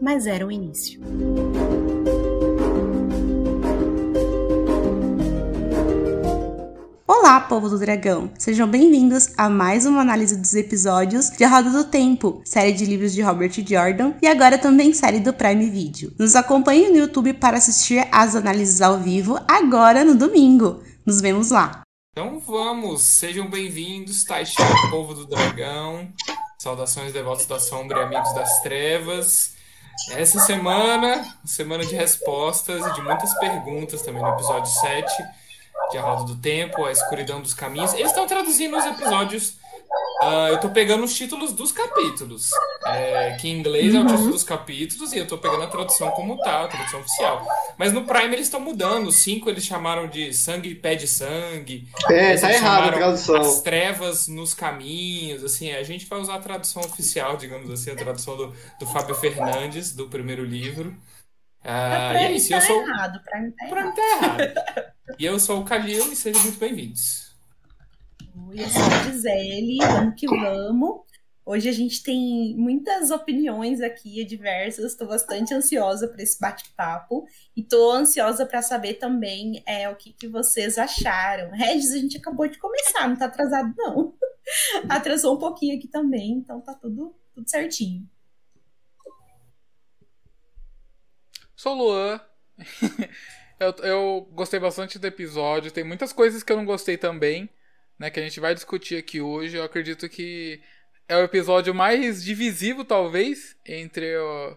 mas era o início. Olá, povo do dragão! Sejam bem-vindos a mais uma análise dos episódios de A Roda do Tempo, série de livros de Robert Jordan e agora também série do Prime Video. Nos acompanhe no YouTube para assistir as análises ao vivo agora no domingo. Nos vemos lá! Então vamos, sejam bem-vindos, Taisha, povo do dragão, saudações devotos da sombra e amigos das trevas. Essa semana, semana de respostas e de muitas perguntas também no episódio 7 de A Roda do Tempo, A Escuridão dos Caminhos. Eles estão traduzindo os episódios. Uh, eu estou pegando os títulos dos capítulos. É, que em inglês é o título dos capítulos e eu estou pegando a tradução como tal, a tradução oficial. Mas no Prime eles estão mudando. Os cinco eles chamaram de Sangue Pede Sangue. É, tá errado a tradução. As trevas nos caminhos. Assim, a gente vai usar a tradução oficial, digamos assim, a tradução do, do Fábio Fernandes, do primeiro livro. Ah, e é isso, tá eu sou. Errado, pra mim tá errado. Tá errado. e eu sou o Calil e sejam muito bem-vindos. Eu sou a Gisele, vamos que vamos. Hoje a gente tem muitas opiniões aqui, diversas. Estou bastante ansiosa para esse bate-papo e estou ansiosa para saber também é, o que, que vocês acharam. Regis, a gente acabou de começar, não está atrasado não. Atrasou um pouquinho aqui também, então tá tudo, tudo certinho. Sou Luan. eu, eu gostei bastante do episódio. Tem muitas coisas que eu não gostei também, né? Que a gente vai discutir aqui hoje. Eu acredito que é o episódio mais divisivo, talvez, entre o,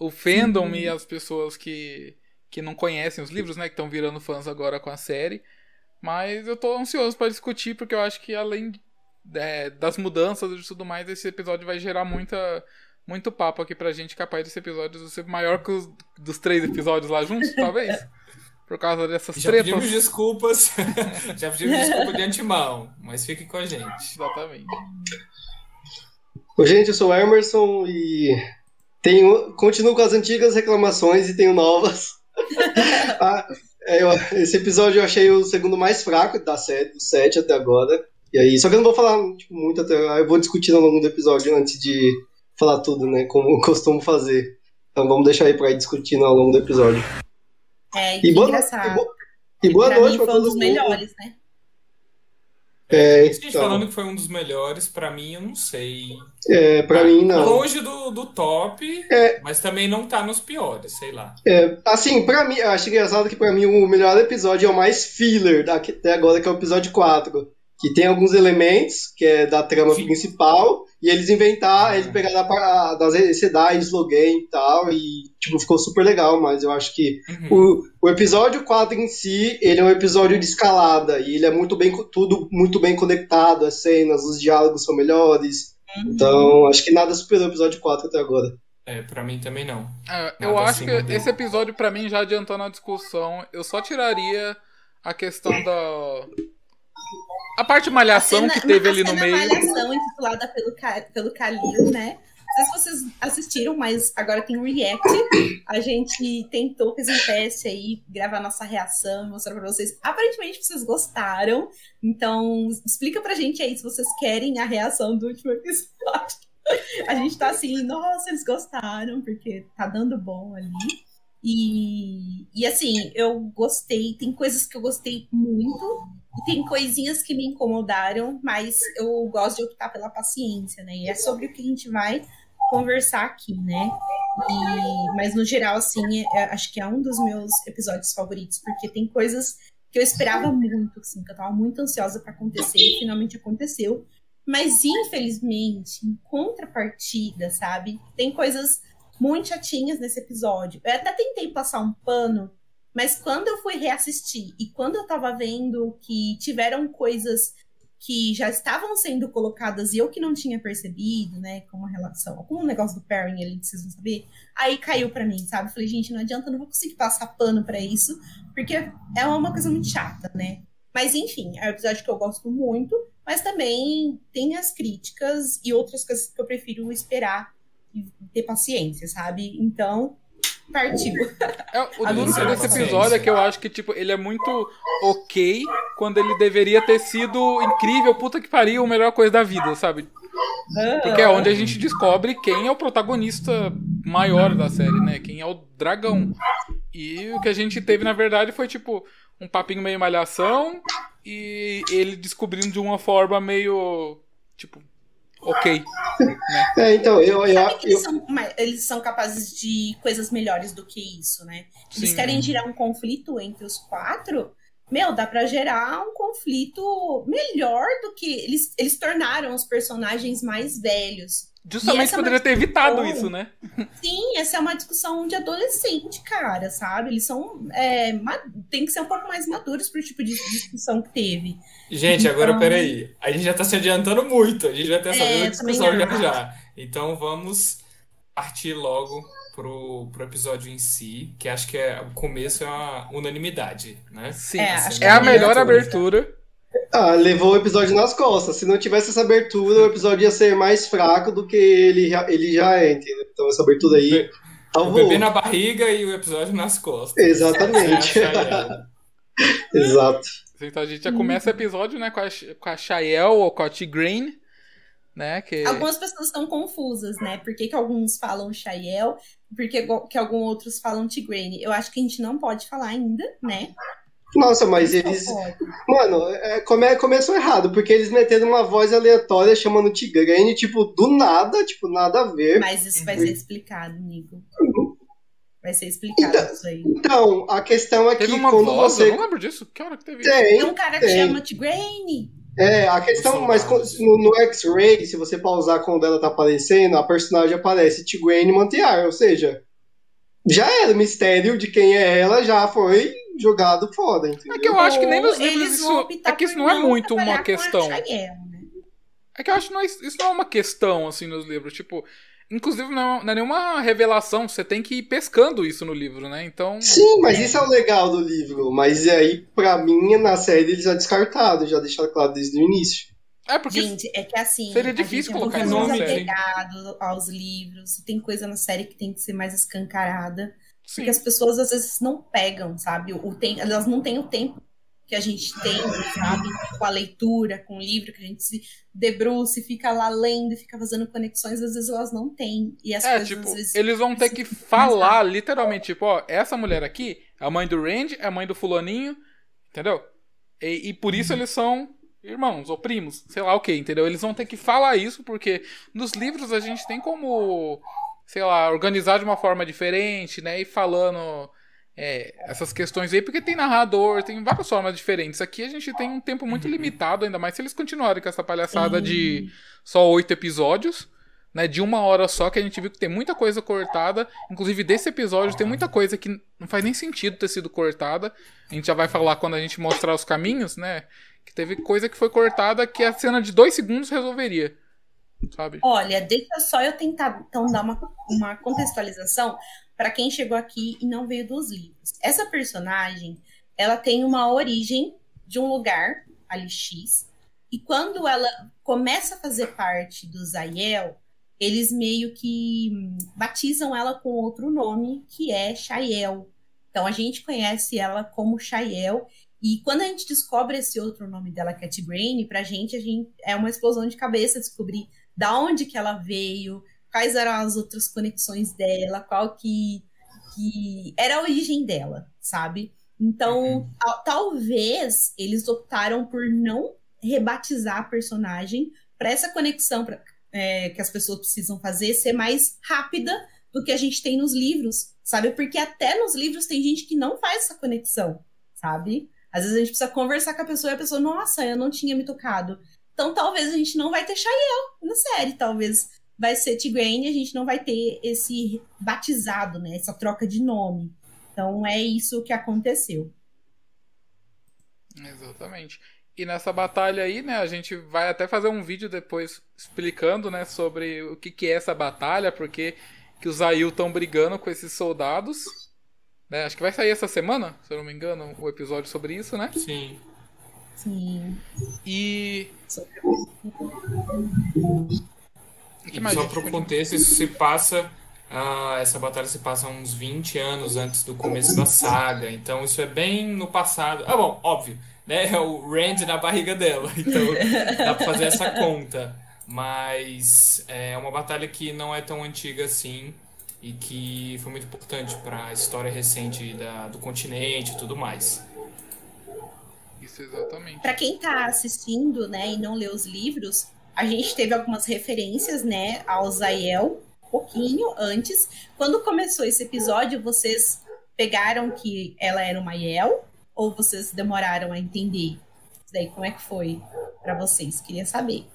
o fandom e as pessoas que, que não conhecem os livros, né? Que estão virando fãs agora com a série. Mas eu tô ansioso para discutir, porque eu acho que além é, das mudanças e tudo mais, esse episódio vai gerar muita muito papo aqui pra gente, capaz desse episódio ser maior que os dos três episódios lá juntos, talvez. Por causa dessas Já tretas. pedimos desculpas. Já pedimos desculpa de antemão, mas fique com a gente. Exatamente. Oi, gente, eu sou o Emerson e tenho, continuo com as antigas reclamações e tenho novas. ah, é, eu, esse episódio eu achei o segundo mais fraco da série, do set até agora. E aí, só que eu não vou falar tipo, muito até. Eu vou discutir ao longo do episódio antes de falar tudo, né? Como costumo fazer. Então vamos deixar aí pra ir discutindo ao longo do episódio. É, e, e boa, engraçado. E, bo e boa pra noite mim foi um dos mundo. melhores, né? É, gente então. falando que foi um dos melhores, pra mim eu não sei. É, pra mim não. Longe do, do top, é, mas também não tá nos piores, sei lá. É, assim, pra mim, eu acho engraçado que pra mim o melhor episódio é o mais filler daqui, até agora, que é o episódio 4 que tem alguns elementos que é da trama Sim. principal e eles inventaram, eles pegaram a, das Sedai, slogan e tal e tipo ficou super legal, mas eu acho que uhum. o, o episódio 4 em si, ele é um episódio de escalada e ele é muito bem tudo muito bem conectado, as cenas, os diálogos são melhores. Uhum. Então, acho que nada superou o episódio 4 até agora. É, pra mim também não. É, eu acho que dele. esse episódio, para mim, já adiantando a discussão, eu só tiraria a questão da a parte malhação cena, que teve ali no meio. A malhação intitulada pelo, pelo Kalil, né? Não sei se vocês assistiram, mas agora tem um react. A gente tentou, fez um teste aí, gravar nossa reação, mostrar pra vocês. Aparentemente vocês gostaram. Então, explica pra gente aí se vocês querem a reação do último episódio. A gente tá assim, nossa, eles gostaram, porque tá dando bom ali. E, e assim, eu gostei, tem coisas que eu gostei muito, tem coisinhas que me incomodaram, mas eu gosto de optar pela paciência, né? E é sobre o que a gente vai conversar aqui, né? E, mas no geral, assim, é, acho que é um dos meus episódios favoritos, porque tem coisas que eu esperava muito, assim, que eu tava muito ansiosa para acontecer e finalmente aconteceu. Mas infelizmente, em contrapartida, sabe? Tem coisas muito chatinhas nesse episódio. Eu até tentei passar um pano mas quando eu fui reassistir e quando eu tava vendo que tiveram coisas que já estavam sendo colocadas e eu que não tinha percebido, né, como relação, com o negócio do pairing ali que vocês vão saber, aí caiu para mim, sabe? Falei, gente, não adianta, não vou conseguir passar pano para isso, porque é uma coisa muito chata, né? Mas enfim, é um episódio que eu gosto muito, mas também tem as críticas e outras coisas que eu prefiro esperar e ter paciência, sabe? Então, partiu. É, o duro desse episódio é que eu acho que, tipo, ele é muito ok quando ele deveria ter sido incrível, puta que pariu, a melhor coisa da vida, sabe? Porque é onde a gente descobre quem é o protagonista maior da série, né? Quem é o dragão. E o que a gente teve, na verdade, foi tipo um papinho meio malhação e ele descobrindo de uma forma meio. Tipo, ok. Né? É, então, eu. eu, eu... Eles, são, eles, são, capazes de coisas melhores do que isso, né? Eles Sim. querem gerar um conflito entre os quatro. Meu, dá pra gerar um conflito melhor do que. Eles, eles tornaram os personagens mais velhos. Justamente é poderia ter evitado isso, né? Sim, essa é uma discussão de adolescente, cara, sabe? Eles são. É, tem que ser um pouco mais maduros pro tipo de discussão que teve. Gente, então... agora peraí. A gente já tá se adiantando muito. A gente vai ter essa é, mesma discussão já já. Então vamos partir logo pro, pro episódio em si, que acho que é, o começo é uma unanimidade, né? Sim, é, assim, é a melhor abertura. Ah, levou o episódio nas costas. Se não tivesse essa abertura, o episódio ia ser mais fraco do que ele, ele já é, entendeu? Então essa abertura aí. O bebê na barriga e o episódio nas costas. Exatamente. Exato. Então a gente já começa o episódio né, com a, com a Shael ou com a Tigraine. Né, que... Algumas pessoas estão confusas, né? Por que, que alguns falam Shael, por que, que alguns outros falam Tigraine? Eu acho que a gente não pode falar ainda, né? Nossa, mas eles. Mano, é, come, começou errado, porque eles meteram uma voz aleatória chamando Tigrane, tipo, do nada, tipo, nada a ver. Mas isso vai ser explicado, Nico. Vai ser explicado então, isso aí. Então, a questão é teve que uma quando voz, você. Eu não lembro disso. Que hora que teve tem, Tem um cara que chama Tigrane. É, a questão, mas no, no X-Ray, se você pausar quando ela tá aparecendo, a personagem aparece Tigrane Montear, ou seja, já era o mistério de quem é ela, já foi jogado fora, entendeu? É que eu acho que nem nos livros isso. É que isso não é muito uma questão. né? É que eu acho que não é, isso não é uma questão, assim, nos livros. Tipo, Inclusive, não, não, é nenhuma revelação, você tem que ir pescando isso no livro, né? Então. Sim, mas isso é o legal do livro. Mas aí, pra mim, na série eles já descartaram, já deixaram claro desde o início. É, porque. Gente, é que assim. Seria difícil é colocar isso na série. aos livros. Tem coisa na série que tem que ser mais escancarada. Sim. Porque as pessoas às vezes não pegam, sabe? O, tem, elas não têm o tempo que a gente tem, sabe? Com a leitura, com o livro, que a gente se debruça e fica lá lendo, fica fazendo conexões, às vezes elas não têm. E as é, coisas, tipo, vezes, eles vão ter que falar, literalmente, tipo, ó, essa mulher aqui é a mãe do Randy, é a mãe do fulaninho, entendeu? E, e por isso eles são irmãos ou primos, sei lá o que, entendeu? Eles vão ter que falar isso, porque nos livros a gente tem como, sei lá, organizar de uma forma diferente, né? E falando é, essas questões aí, porque tem narrador, tem várias formas diferentes. Aqui a gente tem um tempo muito uhum. limitado, ainda mais se eles continuarem com essa palhaçada de só oito episódios, né? De uma hora só, que a gente viu que tem muita coisa cortada. Inclusive, desse episódio tem muita coisa que não faz nem sentido ter sido cortada. A gente já vai falar quando a gente mostrar os caminhos, né? Que teve coisa que foi cortada que a cena de dois segundos resolveria. Sabe? Olha, deixa só eu tentar então dar uma, uma contextualização para quem chegou aqui e não veio dos livros. Essa personagem, ela tem uma origem de um lugar, ali X, e quando ela começa a fazer parte do Zayel, eles meio que batizam ela com outro nome, que é Shael. Então a gente conhece ela como Shael, e quando a gente descobre esse outro nome dela, Cat Brain, pra gente, a gente é uma explosão de cabeça descobrir da onde que ela veio, quais eram as outras conexões dela, qual que, que era a origem dela, sabe? Então, uhum. talvez eles optaram por não rebatizar a personagem para essa conexão pra, é, que as pessoas precisam fazer ser mais rápida do que a gente tem nos livros, sabe? Porque até nos livros tem gente que não faz essa conexão, sabe? Às vezes a gente precisa conversar com a pessoa e a pessoa, nossa, eu não tinha me tocado. Então talvez a gente não vai ter Shael na série, talvez vai ser Tigraine e a gente não vai ter esse batizado, né? Essa troca de nome. Então é isso que aconteceu. Exatamente. E nessa batalha aí, né, a gente vai até fazer um vídeo depois explicando, né, sobre o que, que é essa batalha, porque que os Ail estão brigando com esses soldados. Né? Acho que vai sair essa semana, se eu não me engano, o episódio sobre isso, né? Sim. Sim. E. Só para o contexto, isso se passa. Uh, essa batalha se passa uns 20 anos antes do começo da saga. Então isso é bem no passado. Ah, bom, óbvio, né? É o Rand na barriga dela. Então dá para fazer essa conta. Mas é uma batalha que não é tão antiga assim e que foi muito importante para a história recente da, do continente e tudo mais. Isso exatamente. Para quem está assistindo, né, e não leu os livros, a gente teve algumas referências, né, ao Zael, um pouquinho antes. Quando começou esse episódio, vocês pegaram que ela era uma Yael ou vocês demoraram a entender? Daí como é que foi para vocês? Queria saber.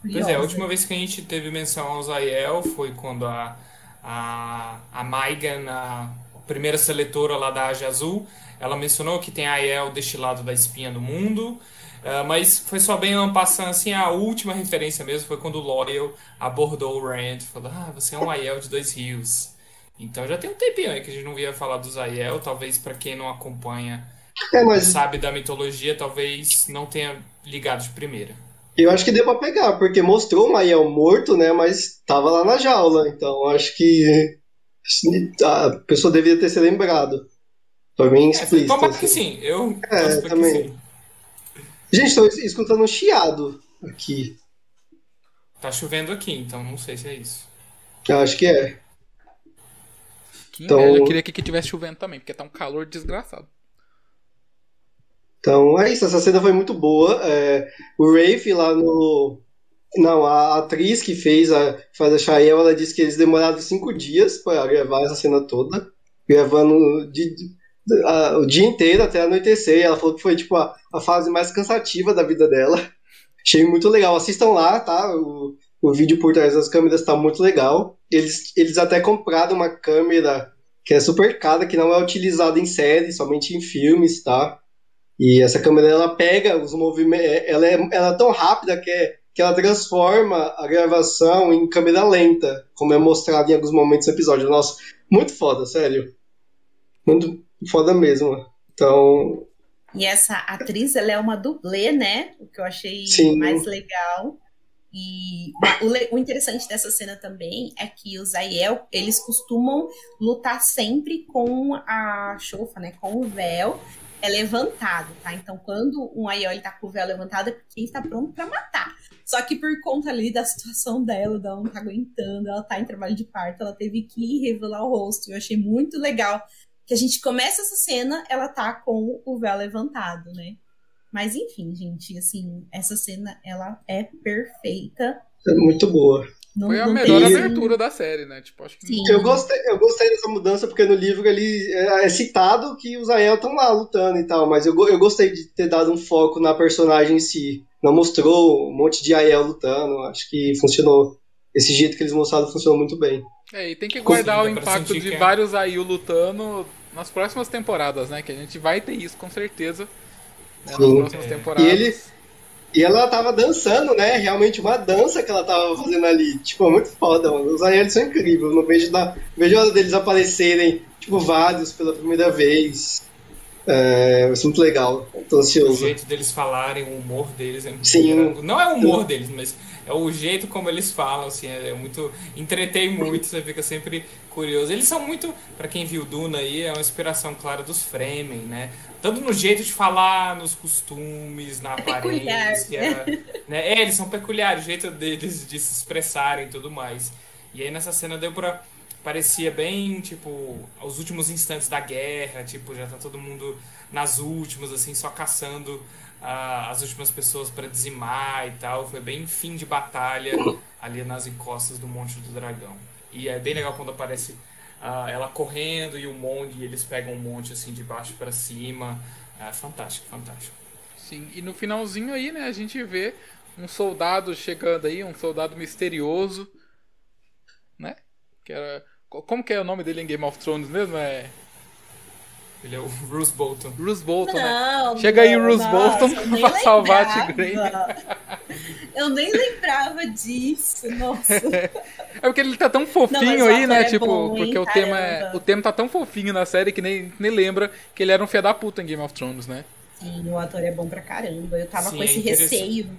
Pois é, a última vez que a gente teve menção ao Zael foi quando a, a, a Maigan, a primeira seletora lá da Ágia Azul, ela mencionou que tem a Aiel deste lado da espinha do mundo, uh, mas foi só bem passando assim, a última referência mesmo foi quando o Loyal abordou o Rand, falou, ah, você é um Aiel de dois rios. Então já tem um tempinho aí que a gente não via falar dos Aiel, talvez para quem não acompanha, é, mas... sabe da mitologia, talvez não tenha ligado de primeira. Eu acho que deu pra pegar, porque mostrou o Mael morto, né? Mas tava lá na jaula. Então acho que a pessoa deveria ter se lembrado. Foi bem explícito. É, tomara assim. que sim. Eu é, também. Sim. Gente, estou escutando um chiado aqui. Tá chovendo aqui, então não sei se é isso. Eu acho que é. Que então... Eu queria que tivesse chovendo também, porque tá um calor desgraçado. Então é isso, essa cena foi muito boa. É, o Rafe lá no. Não, a atriz que fez a, faz a Shael, ela disse que eles demoraram cinco dias para gravar essa cena toda, gravando de, a, o dia inteiro até anoitecer. E ela falou que foi tipo a, a fase mais cansativa da vida dela. Achei muito legal. Assistam lá, tá? O, o vídeo por trás das câmeras tá muito legal. Eles, eles até compraram uma câmera que é super cara, que não é utilizada em série, somente em filmes, tá? E essa câmera ela pega os movimentos, é, ela é, ela é tão rápida que, é, que ela transforma a gravação em câmera lenta, como é mostrado em alguns momentos do episódio. Nossa, muito foda, sério. Muito foda mesmo. Então. E essa atriz, ela é uma dublê, né? O que eu achei Sim. mais legal. E o, interessante dessa cena também é que os Aiel, eles costumam lutar sempre com a chofa, né? Com o véu é levantado, tá? Então, quando um Aioli tá com o véu levantado, é porque está pronto para matar. Só que por conta ali da situação dela, dela não tá aguentando, ela tá em trabalho de parto, ela teve que revelar o rosto. Eu achei muito legal que a gente começa essa cena, ela tá com o véu levantado, né? Mas enfim, gente, assim, essa cena, ela é perfeita. É muito boa. Não, Foi a melhor tem... abertura da série, né? Tipo, acho que Sim. Eu gostei, eu gostei dessa mudança, porque no livro ele é, é citado que os Ael estão lá lutando e tal, mas eu, eu gostei de ter dado um foco na personagem em si. Não mostrou um monte de Ael lutando, acho que funcionou. Esse jeito que eles mostraram funcionou muito bem. É, e tem que guardar o impacto de é. vários Aiel lutando nas próximas temporadas, né? Que a gente vai ter isso com certeza. Né, nas próximas é. temporadas. E ele, e ela tava dançando, né? Realmente uma dança que ela tava fazendo ali. Tipo, muito foda, mano. Os Aéreos são incríveis. Não vejo, da, vejo a hora deles aparecerem, tipo, vários pela primeira vez. É, vai ser muito legal. Tô ansioso. O jeito deles falarem, o humor deles é muito Sim. Não é o humor deles, mas é o jeito como eles falam, assim, é muito. Entretei muito, você fica sempre curioso. Eles são muito, para quem viu Duna aí, é uma inspiração clara dos Fremen, né? Tanto no jeito de falar, nos costumes, na é aparência. Né? É, eles são peculiares, o jeito deles de se expressarem e tudo mais. E aí nessa cena deu pra. Parecia bem, tipo, os últimos instantes da guerra, tipo, já tá todo mundo nas últimas, assim, só caçando as últimas pessoas para dizimar e tal. Foi bem fim de batalha ali nas encostas do Monte do Dragão. E é bem legal quando aparece ela correndo e o monte, e eles pegam um monte assim de baixo para cima. É fantástico, fantástico. Sim, e no finalzinho aí, né, a gente vê um soldado chegando aí, um soldado misterioso, né? Que era como que é o nome dele em Game of Thrones mesmo? É Ele é o Bruce Bolton. Bruce Bolton, né? Não, Chega aí, não, Bruce nossa, Bolton, pra salvar a lembrava. Eu nem lembrava disso, nossa. É porque ele tá tão fofinho Não, aí, né? é tipo, bom, hein? porque o tema, é, o tema tá tão fofinho na série que nem, nem lembra que ele era um filho da puta em Game of Thrones, né? Sim, o ator é bom pra caramba. Eu tava Sim, com é esse interessante. receio.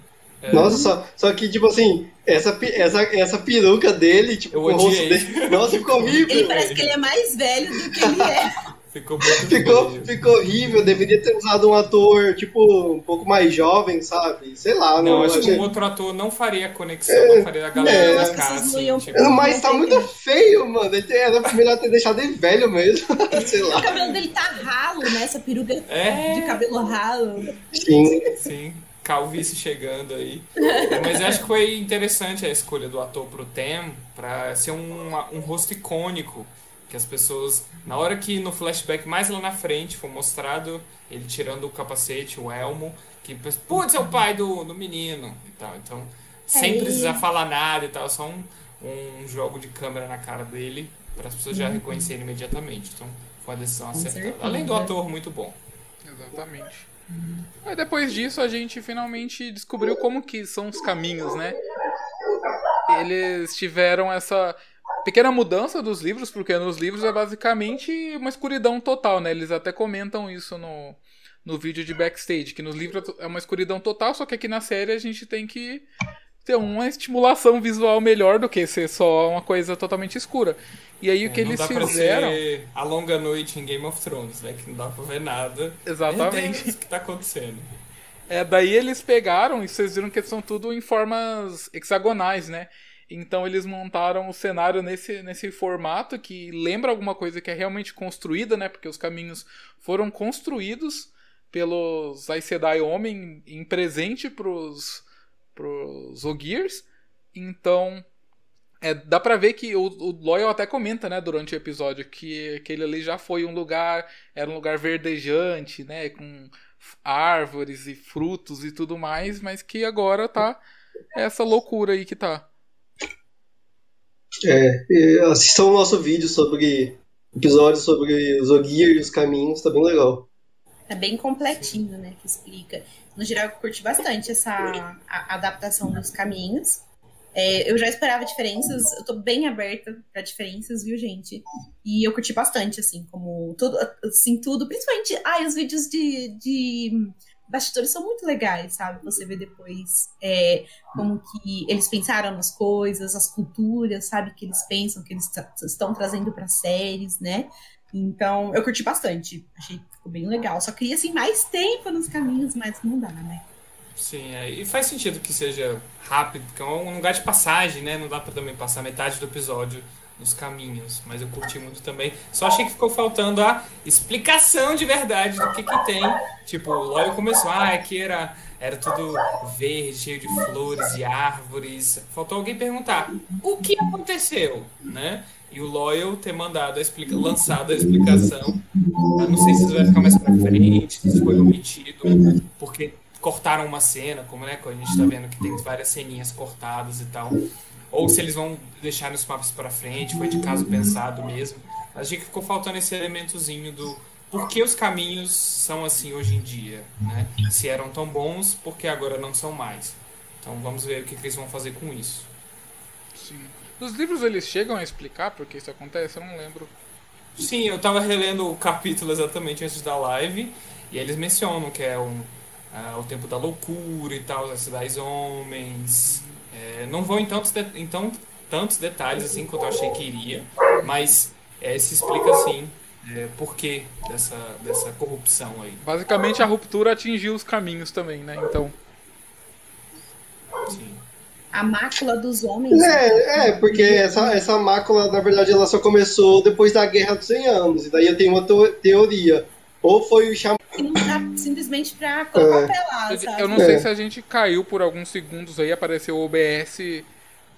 É, Nossa, só, só que, tipo assim, essa, essa, essa peruca dele, tipo, o rosto dele. Nossa, ficou horrível. Ele parece que ele é mais velho do que ele é. Ficou muito Ficou, feio. ficou horrível, deveria ter usado um ator, tipo, um pouco mais jovem, sabe? Sei lá, Não, não. acho que um outro ator não faria a conexão, não faria a galera é, cara assim. tipo, Mas tá muito feio, mano. Ele tem- Era melhor ter deixado ele velho mesmo. Sei O lá. cabelo dele tá ralo, né? Essa peruca É. de cabelo ralo. Sim. Sim, calvície chegando aí. É, Mas eu acho que foi interessante a escolha do ator pro Tem pra ser um, um rosto icônico. Que as pessoas, na hora que no flashback mais lá na frente foi mostrado ele tirando o capacete, o elmo, que putz, é o pai do, do menino e tal. Então, sem É. precisar falar nada e tal, só um, um jogo de câmera na cara dele para as pessoas já reconhecerem imediatamente. Então, foi uma decisão acertada. certeza. Além do ator muito bom. Exatamente. Aí depois disso a gente finalmente descobriu como que são os caminhos, né? Eles tiveram essa pequena mudança dos livros, porque nos livros é basicamente uma escuridão total, né? Eles até comentam isso no, no vídeo de backstage, que nos livros é uma escuridão total, só que aqui na série a gente tem que ter uma estimulação visual melhor do que ser só uma coisa totalmente escura. E aí o que É, eles fizeram. a longa noite em Game of Thrones, né? Que não dá pra ver nada. Exatamente. O que tá acontecendo? É, daí eles pegaram, e vocês viram que são tudo em formas hexagonais, né? Então eles montaram o cenário nesse, nesse formato que lembra alguma coisa que é realmente construída, né? Porque os caminhos foram construídos pelos Aes Sedai Homem em presente pros, pros Ogiers. Então, é, dá pra ver que o, o Loyal até comenta, né, durante o episódio, que aquele ali já foi um lugar, era um lugar verdejante, né, com árvores e frutos e tudo mais, mas que agora tá essa loucura aí que tá. É, assistam o nosso vídeo sobre episódios sobre os Ogier e os caminhos, tá bem legal. É bem completinho, né? Que explica. No geral, eu curti bastante essa adaptação dos caminhos. É, eu já esperava diferenças, eu tô bem aberta pra diferenças, viu, gente? E eu curti bastante, assim, como tudo, assim, tudo, principalmente, ai, os vídeos de, de bastidores são muito legais, sabe? Você vê depois é, como que eles pensaram nas coisas, as culturas, sabe? Que eles pensam, que eles estão trazendo para séries, né? Então, eu curti bastante. Achei que ficou bem legal. Só queria, assim, mais tempo nos caminhos, mas não dá, né? Sim, é, e faz sentido que seja rápido, porque é um lugar de passagem, né? Não dá pra também passar metade do episódio nos caminhos, mas eu curti muito também. Só achei que ficou faltando a explicação de verdade do que que tem. Tipo, o Loyal começou, ah, aqui era, era tudo verde, cheio de flores e árvores. Faltou alguém perguntar, o que aconteceu, né? E o Loyal ter mandado a explica lançado a explicação. Eu não sei se isso vai ficar mais pra frente, se foi omitido, porque cortaram uma cena, como né, a gente tá vendo que tem várias ceninhas cortadas e tal. Ou se eles vão deixar nos mapas pra frente, foi de caso pensado mesmo. Achei que ficou faltando esse elementozinho do por que os caminhos são assim hoje em dia, né? Se eram tão bons, por que agora não são mais? Então vamos ver o que, que eles vão fazer com isso. Sim. Nos livros eles chegam a explicar por que isso acontece? Eu não lembro. Sim, eu tava relendo o capítulo exatamente antes da live, e eles mencionam que é um, ah, o tempo da loucura e tal, as cidades homens. É, não vou em tantos, de- em tão- tantos detalhes assim quanto eu achei que iria, mas é, se explica assim é, por que dessa, dessa corrupção aí. Basicamente a ruptura atingiu os caminhos também, né? Então. Sim. A mácula dos homens. É, é, porque essa, essa mácula, na verdade, ela só começou depois da Guerra dos 100 Anos. E daí eu tenho uma teo- teoria. Ou foi o chamado. Simplesmente pra colocar É. o pé lá, Eu, sabe? eu não É. sei se a gente caiu por alguns segundos aí, apareceu o OBS,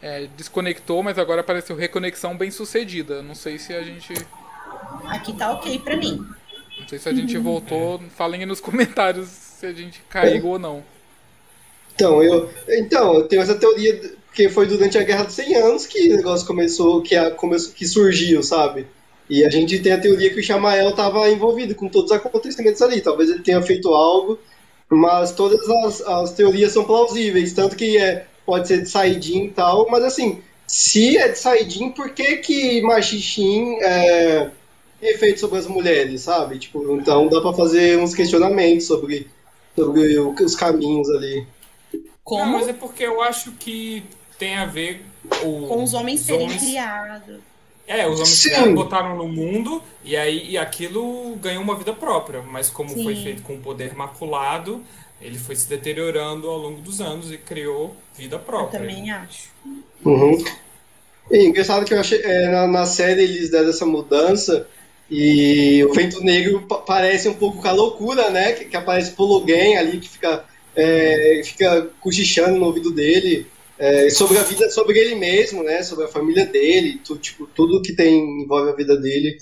é, desconectou, mas agora apareceu reconexão bem sucedida. Não sei se a gente. Aqui tá ok pra mim. Não sei se a gente voltou. Falem aí nos comentários se a gente caiu ou não. Então, eu, então, eu tenho essa teoria de- que foi durante a Guerra dos 100 Anos que o negócio começou, que, a, começou, que surgiu, sabe? E a gente tem a teoria que o Shamael estava envolvido com todos os acontecimentos ali. Talvez ele tenha feito algo, mas todas as, as teorias são plausíveis. Tanto que é, pode ser de Saidin e tal, mas assim, se é de Saidin, por que que Machishin é, tem efeito sobre as mulheres, sabe? Tipo, então dá para fazer uns questionamentos sobre, sobre os caminhos ali. Como? Não, mas é porque eu acho que tem a ver o, com os homens serem criados. É, os homens Sim. botaram no mundo e aí e aquilo ganhou uma vida própria. Mas como Sim. foi feito com o poder maculado, ele foi se deteriorando ao longo dos anos e criou vida própria. Eu também acho. Uhum. E engraçado que eu achei, é, na, na, série eles deram essa mudança e o Vento Negro parece um pouco com a loucura, né? Que, que aparece Pologen ali que fica, é, fica cochichando no ouvido dele é, sobre a vida, sobre ele mesmo, né? Sobre a família dele, tu, tipo, tudo que tem envolve a vida dele.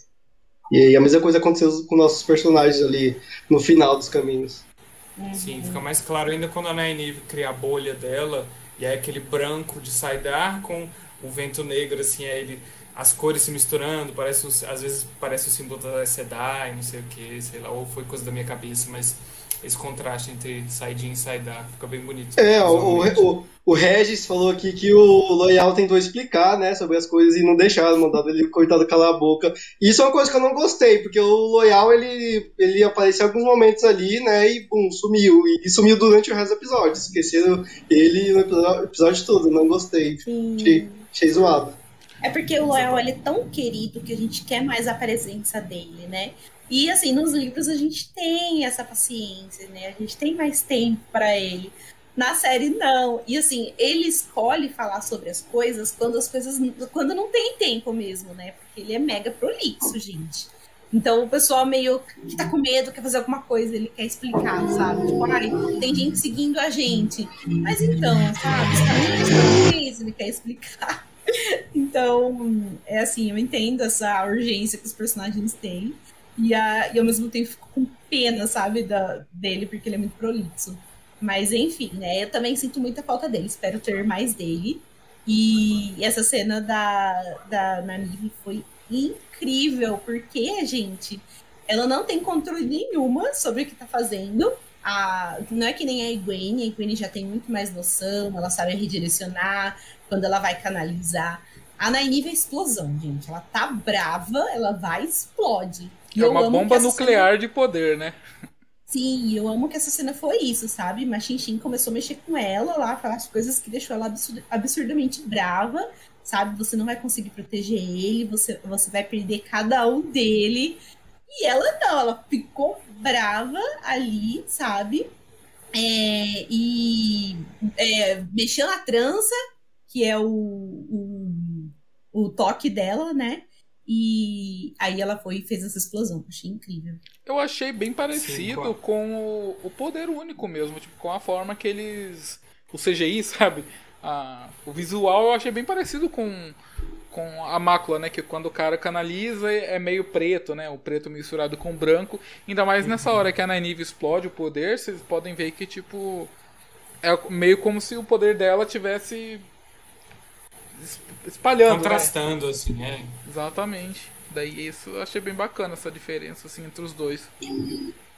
E a mesma coisa aconteceu com nossos personagens ali no final dos caminhos. Sim, fica mais claro ainda quando a Nynaeve cria a bolha dela, e é aquele branco de Saidar com o vento negro, assim, é ele, as cores se misturando, parece, às vezes parece o símbolo da Sedai, não sei o que, sei lá, ou foi coisa da minha cabeça, mas esse contraste entre Saidin e Saidar. Fica bem bonito. É, o, o, o, Regis falou aqui que o Loyal tentou explicar, né, sobre as coisas e não deixaram, mandado ele, coitado, calar a boca. Isso é uma coisa que eu não gostei, porque o Loyal, ele, ele apareceu em alguns momentos ali, né, e pum, sumiu. E, sumiu durante o resto do episódio. Esqueceram ele no episódio, episódio todo, não gostei. Achei, achei zoado. É porque o Loyal ele é tão querido que a gente quer mais a presença dele, né? E assim, nos livros a gente tem essa paciência, né? A gente tem mais tempo para ele. Na série não. E assim, ele escolhe falar sobre as coisas quando as coisas quando não tem tempo mesmo, né? Porque ele é mega prolixo, gente. Então o pessoal meio que tá com medo, quer fazer alguma coisa, ele quer explicar, sabe? Tipo, ai, tem gente seguindo a gente. Mas então, sabe, os caminhos ele quer explicar. Então, é assim, eu entendo essa urgência que os personagens têm. E, a, e ao mesmo tempo fico com pena, sabe, da, dele, porque ele é muito prolixo. Mas enfim, né? Eu também sinto muita falta dele. Espero ter mais dele. E essa cena da, da Nanive foi incrível, porque, gente, ela não tem controle nenhuma sobre o que tá fazendo. A, não é que nem a Egwene, a Egwene já tem muito mais noção, ela sabe redirecionar, quando ela vai canalizar. A Nynaeve é explosão, gente. Ela tá brava, ela vai explode. E é uma bomba nuclear cena... de poder, né? Sim, eu amo que essa cena foi isso, sabe? Mas Xin começou a mexer com ela lá, falar as coisas que deixou ela absurd absurdamente brava, sabe? Você não vai conseguir proteger ele, você, você vai perder cada um dele. E ela não, ela ficou brava ali, sabe? É, e é, mexeu na trança, que é o, o, o toque dela, né? E aí ela foi e fez essa explosão. Achei incrível. Eu achei bem parecido Sim, com o, o, poder único mesmo, tipo, com a forma que eles. O CGI, sabe? A, o visual eu achei bem parecido com, com a mácula, né? Que quando o cara canaliza é meio preto, né? O preto misturado com branco. Ainda mais nessa hora que a Nynaeve explode o poder, vocês podem ver que, tipo. É meio como se o poder dela tivesse espalhando. Né? Contrastando, né? assim, é. Exatamente. Daí isso eu achei bem bacana essa diferença assim entre os dois.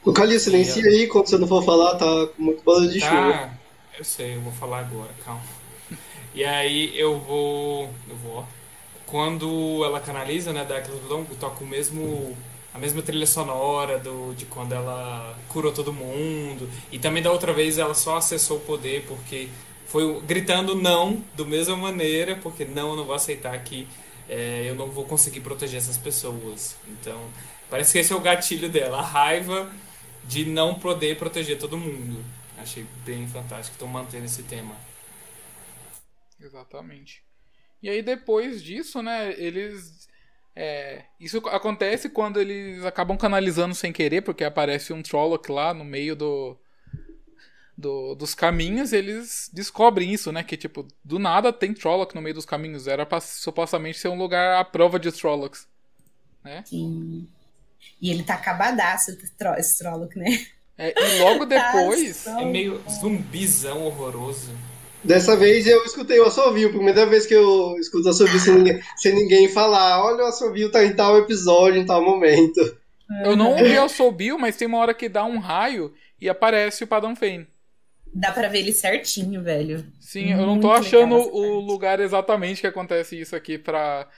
O Calil, silencia aí quando você não for falar, tá com muito barulho de tá, chuva. Eu sei, eu vou falar agora, calma. E aí eu vou. Eu vou. Quando ela canaliza, né, dá aquele toca o mesmo. A mesma trilha sonora do, de quando ela curou todo mundo. E também da outra vez ela só acessou o poder porque foi gritando não da mesma maneira, porque não, eu não vou aceitar que é, eu não vou conseguir proteger essas pessoas. Então, parece que esse é o gatilho dela, a raiva de não poder proteger todo mundo. Achei bem fantástico, estão mantendo esse tema. Exatamente. E aí depois disso, né, eles é, isso acontece quando eles acabam canalizando sem querer, porque aparece um Trolloc lá no meio do, do, dos caminhos, eles descobrem isso, né? Que, tipo, do nada tem Trolloc no meio dos caminhos. Era pra supostamente ser um lugar à prova de Trollocs. Né? Sim. E ele tá acabadaço, esse Trolloc, né? É, e logo tá depois. é meio zumbizão horroroso. Dessa vez eu escutei o assovio, primeira vez que eu escuto o assovio sem ninguém, sem ninguém falar, olha o assovio tá em tal episódio, em tal momento. Eu não ouvi o assobio, mas tem uma hora que dá um raio e aparece o Padam Fane. Dá pra ver ele certinho, velho. Sim, eu não tô Muito achando o lugar exatamente que acontece isso aqui pra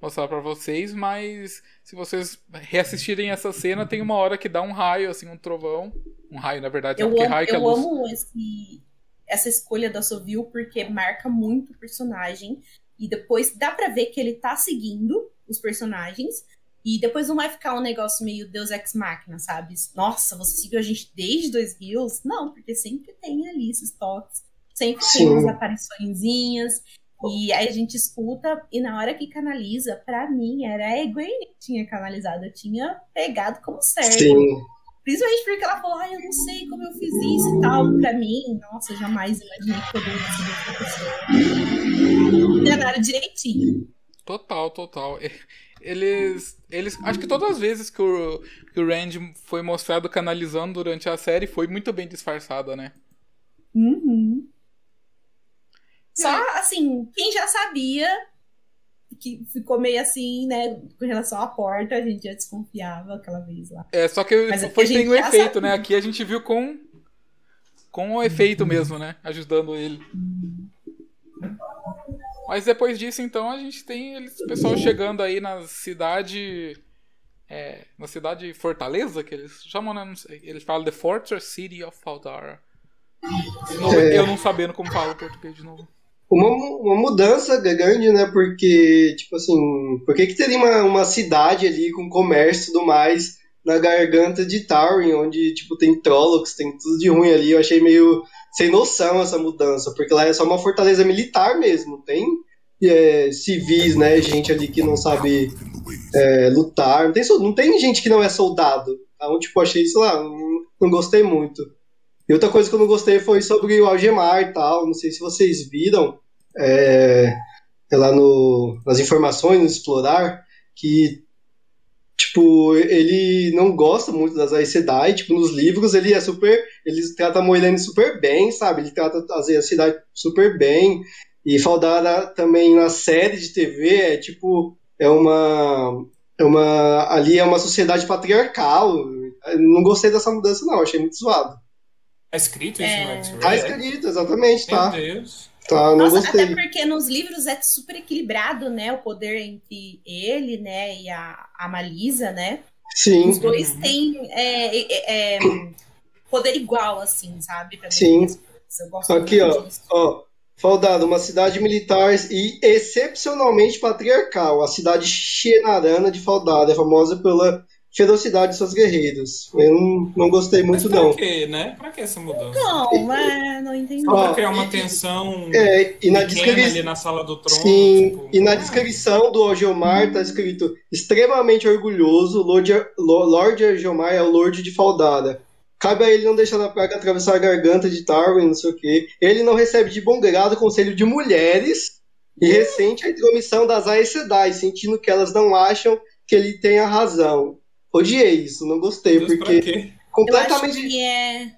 mostrar pra vocês, mas se vocês reassistirem essa cena, tem uma hora que dá um raio, assim, um trovão. Um raio, na verdade, Eu porque amo, raio que é eu luz. amo esse, essa escolha da Sovil porque marca muito o personagem. E depois dá pra ver que ele tá seguindo os personagens. E depois não vai ficar um negócio meio Deus Ex Machina, sabe? Nossa, você seguiu a gente desde dois Hills? Não, porque sempre tem ali esses toques. Sempre tem Sim. umas apariçõezinhas. E aí a gente escuta, e na hora que canaliza, pra mim, era a Egwene que tinha canalizado. Eu tinha pegado como certo. Sim. Principalmente porque ela falou, ai, eu não sei como eu fiz isso e tal. Pra mim, nossa, eu jamais imaginei que poderia ser outra pessoa. Enganaram direitinho. Total, total. Eles. Eles. Acho que todas as vezes que o, que o Randy foi mostrado canalizando durante a série foi muito bem disfarçada, né? Uhum. Só, assim, quem já sabia que ficou meio assim, né, com relação à porta, a gente já desconfiava aquela vez lá. É, só que Mas é foi sem o efeito, sabia. né? Aqui a gente viu com. Com o efeito mesmo, né? Ajudando ele. Mas depois disso, então, a gente tem eles, o pessoal chegando aí na cidade. é, na cidade Fortaleza, que eles chamam, né? Eles falam The Fortress City of novo, É. Eu não sabendo como fala o português de novo. Uma, uma mudança grande, né? Porque, tipo assim, por que, que teria uma, uma cidade ali com comércio e tudo mais na garganta de Taurin, onde, tipo, tem Trollocs, tem tudo de ruim ali? Eu achei meio sem noção essa mudança, porque lá é só uma fortaleza militar mesmo, tem é, civis, né? Gente ali que não sabe é, lutar, não tem, não tem gente que não é soldado. Então, tipo, achei, sei lá, não, não gostei muito. E outra coisa que eu não gostei foi sobre o Algemar e tal. Não sei se vocês viram é, é lá no, nas informações, no Explorar, que tipo, ele não gosta muito das Aes Sedai, tipo, nos livros ele é super, ele trata a Moiraine super bem, sabe? Ele trata as Aes Sedai super bem. E Faldara também na série de TV é tipo, é uma é uma ali é uma sociedade patriarcal. Eu não gostei dessa mudança não, achei muito zoado. Tá escrito isso É. no X-Ray? Tá escrito, exatamente, Meu tá. Deus. Tá, não Nossa, gostei. até porque nos livros é super equilibrado, né? O poder entre ele, né, e a, a Malisa, né? Sim, Os dois têm é, é, é, poder igual, assim, sabe? Sim. Aqui, muito ó. disso. ó. Faldado, uma cidade militar e excepcionalmente patriarcal. A cidade Xenarana de Faldado é famosa pela ferocidade de seus guerreiros. Eu não, não gostei muito, pra não. quê, né? Pra que essa mudança? Não, é, não entendi. Só pra criar uma tensão É, e na descrição. ali na sala do trono. Sim, tipo, e na ah, descrição do Algemar tá escrito extremamente orgulhoso, Lord, Lord Algemar é o Lord de Faldara. Cabe a ele não deixar a praga atravessar a garganta de Tarwin, não sei o quê. Ele não recebe de bom grado o conselho de mulheres e ressente a intromissão das Aes Sedai, sentindo que elas não acham que ele tenha razão. Odiei isso, não gostei, Deus, porque quê? Eu acho completamente, que é.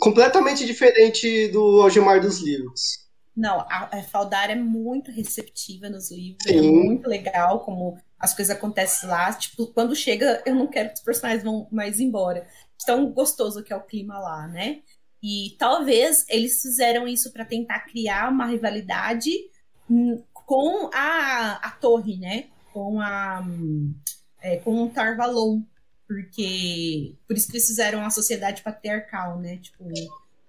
completamente diferente do Algemar dos livros. Não, a, a Faldara é muito receptiva nos livros, é Sim. muito legal como as coisas acontecem lá. Tipo, quando chega, eu não quero que os personagens vão mais embora. Tão gostoso que é o clima lá, né? E talvez eles fizeram isso para tentar criar uma rivalidade hum, com a, a torre, né? Com a hum, é, com o Tarvalon, porque por isso que eles fizeram a sociedade patriarcal, né? Tipo,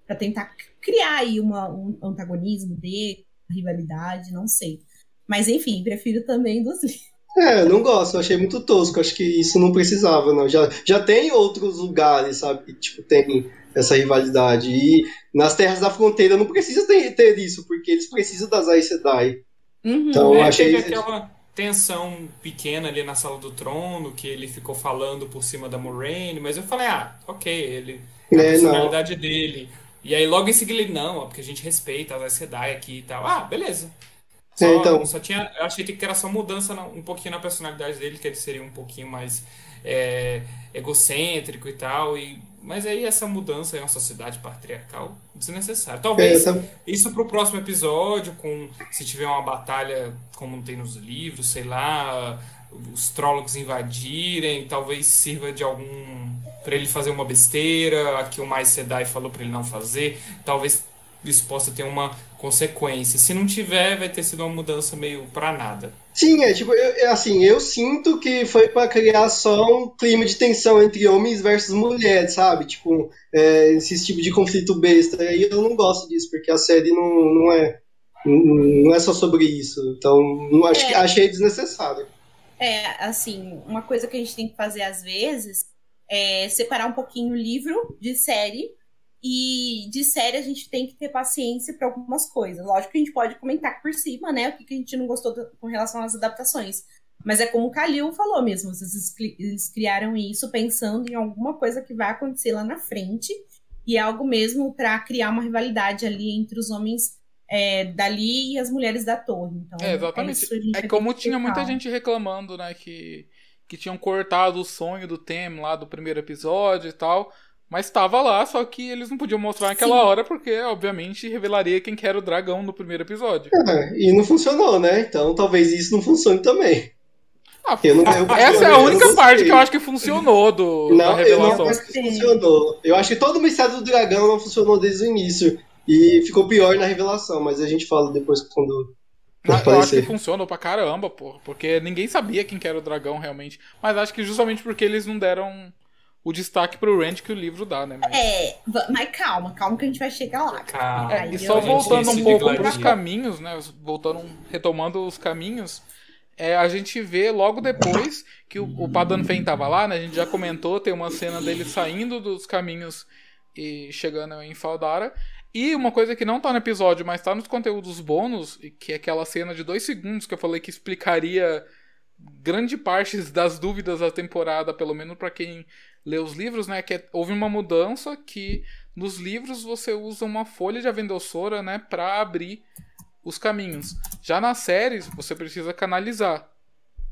para tentar criar aí uma, um antagonismo uma rivalidade, não sei. Mas enfim, prefiro também dos livros. É, eu não gosto, eu achei muito tosco, acho que isso não precisava, não. Já, já tem outros lugares, sabe, que tipo, tem essa rivalidade. E nas terras da fronteira não precisa ter, ter isso, porque eles precisam das Aes Sedai. Uhum. Então, É, achei- teve aquela tensão pequena ali na sala do trono, que ele ficou falando por cima da Moraine, mas eu falei, ah, ok, ele. É a É, não. personalidade dele. E aí logo em seguida ele, não, é porque a gente respeita as Sedai aqui e tal. Ah, beleza. Só, É, então. só tinha. Eu achei que era só mudança um pouquinho na personalidade dele, que ele seria um pouquinho mais é, egocêntrico e tal. E Mas aí essa mudança em uma sociedade patriarcal desnecessária. Talvez É, isso pro próximo episódio, com se tiver uma batalha como tem nos livros, sei lá, os trólogos invadirem, talvez sirva de algum para ele fazer uma besteira, a que o mais Sedai falou para ele não fazer, talvez isso possa ter uma consequência. Se não tiver, vai ter sido uma mudança meio pra nada. Sim, é tipo, eu- é assim, eu sinto que foi pra criar só um clima de tensão entre homens versus mulheres, sabe? Tipo, é, esse tipo de conflito besta. E eu não gosto disso, porque a série não, não é não é só sobre isso. Então, não, acho que, É. achei desnecessário. É, assim, uma coisa que a gente tem que fazer às vezes é separar um pouquinho o livro de série. E de série a gente tem que ter paciência para algumas coisas. Lógico que a gente pode comentar por cima, né? O que que a gente não gostou do- com relação às adaptações. Mas é como o Kalil falou mesmo, eles criaram isso pensando em alguma coisa que vai acontecer lá na frente. E é algo mesmo para criar uma rivalidade ali entre os homens é, dali e as mulheres da torre. Então, É, exatamente. É vai como tinha muita gente reclamando, né, que, que tinham cortado o sonho do Tem lá do primeiro episódio e tal. Mas tava lá, só que eles não podiam mostrar naquela Sim. hora, porque, obviamente, revelaria quem que era o dragão no primeiro episódio. É, e não funcionou, né? Então talvez isso não funcione também. Ah, Eu não, eu essa é a eu única parte que eu acho que funcionou do, da Não, eu não revelação. acho que funcionou. Eu acho que todo o mistério do dragão não funcionou desde o início. E ficou pior na revelação, mas a gente fala depois quando. Ah, Eu acho que funcionou pra caramba, pô. Porque ninguém sabia quem que era o dragão realmente. Mas acho que justamente porque eles não deram o destaque pro Rand que o livro dá, né? Mas... É, mas calma, calma que a gente vai chegar lá. Calma. É, e só voltando um pouco pros caminhos, né? Voltando, retomando os caminhos, é, a gente vê logo depois que o, o Padan Fen tava lá, né? A gente já comentou, tem uma cena dele saindo dos caminhos e chegando em Faldara. E uma coisa que não tá no episódio, mas tá nos conteúdos bônus, e que é aquela cena de dois segundos que eu falei que explicaria grande parte das dúvidas da temporada, pelo menos pra quem lê os livros, né? Que é- houve uma mudança que nos livros você usa uma folha de avendossora, né, para abrir os caminhos. Já nas séries você precisa canalizar,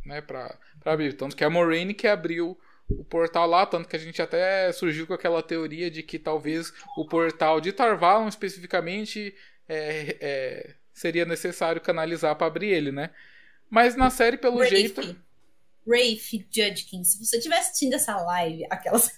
né, para abrir. Tanto que a Moraine que abriu o portal lá, tanto que a gente até surgiu com aquela teoria de que talvez o portal de Tarvalon especificamente é, é, seria necessário canalizar para abrir ele, né? Mas na série, pelo Rafe, jeito, Rafe Judkin, se você estiver assistindo essa live, aquelas.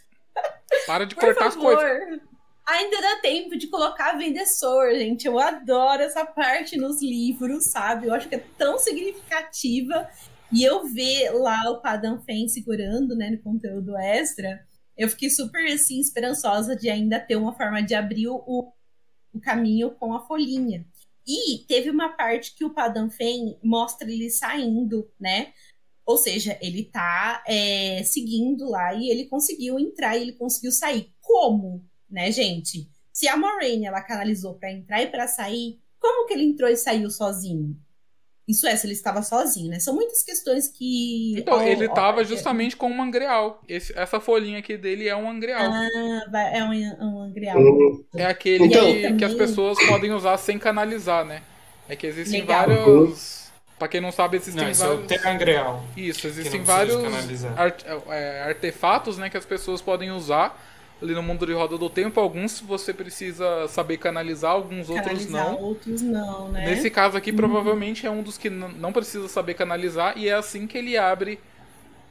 para de cortar as favor, coisas. ainda dá tempo de colocar vendessor, gente. Eu adoro essa parte nos livros, sabe? Eu acho que é tão significativa. E eu ver lá o Padam Fen segurando, né, no conteúdo extra, eu fiquei super, assim, esperançosa de ainda ter uma forma de abrir o, o caminho com a folhinha. E teve uma parte que o Padam Fen mostra ele saindo, né? Ou seja, ele tá é, seguindo lá e ele conseguiu entrar e ele conseguiu sair. Como, né, gente? Se a Moraine ela canalizou para entrar e para sair, como que ele entrou e saiu sozinho? Isso é, se ele estava sozinho, né? São muitas questões que. Então, ó, ele ó, tava é- justamente com um angreal. Esse- essa folhinha aqui dele é um angreal. Ah, é um, um angreal. É aquele Então- que, aí que as também- pessoas podem usar sem canalizar, né? É que existem Legal. vários. Pra quem não sabe, existem Não, isso é o vários. Terangreal. Isso, existem vários art- é, artefatos né, que as pessoas podem usar ali no mundo de roda do tempo. Alguns você precisa saber canalizar, alguns outros Canalizar, não. outros não, né? Nesse caso aqui, provavelmente é um dos que não precisa saber canalizar e é assim que ele abre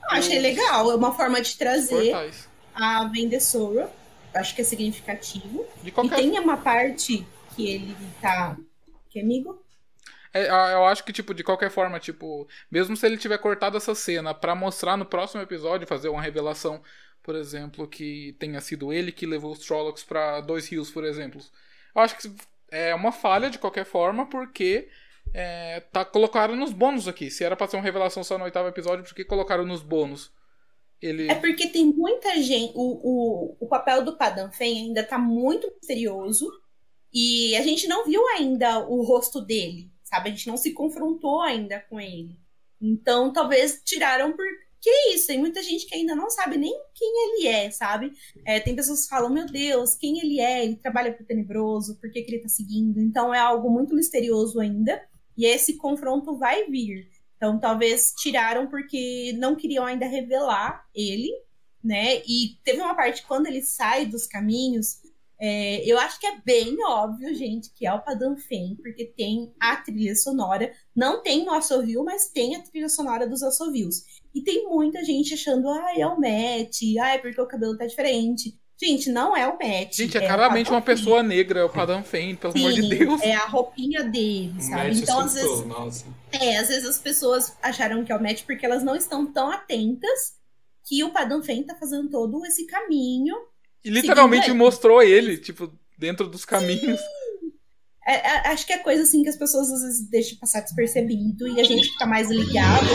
Ah, Achei legal, é uma forma de os trazer portais. a Vendessora. Acho que é significativo. De E qualquer tem uma parte que ele tá. Que amigo? É, eu acho que, tipo, de qualquer forma, tipo, mesmo se ele tiver cortado essa cena pra mostrar no próximo episódio, fazer uma revelação, por exemplo, que tenha sido ele que levou os Trollocs pra Dois Rios, por exemplo. Eu acho que é uma falha de qualquer forma, porque é, tá colocaram nos bônus aqui. Se era pra ser uma revelação só no oitavo episódio, por que colocaram nos bônus? Ele. É porque tem muita gente. O, o, o papel do Padam Fen ainda tá muito misterioso. E a gente não viu ainda o rosto dele, sabe? A gente não se confrontou ainda com ele. Então, talvez tiraram por. Que isso? Tem muita gente que ainda não sabe nem quem ele é, sabe? É, tem pessoas que falam, meu Deus, quem ele é? Ele trabalha pro Tenebroso, por que, que ele tá seguindo? Então é algo muito misterioso ainda. E esse confronto vai vir. Então, talvez tiraram porque não queriam ainda revelar ele. né? E teve uma parte quando ele sai dos caminhos, é, eu acho que é bem óbvio, gente, que é o Padan Fen, porque tem a trilha sonora. Não tem no assovio, mas tem a trilha sonora dos assovios. E tem muita gente achando, ah, é o Matt, ah, é porque o cabelo tá diferente. Gente, não é o Matt. Gente, é, é claramente uma pessoa negra, é o Padam Fen, pelo Sim, amor de Deus. É a roupinha dele, sabe? então, às vezes. Nossa. É, às vezes as pessoas acharam que é o Matt porque elas não estão tão atentas que o Padam Fen tá fazendo todo esse caminho. E literalmente mostrou ele, tipo, dentro dos caminhos. É, é, acho que é coisa assim que as pessoas às vezes deixam passar despercebido e a gente fica mais ligado.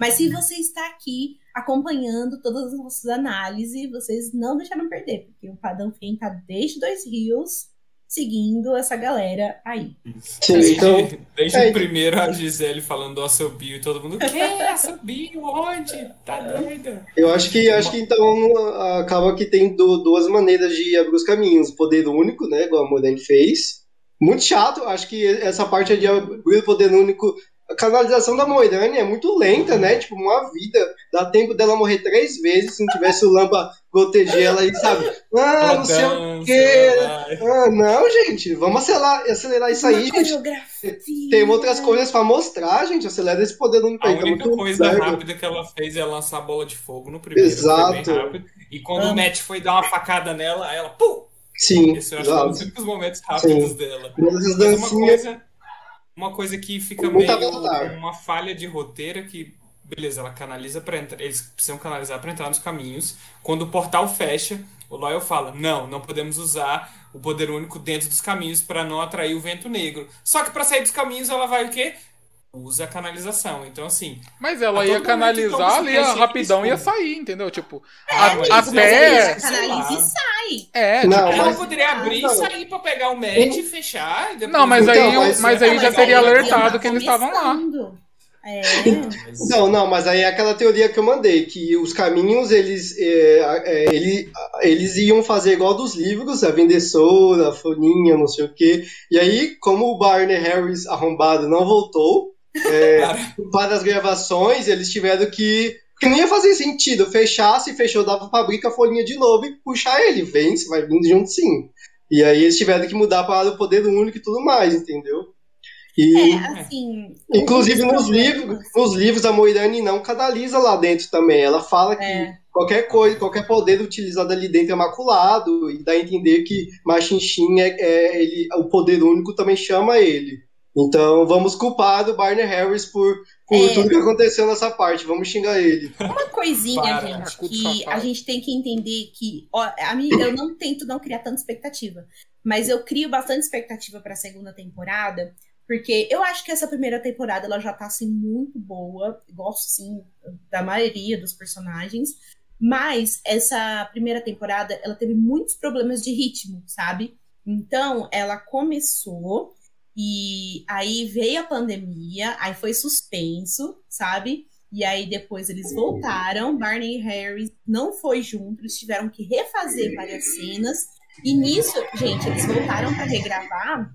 Mas se você está aqui acompanhando todas as nossas análises, vocês não deixaram perder, porque o Padão Fen tá desde Dois Rios seguindo essa galera aí. Sim, então, desde é, o primeiro a Gisele falando do Assobio e todo mundo, que Assobio? Onde? Tá doida? Eu acho que acho que então acaba que tem duas maneiras de abrir os caminhos. Poder único, né? Igual a Modern fez. Muito chato, acho que essa parte de abrir o poder único a canalização da Moirane é muito lenta, né? Tipo, uma vida. Dá tempo dela morrer três vezes se não tivesse o Lampa proteger ela aí, sabe? Ah, não sei o quê. Ah, não, gente. Vamos acelerar, acelerar isso aí, gente. Tem outras coisas pra mostrar, gente. Acelera esse poder do A única coisa rápida que ela fez é lançar a bola de fogo no primeiro. Exato. E quando o Matt foi dar uma facada nela, ela, pum! Sim. Esse eu acho que é um dos únicos momentos rápidos Sim. dela. Mas uma coisa uma coisa que fica meio uma falha de roteiro que beleza, ela canaliza para entrar, eles precisam canalizar para entrar nos caminhos. Quando o portal fecha, o Loyal fala: "Não, não podemos usar o poder único dentro dos caminhos para não atrair o vento negro". Só que para sair dos caminhos ela vai o quê? Usa a canalização. Então assim, mas ela ia canalizar ali rapidão ia sair, entendeu? Tipo, é, a, até canaliza e sai. É, não, tipo, ela mas... poderia abrir e sair para pegar o match e fechar. E não, mas aí, então, mas, mas aí já teria alertado que eles estavam lá. É. Não, não, mas aí é aquela teoria que eu mandei, que os caminhos eles, é, é, ele, eles iam fazer igual dos livros, a Vendessora, a Folhinha, não sei o quê. E aí, como o Barney Harris arrombado não voltou é, para as gravações, eles tiveram que. Porque não ia fazer sentido fechar, se fechou, dava pra abrir com a folhinha de novo e puxar ele. Vem, você vai vindo junto sim. E aí eles tiveram que mudar para o poder único e tudo mais, entendeu? E, é, assim, inclusive nos livros, nos livros a Moirane não canaliza lá dentro também. Ela fala que é. qualquer coisa, qualquer poder utilizado ali dentro é maculado e dá a entender que Machinchin é, é ele, o poder único também chama ele. Então vamos culpar o Barney Harris por, por é. tudo que aconteceu nessa parte. Vamos xingar ele. Uma coisinha, Para, gente, que a gente tem que entender que ó, a mim, eu não tento não criar tanta expectativa, mas eu crio bastante expectativa para a segunda temporada porque eu acho que essa primeira temporada ela já tá assim muito boa. Gosto sim da maioria dos personagens. Mas essa primeira temporada ela teve muitos problemas de ritmo, sabe? Então ela começou e aí veio a pandemia, aí foi suspenso, sabe? E aí depois eles voltaram, Barney e Harry não foi junto, eles tiveram que refazer várias cenas. E nisso, gente, eles voltaram para regravar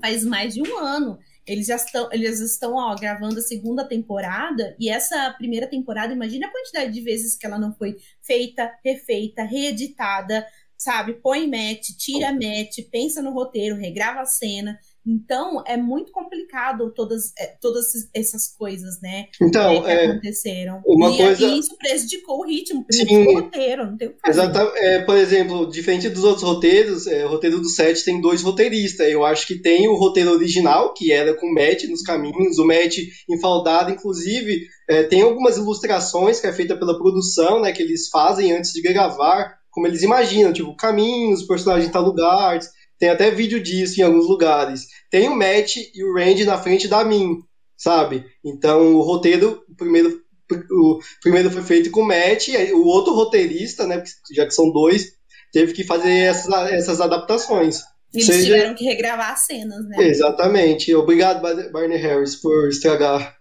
faz mais de um ano. Eles já estão, eles estão ó, gravando a segunda temporada, e essa primeira temporada, imagina a quantidade de vezes que ela não foi feita, refeita, reeditada, sabe? Põe match, tira match, pensa no roteiro, regrava a cena. Então, é muito complicado todas, é, todas essas coisas, né? Então, que é, aconteceram. Uma e, coisa... e isso prejudicou o ritmo, prejudicou Sim. o roteiro, não tem o que fazer. Exatamente. É, por exemplo, diferente dos outros roteiros, é, o roteiro do set tem dois roteiristas. Eu acho que tem o roteiro original, que era com o Matt nos caminhos, o Matt enfaldado, inclusive, é, tem algumas ilustrações que é feita pela produção, né, que eles fazem antes de gravar, como eles imaginam, tipo, caminhos, personagens em tal lugar, tem até vídeo disso em alguns lugares. Tem o Matt e o Randy na frente da mim, sabe? Então o roteiro, o primeiro, o primeiro foi feito com o Matt, e o outro roteirista, né? Já que são dois, teve que fazer essas, essas adaptações. Eles Seja... tiveram que regravar as cenas, né? Exatamente. Obrigado, Barney Harris, por estragar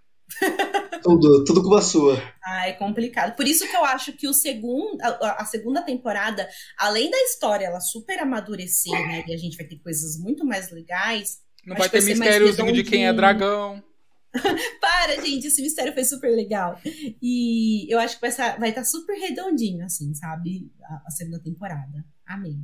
tudo, tudo culpa sua. Ah, é complicado. Por isso que eu acho que o segundo, a, a, segunda temporada, além da história ela super amadurecer, né? E a gente vai ter coisas muito mais legais. Não vai ter mistériozinho de quem é dragão. Para, gente, esse mistério foi super legal. E eu acho que vai estar, vai estar super redondinho, assim, sabe? A, a segunda temporada. Amém.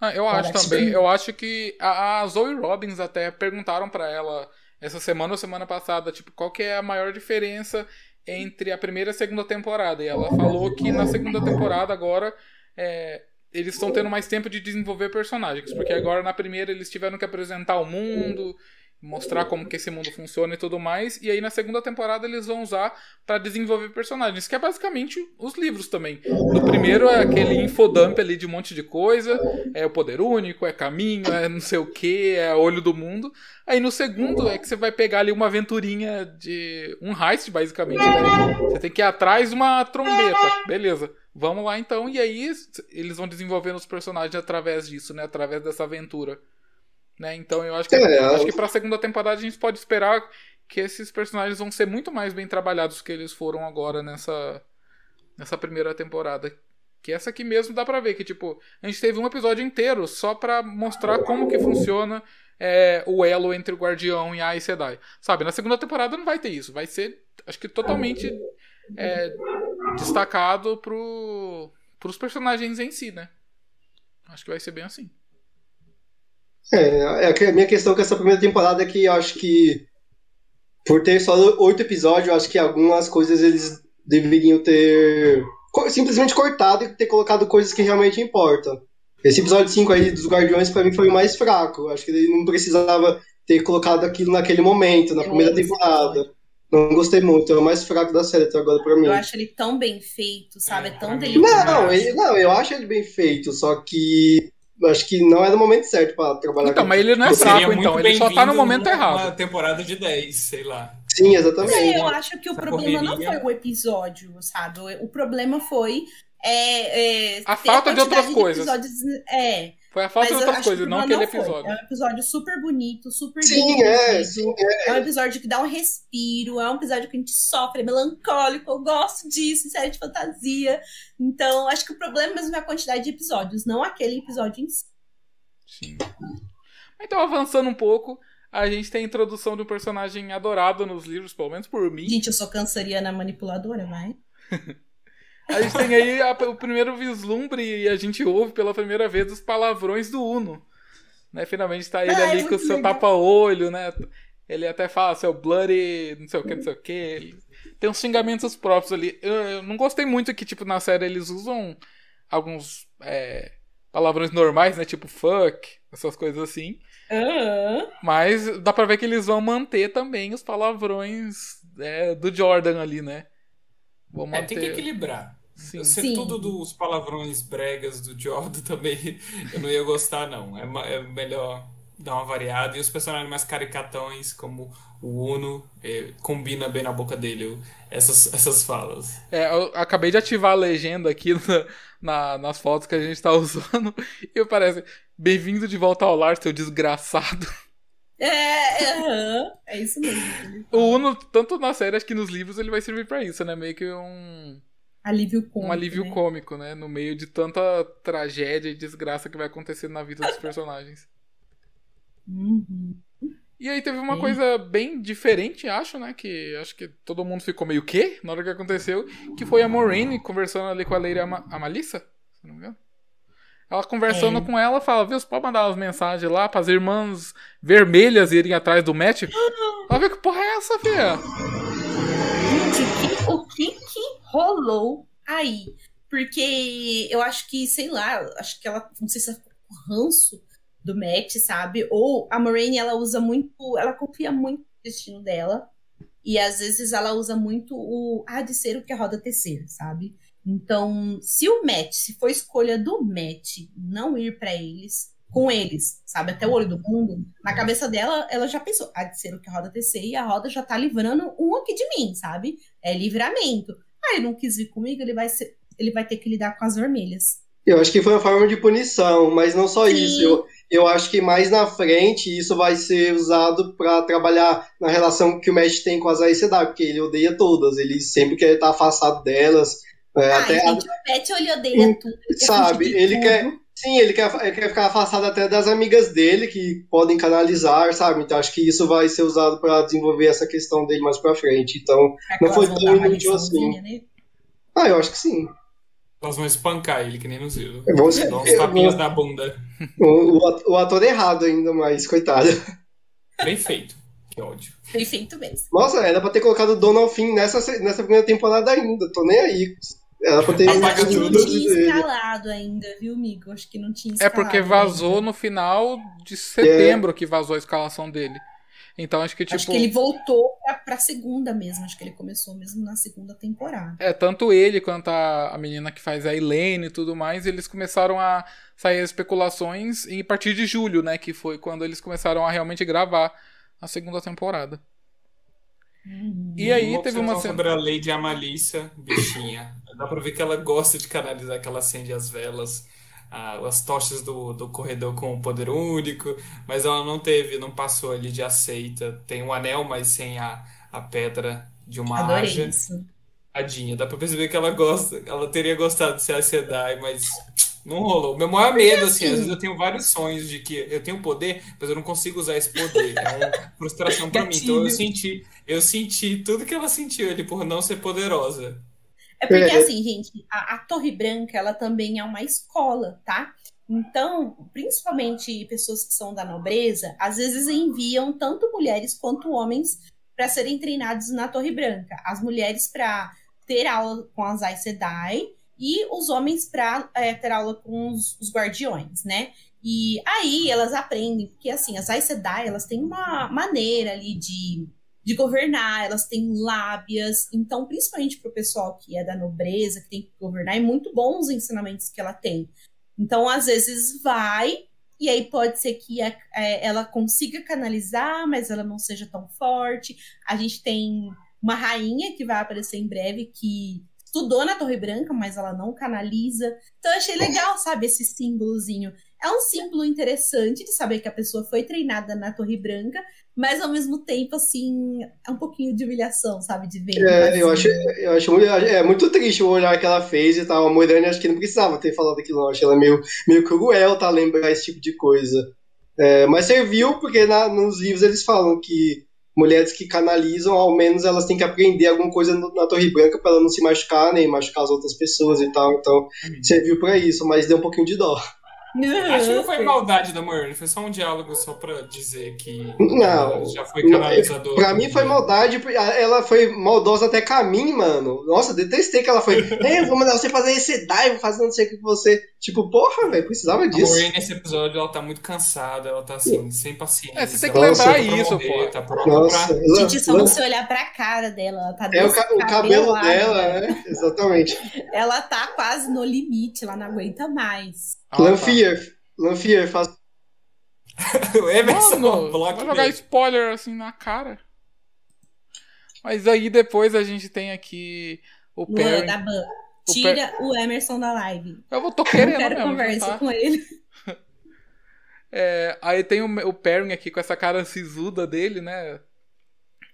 Ah, eu acho também. Eu acho que a, a Zoe Robbins até perguntaram para ela essa semana ou semana passada, tipo, qual que é a maior diferença entre a primeira e a segunda temporada. E ela falou que na segunda temporada agora é, eles estão tendo mais tempo de desenvolver personagens, porque agora na primeira eles tiveram que apresentar o mundo, mostrar como que esse mundo funciona e tudo mais, e aí na segunda temporada eles vão usar para desenvolver personagens, que é basicamente os livros também. No primeiro é aquele infodump ali de um monte de coisa, é o poder único, é caminho, é não sei o que, é olho do mundo. Aí no segundo é que você vai pegar ali uma aventurinha de um heist basicamente, né? Você tem que ir atrás de uma trombeta, beleza? Vamos lá então, e aí eles vão desenvolvendo os personagens através disso, né? Através dessa aventura. Né? Então eu acho que, é, acho que pra segunda temporada a gente pode esperar que esses personagens vão ser muito mais bem trabalhados que eles foram agora nessa, nessa primeira temporada. Que essa aqui mesmo dá pra ver que, tipo, a gente teve um episódio inteiro só pra mostrar como que funciona é, o elo entre o Guardião e a Aes Sedai. Sabe, na segunda temporada não vai ter isso. Vai ser, acho que totalmente é, destacado pro, pros personagens em si, né? Acho que vai ser bem assim. É, é a minha questão com essa primeira temporada é que eu acho que por ter só oito episódios, eu acho que algumas coisas eles deveriam ter simplesmente cortado e ter colocado coisas que realmente importam. Esse episódio 5 aí dos Guardiões para mim foi o mais fraco. Acho que ele não precisava ter colocado aquilo naquele momento, na primeira temporada. Não gostei muito, é o mais fraco da série até agora pra mim. Eu acho ele tão bem feito, sabe? É tão delicado. Não, ele, não, eu acho ele bem feito, só que acho que não é o momento certo para trabalhar Então, mas ele não é fraco, então. Ele só tá no momento errado. Uma temporada de 10, sei lá. Sim, exatamente. É, eu acho que o Essa problema correria. não foi o episódio, sabe? O problema foi. É, é, a falta de outras coisas. É. Foi a falta de outras coisas, não aquele episódio. Foi. É um episódio super bonito, super sim, é, sim, é. é um episódio que dá um respiro, é um episódio que a gente sofre, é melancólico, eu gosto disso, série de fantasia. Então, acho que o problema mesmo é a quantidade de episódios, não aquele episódio em si. Sim. Então, avançando um pouco, a gente tem a introdução de um personagem adorado nos livros, pelo menos por mim. Gente, eu sou canceriana manipuladora, vai. a gente tem aí a, o primeiro vislumbre e a gente ouve pela primeira vez os palavrões do Uno. Né? Finalmente tá ele ah, ali com o seu tapa-olho, né? Ele até fala seu bloody, não sei o que, não sei o que. Ele... Tem uns xingamentos próprios ali. Eu, eu, não gostei muito que, tipo, na série eles usam alguns é, palavrões normais, né? Tipo fuck, essas coisas assim. Uhum. Mas dá pra ver que eles vão manter também os palavrões é, do Jordan ali, né? Vão manter... É, tem que equilibrar. Sim. Ser Sim. tudo dos palavrões bregas do Jordan também eu não ia gostar, não. É, é melhor dar uma variada. E os personagens mais caricatões, como o Uno, é, combina bem na boca dele essas, essas falas. É, eu acabei de ativar a legenda aqui na, na, nas fotos que a gente tá usando e parece bem-vindo de volta ao lar, seu desgraçado. É, é isso mesmo. O Uno, tanto na série, acho que nos livros ele vai servir para isso, né? Meio que um. Alívio cômico. Um alívio né? cômico, né? No meio de tanta tragédia e desgraça que vai acontecer na vida dos personagens. Uhum. E aí teve uma Sim. coisa bem diferente, acho, né? Que acho que todo mundo ficou meio quê? Na hora que aconteceu. Que foi a Moraine conversando ali com a Leira Am Amalissa, se não me engano. Ela conversando é. com ela, fala, viu, você pode mandar umas mensagens lá para as irmãs vermelhas irem atrás do Matt? Ela vê que porra é essa, filha? Gente, o que que rolou aí? Porque eu acho que, sei lá, acho que ela, não sei se é o ranço do Matt, sabe? Ou a Moraine, ela usa muito, ela confia muito no destino dela. E às vezes ela usa muito o ah, de ser o que a roda tecer, sabe? Então, se o Matt, se for escolha do Matt não ir para eles, com eles, sabe, até o olho do mundo, na cabeça dela, ela já pensou, ah, de ser o que a roda tecer e a roda já tá livrando um aqui de mim, sabe? É livramento. Ah, ele não quis vir comigo, ele vai ser, ele vai ter que lidar com as vermelhas. Eu acho que foi uma forma de punição, mas não só Sim. isso. Eu, eu acho que mais na frente isso vai ser usado para trabalhar na relação que o Matt tem com as AECW, porque ele odeia todas, ele sempre quer estar afastado delas. É, Ai, até, gente, o Pet olhou dele a tudo. ele sabe, ele tudo. quer. Sim, ele quer, ele quer ficar afastado até das amigas dele, que podem canalizar, sabe? Então acho que isso vai ser usado pra desenvolver essa questão dele mais pra frente. Então, não foi vão tão dar inútil assim. né? ah, eu acho que sim. Elas vão espancar ele, que nem nos viu. Eu vou- Dá uns tapinhas vou- na bunda. O, o ato- o ator errado ainda, mas coitado. Bem feito. Que ódio. Perfeito mesmo. Nossa, era pra ter colocado o Donald Finn nessa, nessa primeira temporada ainda, tô nem aí. Era pra ter. Apaga Acho que não tinha escalado ainda, viu, amigo? Acho que não tinha É escalado. porque vazou ainda. no final de setembro que vazou a escalação dele. Então acho que, tipo. Acho que ele voltou pra, pra segunda mesmo. Acho que ele começou mesmo na segunda temporada. É, tanto ele quanto a, a menina que faz a Elaine e tudo mais, eles começaram a sair as especulações em a partir de julho, né? Que foi quando eles começaram a realmente gravar a segunda temporada. E aí Uma teve uma cena. sobre a Lady Amalícia, bichinha. Dá pra ver que ela gosta de canalizar, que ela acende as velas, as tochas do, do corredor com o poder único, mas ela não teve, não passou ali de aceita. Tem um anel, mas sem a, a pedra de uma Adorei isso. Tadinha, dá pra perceber que ela gosta, ela teria gostado de ser a Sedai, mas não rolou. Meu maior medo, assim, assim- às vezes eu tenho vários sonhos de que eu tenho poder, mas eu não consigo usar esse poder. É uma frustração pra mim. Então eu senti, eu senti tudo que ela sentiu ali por não ser poderosa. É porque, É. assim, gente, a, a Torre Branca, ela também é uma escola, tá? Então, principalmente pessoas que são da nobreza, às vezes enviam tanto mulheres quanto homens para serem treinados na Torre Branca. As mulheres para ter aula com as Aes Sedai e os homens para ter aula com os, os guardiões, né? E aí elas aprendem, porque assim, as Aes Sedai, elas têm uma maneira ali de de governar, elas têm lábias. Então, principalmente para o pessoal que é da nobreza, que tem que governar, é muito bom os ensinamentos que ela tem. Então, às vezes vai, e aí pode ser que a- é, ela consiga canalizar, mas ela não seja tão forte. A gente tem uma rainha que vai aparecer em breve que estudou na Torre Branca, mas ela não canaliza. Então, eu achei legal, sabe, esse símbolozinho. É um símbolo interessante de saber que a pessoa foi treinada na Torre Branca, mas ao mesmo tempo, assim, é um pouquinho de humilhação, sabe? De ver. É, eu vazio. acho, eu acho muito, é muito triste o olhar que ela fez e tal. A Moirane acho que não precisava ter falado aquilo, não. Acho ela meio, meio cruel, tá? Lembrar esse tipo de coisa. É, mas serviu porque na- nos livros eles falam que mulheres que canalizam, ao menos elas têm que aprender alguma coisa na Torre Branca pra ela não se machucar, nem machucar as outras pessoas e tal. Então, serviu pra isso, mas deu um pouquinho de dó. Acho que não foi maldade da Moirne, foi só um diálogo só pra dizer que Não. ela já foi canalizadora. Pra mim foi maldade, porque ela foi maldosa até pra mim, mano. Nossa, detestei que ela foi. Ei, eu vou mandar você fazer esse dive, vou fazer não sei o que você. Tipo, porra, velho, precisava A disso. Moirne nesse episódio ela tá muito cansada, ela tá assim, sem paciência. É, você tem que Nossa, lembrar pra isso, morrer, pô. Tá Nossa, pra... Gente, só você olhar pra cara dela, ela tá é o, ca- o cabelo dela, né? Exatamente. Ela tá quase no limite, ela não aguenta mais. Ah, tá. Lanfier, Lanfier, faz. o Emerson Mano, bloco vai jogar spoiler assim na cara. Mas aí depois a gente tem aqui o Perry. da Ban. o Tira o Emerson da live. Eu vou tô Não querendo quero mesmo, conversa tá? com ele. É, aí tem o, o Perry aqui com essa cara sisuda dele, né?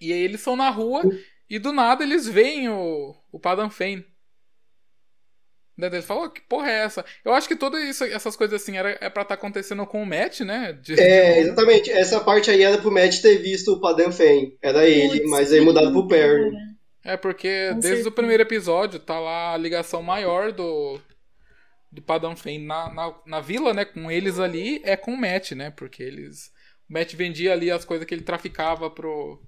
E aí eles são na rua e do nada eles veem o, o Padam Fane. Daí Eles falam, "Oh, que porra é essa? Eu acho que todas isso- essas coisas assim era, é pra estar acontecendo com o Matt, né? De- É, exatamente. Essa parte aí era pro Matt ter visto o Padam Fen. Era ele, Putz, mas aí mudaram pro Perry. É porque Com desde certeza. o primeiro episódio tá lá a ligação maior do do Padam Fane na, na, na vila, né? Com eles ali é com o Matt, né? Porque eles o Matt vendia ali as coisas que ele traficava pro,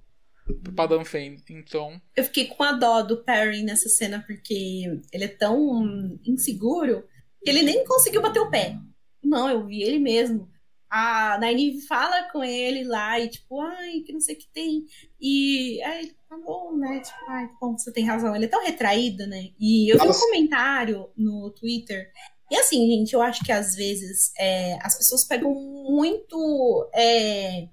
pro Padam Fane. Então, Eu fiquei com a dó do Perry nessa cena, porque ele é tão inseguro que ele nem conseguiu bater o pé. Não, eu vi ele mesmo. A Nynaeve fala com ele lá e tipo, ai, que não sei o que tem. E aí ele, tá bom, né? Tipo, ai, bom, você tem razão. Ele é tão retraído, né? E eu vi um comentário no Twitter. E assim, gente, eu acho que às vezes é, as pessoas pegam muito. é,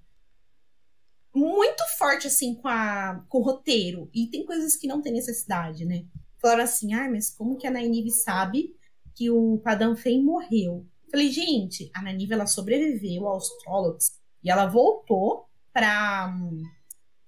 muito forte, assim, com, a, com o roteiro. E tem coisas que não tem necessidade, né? Falaram assim, ah, mas como que a Nynaeve sabe que o Padam Fane morreu? Falei, gente, a Nynaeve, ela sobreviveu aos Trollocs e ela voltou pra,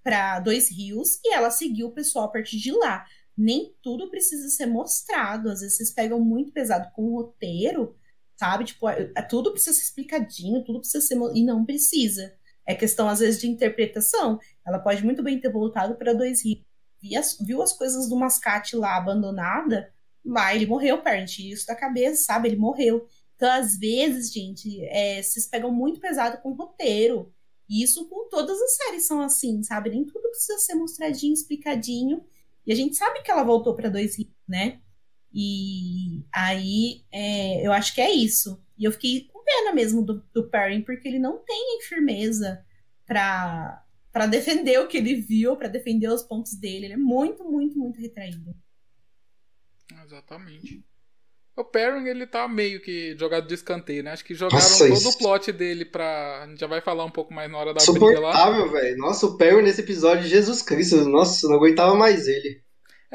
pra Dois Rios e ela seguiu o pessoal a partir de lá. nem tudo precisa ser mostrado. Às vezes vocês pegam muito pesado com o roteiro, sabe? Tipo, é, é, tudo precisa ser explicadinho, tudo precisa ser. E não precisa. É questão, às vezes, de interpretação. Ela pode muito bem ter voltado para dois rios, viu as coisas do mascate lá abandonada, lá ele morreu, parent, isso da cabeça, sabe? Ele morreu. Então, às vezes, gente, é, vocês pegam muito pesado com o roteiro. E isso com todas as séries são assim, sabe? Nem tudo precisa ser mostradinho, explicadinho. E a gente sabe que ela voltou para dois rios, né? E aí é, eu acho que é isso. E eu fiquei pena mesmo do, do Perrin, porque ele não tem firmeza para para defender o que ele viu, para defender os pontos dele. Ele é muito, muito, muito retraído. Exatamente. O Perrin, ele tá meio que jogado de escanteio, né? Acho que jogaram Nossa, todo isso. o plot dele pra. A gente já vai falar um pouco mais na hora da briga lá. Suportável, velho. Nossa, o Perrin nesse episódio, Jesus Cristo. Nossa, não aguentava mais ele.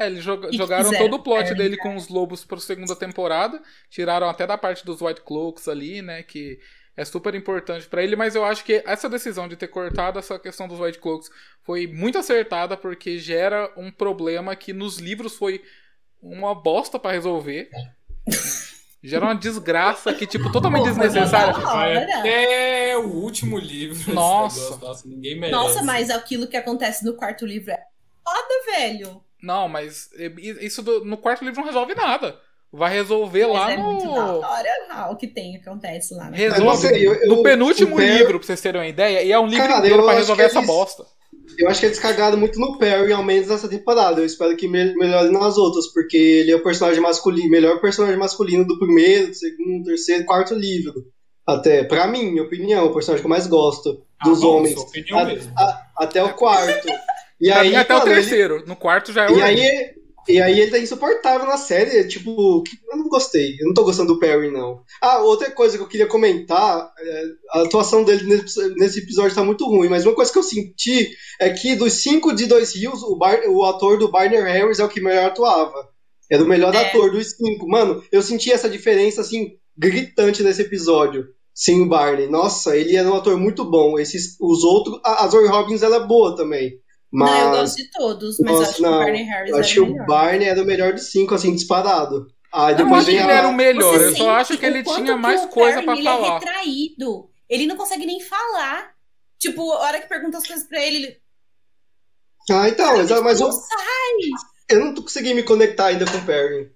É, eles jogaram todo o plot dele com os lobos pra segunda temporada. Tiraram até da parte dos White Cloaks ali, né? Que é super importante para ele, mas eu acho que essa decisão de ter cortado essa questão dos White Cloaks foi muito acertada porque gera um problema que nos livros foi uma bosta para resolver. Gera uma desgraça que, tipo, totalmente desnecessária. Vai até o último livro. Nossa. Nossa, ninguém merece. Nossa, mas aquilo que acontece no quarto livro é foda, velho. Não, mas isso do, no quarto livro não resolve nada. Vai resolver Mas lá é no. Muito da hora o que tem, acontece lá. Né? Resolve eu, eu, no penúltimo livro, pra vocês terem uma ideia, e é um livro Cara, inteiro pra resolver essa eles... bosta. Eu acho que eles cagaram muito no Perry, ao menos nessa temporada. Eu espero que melhore nas outras, porque ele é o personagem masculino, melhor personagem masculino do primeiro, do segundo, terceiro, quarto livro. Até, pra mim, minha opinião, o personagem que eu mais gosto ah, dos bom, homens. A, a, até o quarto. E aí, até o terceiro. Ele... No quarto já é o. E aí, e aí ele tá insuportável na série, tipo, eu não gostei, eu não tô gostando do Perry, não. Ah, outra coisa que eu queria comentar, é, a atuação dele nesse, episódio tá muito ruim, mas uma coisa que eu senti é que dos cinco de Dois Rios, o, Bar, o ator do Barney Harris é o que melhor atuava. Era o melhor é. ator dos cinco. Mano, eu senti essa diferença, assim, gritante nesse episódio. Sim, o Barney. Nossa, ele era um ator muito bom. Esses, os outros. A, a Zoe Robbins, ela é boa também. Mas... Não, eu gosto de todos, mas Nossa, acho não, que o Barney Harris acho que o Barney é do melhor dos cinco, assim, disparado. Ah, depois eu acho que ele era o melhor, Você eu só acho que ele tinha mais coisa para falar. Ele é retraído. Ele não consegue nem falar. Tipo, a hora que pergunta as coisas pra ele, ele... Ah, então, mas, mas eu... sai! Eu não consegui me conectar ainda com o Perry.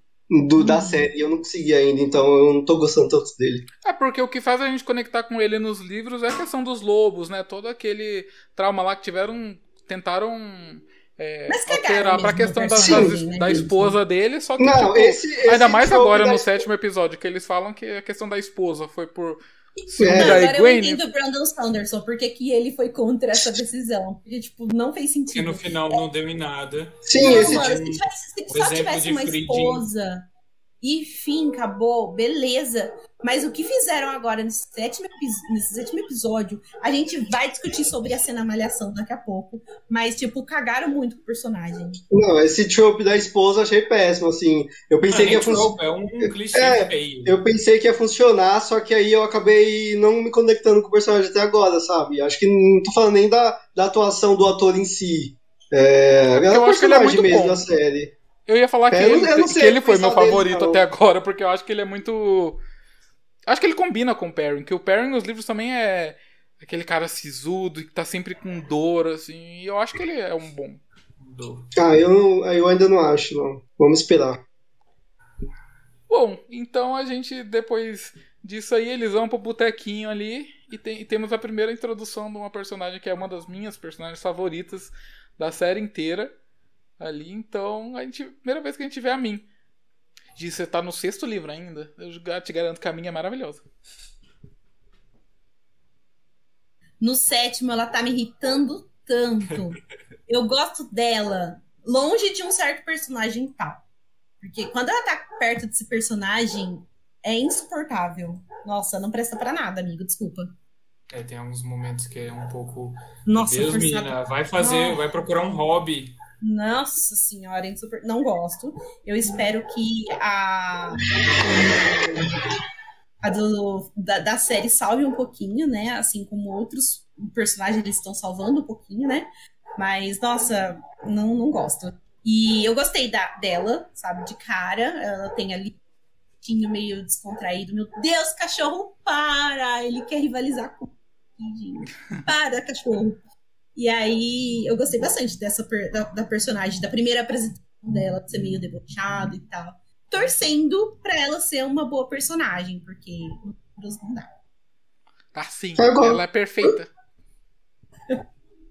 Do, hum. Da série, eu não consegui ainda, então eu não tô gostando tanto dele. É porque o que faz a gente conectar com ele nos livros é a questão dos lobos, né? Todo aquele trauma lá que tiveram tentaram é, alterar pra questão da, né, da esposa dele, só que não, tipo, esse, esse ainda mais agora no sétimo episódio, que eles falam que a questão da esposa foi por é. Agora eu entendo o Brandon Sanderson, porque que ele foi contra essa decisão. Porque, tipo, não fez sentido. Porque no final não deu em nada. Sim, não, esse mano, tipo... se, tivesse, se só tivesse uma esposa e fim, acabou, beleza. Mas o que fizeram agora nesse sétimo, nesse sétimo episódio, a gente vai discutir sobre a cena malhação daqui a pouco. Mas, tipo, cagaram muito com o personagem. Não, esse trope da esposa achei péssimo, assim. Eu pensei ah, que ia funcionar. É um clichê é, feio. Eu pensei que ia funcionar, só que aí eu acabei não me conectando com o personagem até agora, sabe? Acho que não tô falando nem da, da atuação do ator em si. É, eu acho que ele é muito mesmo bom. da série. Eu ia falar que, é, ele, que ele foi meu favorito dele, até agora, porque eu acho que ele é muito. Acho que ele combina com o Perrin, que o Perrin nos livros também é aquele cara sisudo que tá sempre com dor, assim. E eu acho que ele é um bom. Ah, eu, eu ainda não acho, não. Vamos esperar. Bom, então a gente, depois disso aí, eles vão pro botequinho ali e, tem, e temos a primeira introdução de uma personagem que é uma das minhas personagens favoritas da série inteira ali. Então, a gente, primeira vez que a gente vê a mim. De você tá no sexto livro ainda, eu te garanto que a minha é maravilhosa. No sétimo, ela tá me irritando tanto. Eu gosto dela longe de um certo personagem tal. Porque quando ela tá perto desse personagem, é insuportável. Nossa, não presta para nada, amigo, desculpa. É, tem alguns momentos que é um pouco. Nossa, Deus, menina, vai fazer, vai procurar um hobby. Nossa senhora, super... não gosto. Eu espero que a, a do, da, da, série salve um pouquinho, né? Assim como outros personagens eles estão salvando um pouquinho, né? Mas, nossa, não, não gosto. E eu gostei da, dela, sabe, de cara. Ela tem ali um meio descontraído. Meu Deus, cachorro, para! Ele quer rivalizar com Para, cachorro. E aí eu gostei bastante dessa da, da personagem, da primeira apresentação dela, de ser meio debochado e tal. Torcendo pra ela ser uma boa personagem, porque não dá. Ah, sim, ela é perfeita.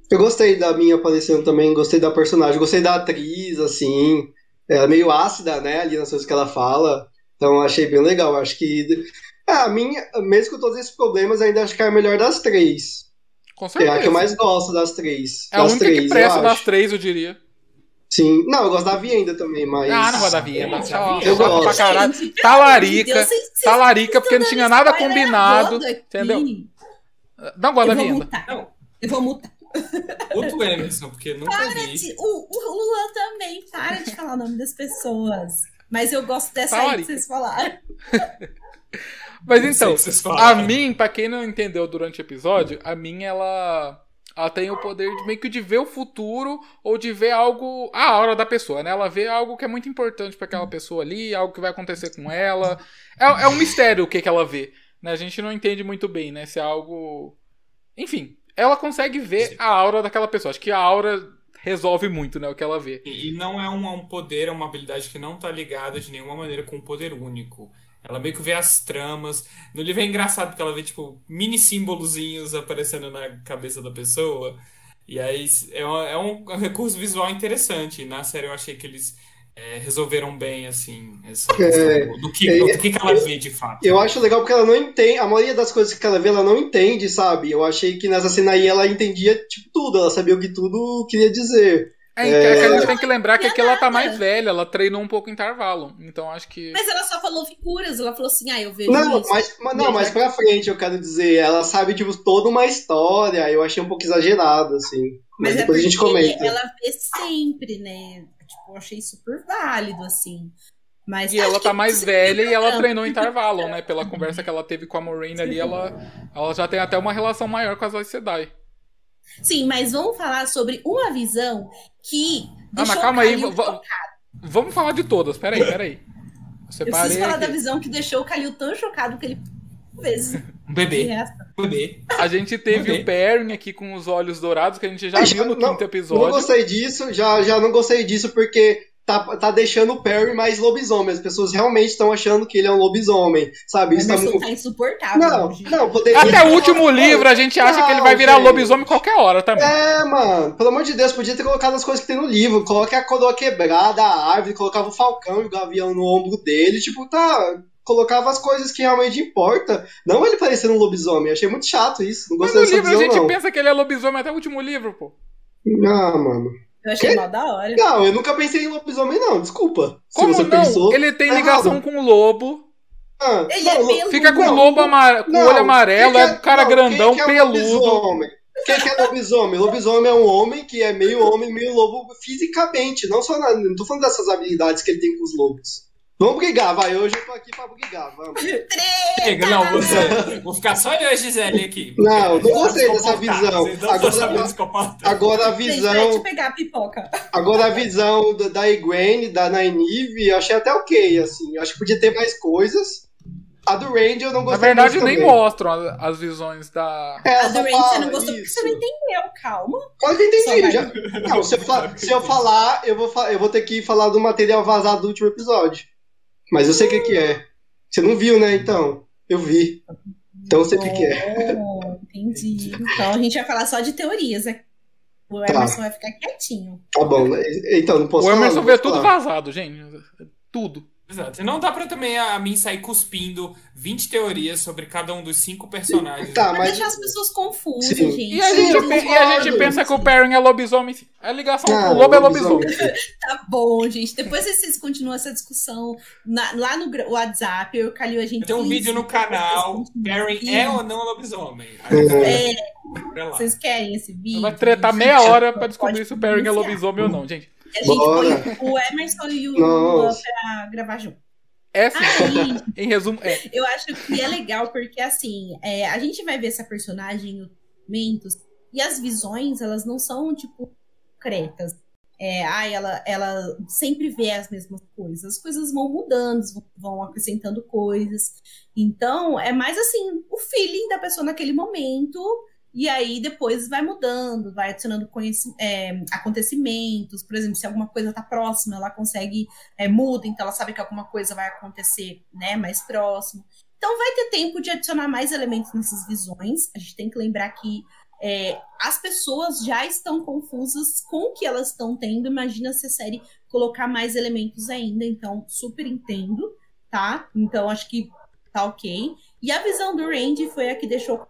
Eu gostei da minha aparecendo também, gostei da personagem, gostei da atriz, assim. Ela é meio ácida, né, ali nas coisas que ela fala. Então achei bem legal. Acho que. É, a minha, mesmo com todos esses problemas, ainda acho que é a melhor das três. Com certeza. É a que eu mais gosto das três. É das a única três, que presta eu das três, eu diria. Sim. Não, eu gosto da Vienda também, mas. Ah, não gosto da Vienda. Eu Só- Eu só gosto. pra caralho. Gente, Talarica, de Deus, vocês- vocês talarica, porque não tinha nada combinado, entendeu? Não gosto da Eu vou Vienda. Não. Eu vou mutar. Outro Emerson, porque nunca vi. O, o Lula também, para de falar o nome das pessoas. Mas eu gosto dessa aí que vocês falaram. Mas então, a mim, pra quem não entendeu durante o episódio, a mim ela. Ela tem o poder de meio que de ver o futuro ou de ver algo. A aura da pessoa, né? Ela vê algo que é muito importante pra aquela pessoa ali, algo que vai acontecer com ela. É, é um mistério o que, que ela vê. Né? A gente não entende muito bem, né? Se é algo. Enfim, ela consegue ver Sim. a aura daquela pessoa. Acho que a aura resolve muito, né? O que ela vê. E e não é um, um poder, é uma habilidade que não tá ligada de nenhuma maneira com um poder único. Ela meio que vê as tramas. No livro é engraçado porque ela vê, tipo, mini símbolozinhos aparecendo na cabeça da pessoa. E aí é um, é um recurso visual interessante. Na série eu achei que eles é, resolveram bem, assim, essa questão do, do que, é, do que que ela vê de fato. Eu acho legal porque ela não entende. A maioria das coisas que ela vê, ela não entende, sabe? Eu achei que nessa cena aí ela entendia, tipo, tudo. Ela sabia o que tudo queria dizer. É, é que a gente tem que lembrar que aqui ela tá mais velha, ela treinou um pouco em intervalo. Então acho que. Mas ela só falou figuras. Ela falou assim: ah, eu vejo Não, isso. mas, mas- não, mas pra frente eu quero dizer, ela sabe, tipo, toda uma história. Eu achei um pouco exagerado, assim. Mas, Mas é depois a gente porque comenta. ela vê sempre, né? Tipo, eu achei super válido, assim. Mas E ela tá mais velha e ela treinou em intervalo, né? Pela conversa que ela teve com a Moraine ali, ela, ela já tem até uma relação maior com as Aes Sedai. Sim, mas vamos falar sobre uma visão que. Ah, mas deixou calma o aí. Vamos falar de todas, peraí, peraí. Eu preciso falar da aqui. visão que deixou o Kalil tão chocado que ele. vezes. Um bebê. Um bebê. A gente teve Ok. o Perrin aqui com os olhos dourados, que a gente já Ah, viu no não- quinto Não episódio. gostei disso, já, já não gostei disso porque tá, tá deixando o Perry mais lobisomem. As pessoas realmente estão achando que ele é um lobisomem, sabe? Isso tá Emerson muito. tá insuportável. Não, hoje. não, poderia. Até o último livro a gente acha que ele vai virar Não, gente. lobisomem qualquer hora também. É, mano, pelo amor de Deus, podia ter colocado as coisas que tem no livro. Coloque a coroa quebrada, a árvore, colocava o falcão e o gavião no ombro dele. Tipo, tá. Colocava as coisas que realmente importa. Não ele parecendo um lobisomem. Achei muito chato isso. Não Mas gostei no dessa livro a visão, gente não. pensa que ele é lobisomem até o último livro, pô. Ah, mano. Eu achei mal da hora. Não, eu nunca pensei em lobisomem, não. Desculpa. Como Se você não? pensou. Ele tem tá ligação errado. com o lobo. Ah, Ele não, é peludo. Fica com o lobo amare... com o Não, olho amarelo, é que um cara não, grandão, é peludo. lobisomem? Quem que é lobisomem? Lobisomem é um homem que é meio homem, meio lobo fisicamente. Não só na, não tô falando dessas habilidades que ele tem com os lobos. Vamos brigar, vai. Hoje eu tô aqui pra brigar, vamos. Chega, não, você. Vou ficar só eu e a Gisele aqui. Não, não gostei dessa visão. Agora-. Agora a Gente, visão, eu pegar a pipoca. agora a visão da, da Egwene, da Nynaeve, eu achei até ok, assim. Eu acho que podia ter mais coisas. A do Randy eu não Na gostei verdade, muito nem também. mostram as visões da. É, A do Rain você não gostou porque você não entendeu, calma. Claro que entendi. Já... Não, se eu, fa- se eu falar, eu vou, fa- eu vou ter que falar do material vazado do último episódio. Mas eu sei o que, que é. Você não viu, né? Então, eu vi. Então eu sei o que, que é. Oh, entendi. Então a gente vai falar só de teorias. né? O Tá. Emerson vai ficar quietinho. Tá bom. Então, não posso O falar. Emerson não vê tudo falar. vazado, gente. Tudo. Exato. E não dá pra também a, a mim sair cuspindo 20 teorias sobre cada um dos cinco personagens. Tá, mas. deixar as pessoas confusas, Sim. gente. E a, Sim, gente, pe- e a gente pensa que o Perrin é lobisomem. sim. A ligação Ah, com o lobo é lobisomem. Tá bom, gente. Depois vocês continuam essa discussão na- lá no WhatsApp. Eu calho a gente. Tem um vídeo no canal. Karen é ou não lobisomem? É, lá. vocês querem esse vídeo? Vai tretar gente? meia hora pra descobrir se o Perrin é lobisomem ou não, gente. E a gente Bora. põe o Emerson e o Lula pra gravar junto. É sim. Aí, Em resumo, é. eu acho que é legal porque, assim, é, a gente vai ver essa personagem em momentos e as visões, elas não são, tipo, concretas. é, ah, ela, ela sempre vê as mesmas coisas. As coisas vão mudando, vão acrescentando coisas. Então, é mais assim, o feeling da pessoa naquele momento. E aí depois vai mudando, vai adicionando é, acontecimentos. Por exemplo, se alguma coisa está próxima, ela consegue é, muda, então ela sabe que alguma coisa vai acontecer né, mais próximo. Então vai ter tempo de adicionar mais elementos nessas visões. A gente tem que lembrar que é, as pessoas já estão confusas com o que elas estão tendo. Imagina se a série colocar mais elementos ainda. Então, super entendo, tá? Então, acho que tá ok. E a visão do Randy foi a que deixou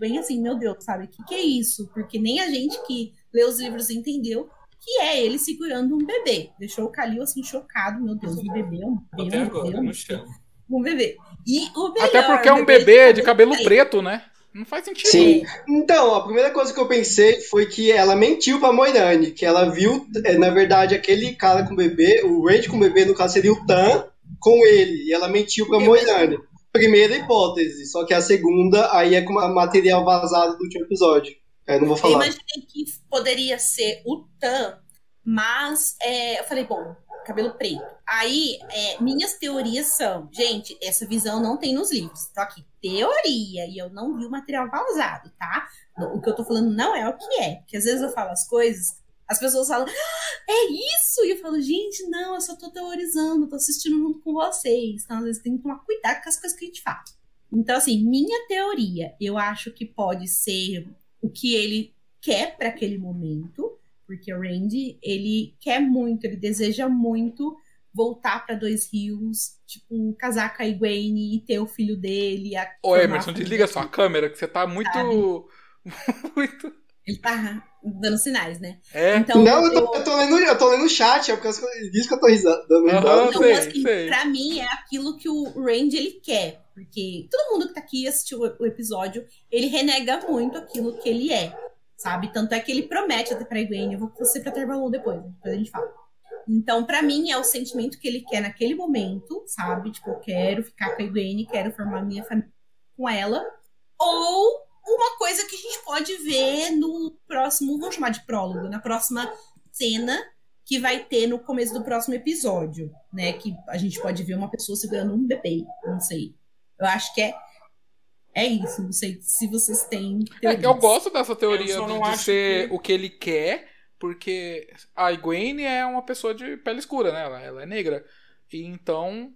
bem assim, meu Deus, sabe? O que, que é isso? Porque nem a gente que lê os livros entendeu que é ele segurando um bebê. Deixou o Kalil assim chocado, meu Deus, um bebê, um bebê, Até um agora, bebê, no chão. um bebê. E o melhor, Até porque é um bebê de cabelo preto, né? Não faz sentido. Sim. Então, a primeira coisa que eu pensei foi que ela mentiu pra Moirane, que ela viu, é, na verdade, aquele cara com o bebê, o Randy com bebê, no caso, seria o Tan com ele. E ela mentiu pra Moirane. Primeira hipótese, só que a segunda aí é com material vazado do último episódio. Aí não vou falar. Eu imaginei que poderia ser o Tan, mas é, eu falei, bom, cabelo preto. Aí, é, minhas teorias são, gente, essa visão não tem nos livros. Então, aqui, teoria, e eu não vi o material vazado, tá? O que eu tô falando não é o que é. Porque às vezes eu falo as coisas, as pessoas falam, ah, é isso! E eu falo, gente, não, eu só tô teorizando, tô assistindo junto com vocês. Então, às vezes tem que tomar cuidado com as coisas que a gente fala. Então, assim, minha teoria, eu acho que pode ser o que ele quer para aquele momento porque o Randy, ele quer muito, ele deseja muito voltar para Dois Rios, tipo, casar com a Egwene e ter o filho dele. Ô, Emerson, desliga sua câmera, que você tá muito. muito. Ele tá dando sinais, né? É. Então, não, eu tô, eu tô, lendo, eu tô lendo o chat, é por causa disso que eu tô risando. Dando Uhum, então, sei, assim, sei. pra mim, é aquilo que o Randy ele quer. Porque todo mundo que tá aqui assistiu o episódio, ele renega muito aquilo que ele é sabe? Tanto é que ele promete até pra Egwene, eu vou ser pra Tarvalon depois, depois a gente fala. Então, pra mim, é o sentimento que ele quer naquele momento, sabe? Tipo, eu quero ficar com a Egwene, quero formar minha família com ela. Ou uma coisa que a gente pode ver no próximo, vamos chamar de prólogo, na próxima cena que vai ter no começo do próximo episódio, né? Que a gente pode ver uma pessoa segurando um bebê, não sei. Eu acho que é é isso, não sei se vocês têm. É, eu gosto dessa teoria não de acho ser que- o que ele quer, porque a Egwene é uma pessoa de pele escura, né? Ela, ela é negra. E então.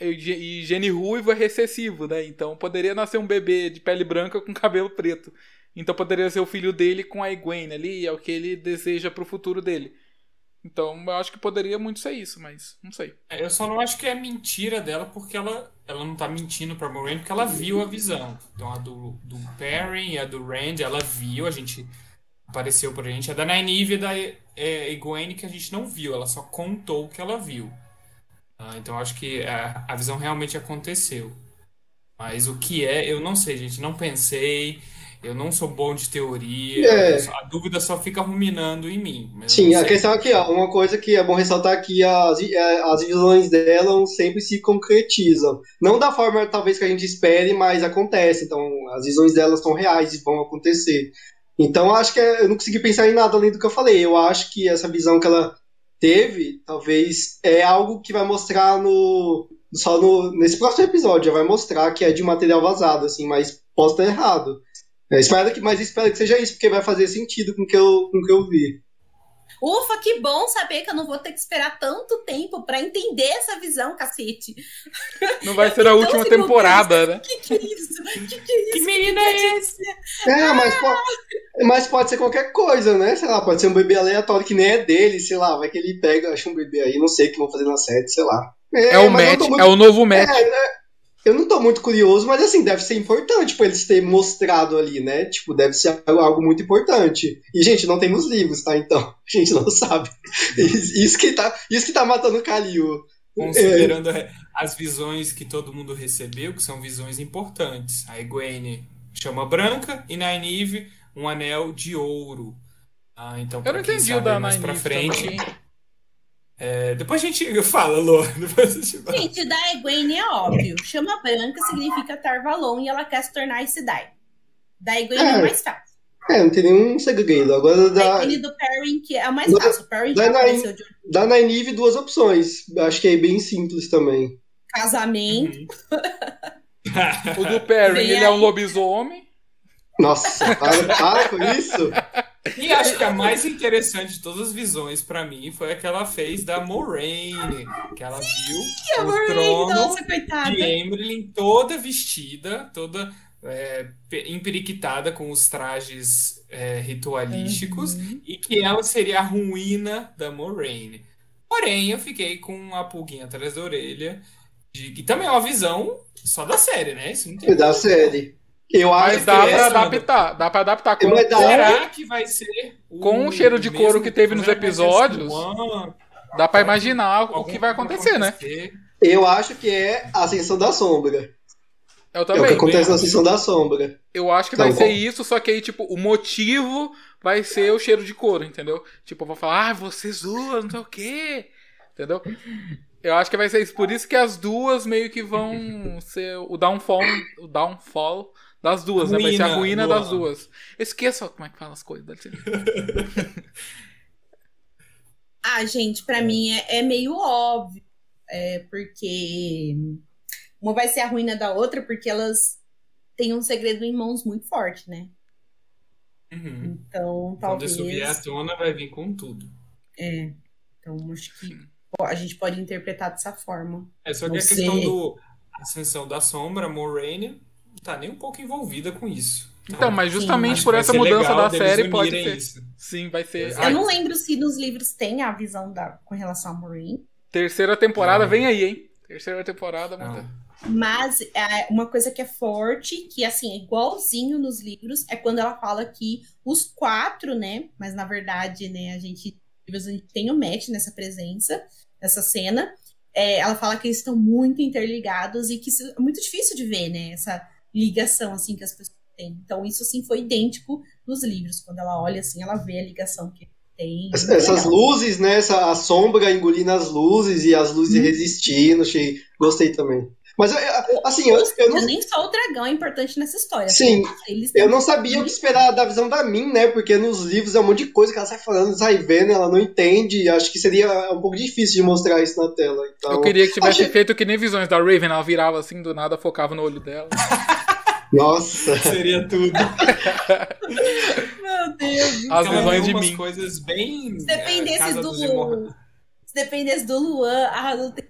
E gene ruivo é recessivo, né? Então poderia nascer um bebê de pele branca com cabelo preto. Então poderia ser o filho dele com a Egwene ali, é o que ele deseja pro futuro dele. Então eu acho que poderia muito ser isso, mas não sei. É, Eu só não acho que é mentira dela, porque ela, ela não tá mentindo pra Moraine, porque ela viu a visão. Então a do, do Perrin e a do Rand, ela viu, a gente apareceu pra gente. A da Nynaeve e da é, Egwene que a gente não viu, ela só contou o que ela viu. Ah, então acho que a, a visão realmente aconteceu. Mas o que é, eu não sei, gente, não pensei. Eu não sou bom de teoria. É. só- A dúvida só fica ruminando em mim. Sim, a questão aqui, ó, uma coisa que é bom ressaltar aqui, as, é, as visões dela sempre se concretizam. Não da forma, talvez, que a gente espere, mas acontece. Então, as visões delas estão reais e vão acontecer. Então, acho que é- eu não consegui pensar em nada além do que eu falei. Eu acho que essa visão que ela teve, talvez, é algo que vai mostrar no só no, nesse próximo episódio. Já vai mostrar que é de material vazado, assim, mas posso estar errado. Eu espero que, mas espero que seja isso, porque vai fazer sentido com o que eu, com o que eu vi. Ufa, que bom saber que eu não vou ter que esperar tanto tempo pra entender essa visão, cacete. Não vai ser a última temporada, né? Que que é isso? Que que é Que isso? menina é esse? É, mas pode, mas pode ser qualquer coisa, né? Sei lá, pode ser um bebê aleatório que nem é dele, sei lá, vai que ele pega, acha um bebê aí, não sei o que vão fazer na série, sei lá. É, o mas eu match, muito- é o novo match. É, né? Eu não tô muito curioso, mas assim, deve ser importante pra eles terem mostrado ali, né? Tipo, deve ser algo muito importante. E, gente, não tem nos livros, tá? Então, a gente não sabe. Isso que tá, isso que tá matando o Kalil. Considerando as visões que todo mundo recebeu, que são visões importantes. A Egwene chama branca e Nynaeve um anel de ouro. Ah, então, Eu não entendi o sabe da mais pra frente. também. É, depois a gente fala, Lô. Depois a gente fala. Gente, da Egwene é óbvio. Chama branca significa Tarvalon e ela quer se tornar Aes Sedai. Da Egwene é, É. mais fácil. É, não tem nenhum segredo. Agora dá, Depende do pairing, que é o mais Dá- fácil. O pairing dá já na- apareceu de dá na Nive duas opções. Acho que é bem simples também. casamento. O do Perry, Vem ele é um aí. lobisomem. Nossa, para, para com isso. E acho que a mais interessante de todas as visões pra mim foi a que ela fez da Moraine, que ela viu Que o amor, trono nossa, coitada. de Emrylin toda vestida, toda é, pe- emperiquitada com os trajes é, ritualísticos Uhum. e que ela seria a ruína da Moraine. Porém, eu fiquei com uma pulguinha atrás da orelha, de, que também é uma visão só da série, né? Isso não tem Da série. Eu acho Mas que dá pra essa, adaptar. Dá pra adaptar com, dá- Será que vai ser Com o cheiro de couro que teve nos episódios? Dá pra imaginar o que vai acontecer, né? eu acho que é a Ascensão da Sombra. Eu É o que também. acontece na Ascensão da Sombra. Eu acho que vai ser bom. isso, só que aí, tipo, o motivo vai ser o cheiro de couro, entendeu? Tipo, eu vou falar, ah, você zoa, não sei o quê. Entendeu? Eu acho que vai ser isso. Por isso que as duas meio que vão ser o downfall, o downfall das duas, né? Vai ser a Ruína, ruína Luan. das duas. Esqueça como é que fala as coisas. Ah, gente, pra mim é, é meio óbvio. É porque uma vai ser a ruína da outra, porque elas têm um segredo em mãos muito forte, né? Uhum. Então, Quando isso vier à talvez. tona, vai vir com tudo. É. Então, acho que pô, a gente pode interpretar dessa forma. É só que Não a questão sei. do Ascensão da Sombra, Moraine, tá nem um pouco envolvida com isso. tá? Então, mas justamente Acho por essa mudança legal da série pode ser. isso. Sim, vai ser. Eu não lembro se nos livros tem a visão da, com relação a Maureen. terceira temporada Não. vem aí, hein? Terceira temporada, mano. Mas é, uma coisa que é forte, que assim, é igualzinho nos livros, é quando ela fala que os quatro, né? Mas na verdade, né, a gente, a gente tem o Matt nessa presença, nessa cena. é, ela fala que eles estão muito interligados e que isso é muito difícil de ver, né? Essa ligação assim que as pessoas têm. Então, isso assim foi idêntico nos livros. Quando ela olha assim, ela vê a ligação que tem. Es- Essas Legal. luzes, né? Essa, a sombra engolindo as luzes e as luzes Hum. resistindo. Achei, gostei também. Mas, eu- assim, eu, eu não, Nem só o dragão é importante nessa história. Sim, Eles eu não sabia o que esperar da visão da Min, né? Porque nos livros é um monte de coisa que ela sai falando, sai vendo, ela não entende. e Acho que seria um pouco difícil de mostrar isso na tela. Então, Eu queria que tivesse achei- feito que nem visões da Raven, ela virava assim do nada, focava no olho dela. Nossa. Seria tudo. Meu Deus. As de mim. coisas bem. Se é, dependesse do. Imor- Se dependesse do Luan, a não tem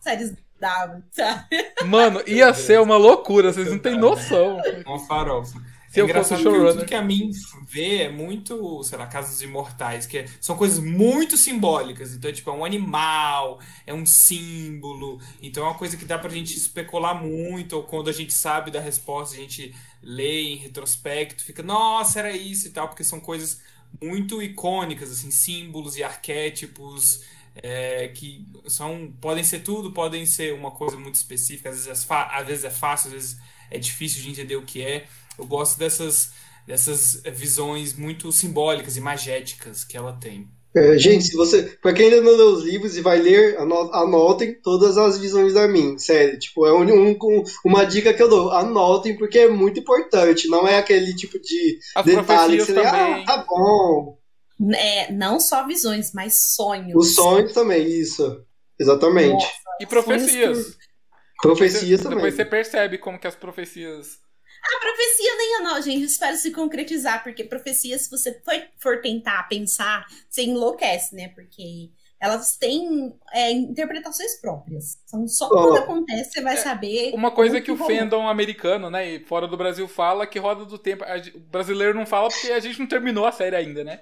séries da. sabe? Mano, ia ser uma loucura, vocês não têm noção. Uma farofa. Se É eu fosse showrunner. tudo que a mim vê é muito, sei lá, Casa dos Imortais, que é- são coisas muito simbólicas. Então, é tipo, é um animal, é um símbolo. Então, é uma coisa que dá pra gente especular muito, ou quando a gente sabe da resposta, a gente lê em retrospecto, fica, nossa, era isso e tal, porque são coisas muito icônicas, assim, símbolos e arquétipos. é, que são podem ser tudo, podem ser uma coisa muito específica, às vezes, é às vezes é fácil, às vezes é difícil de entender o que é. Eu gosto dessas, dessas visões muito simbólicas e magéticas que ela tem. É, gente, se você. Pra quem ainda não leu os livros e vai ler, ano- anotem todas as visões da Min. Sério, tipo, é um, um- uma dica que eu dou. Anotem, porque é muito importante. Não é aquele tipo de As detalhe que você lê, ah, também. tá bom. É, não só visões, mas sonhos. Os sonhos também, isso. Exatamente. Nossa, E profecias. Profecias também. Depois você percebe como que as profecias. A profecia nem é não, gente. Espero se concretizar, porque profecia, se você for, for tentar pensar, você enlouquece, né? Porque elas têm é, interpretações próprias. São só quando Ó. acontece, você vai saber. Uma coisa que o rolou. fandom americano, né, e fora do Brasil fala que roda do tempo. a o brasileiro não fala porque a gente não terminou a série ainda, né?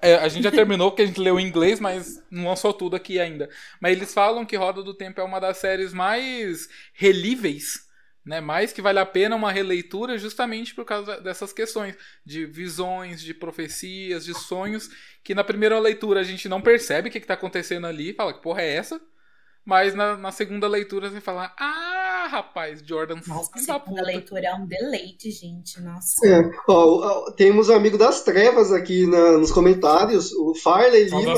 É, a gente já terminou porque a gente leu em inglês, mas não lançou tudo aqui ainda. Mas eles falam que Roda do Tempo é uma das séries mais relíveis, né? Mais que vale a pena uma releitura justamente por causa dessas questões de visões, de profecias, de sonhos, que na primeira leitura a gente não percebe o que, está acontecendo ali, fala que porra é essa? Mas na, na segunda leitura você fala, ah, rapaz, Jordan, Nossa, da a segunda puta. leitura é um deleite, gente. Nossa. É, ó, ó, temos um amigo das trevas aqui na- nos comentários, o Farley Lima.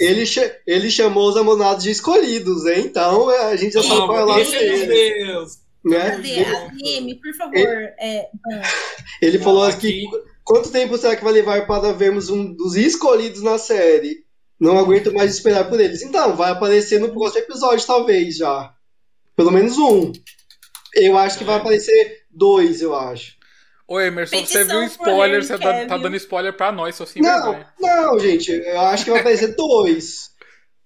Ele, ele chamou os amonados de escolhidos, hein? Então é, a gente já sabe qual é o lado Esse é. Deus. Né? Cadê? ADM, por favor. É, Ele falou aqui quanto tempo será que vai levar para vermos um dos escolhidos na série? Não aguento mais esperar por eles. Então, vai aparecer no próximo episódio, talvez, já. Pelo menos um. Eu acho que vai aparecer dois, eu acho. Ô Emerson, Petição você viu spoiler, você tá, tá Cavill. dando spoiler pra nós, só sem Não, vergonha. não, gente. Eu acho que vai aparecer dois.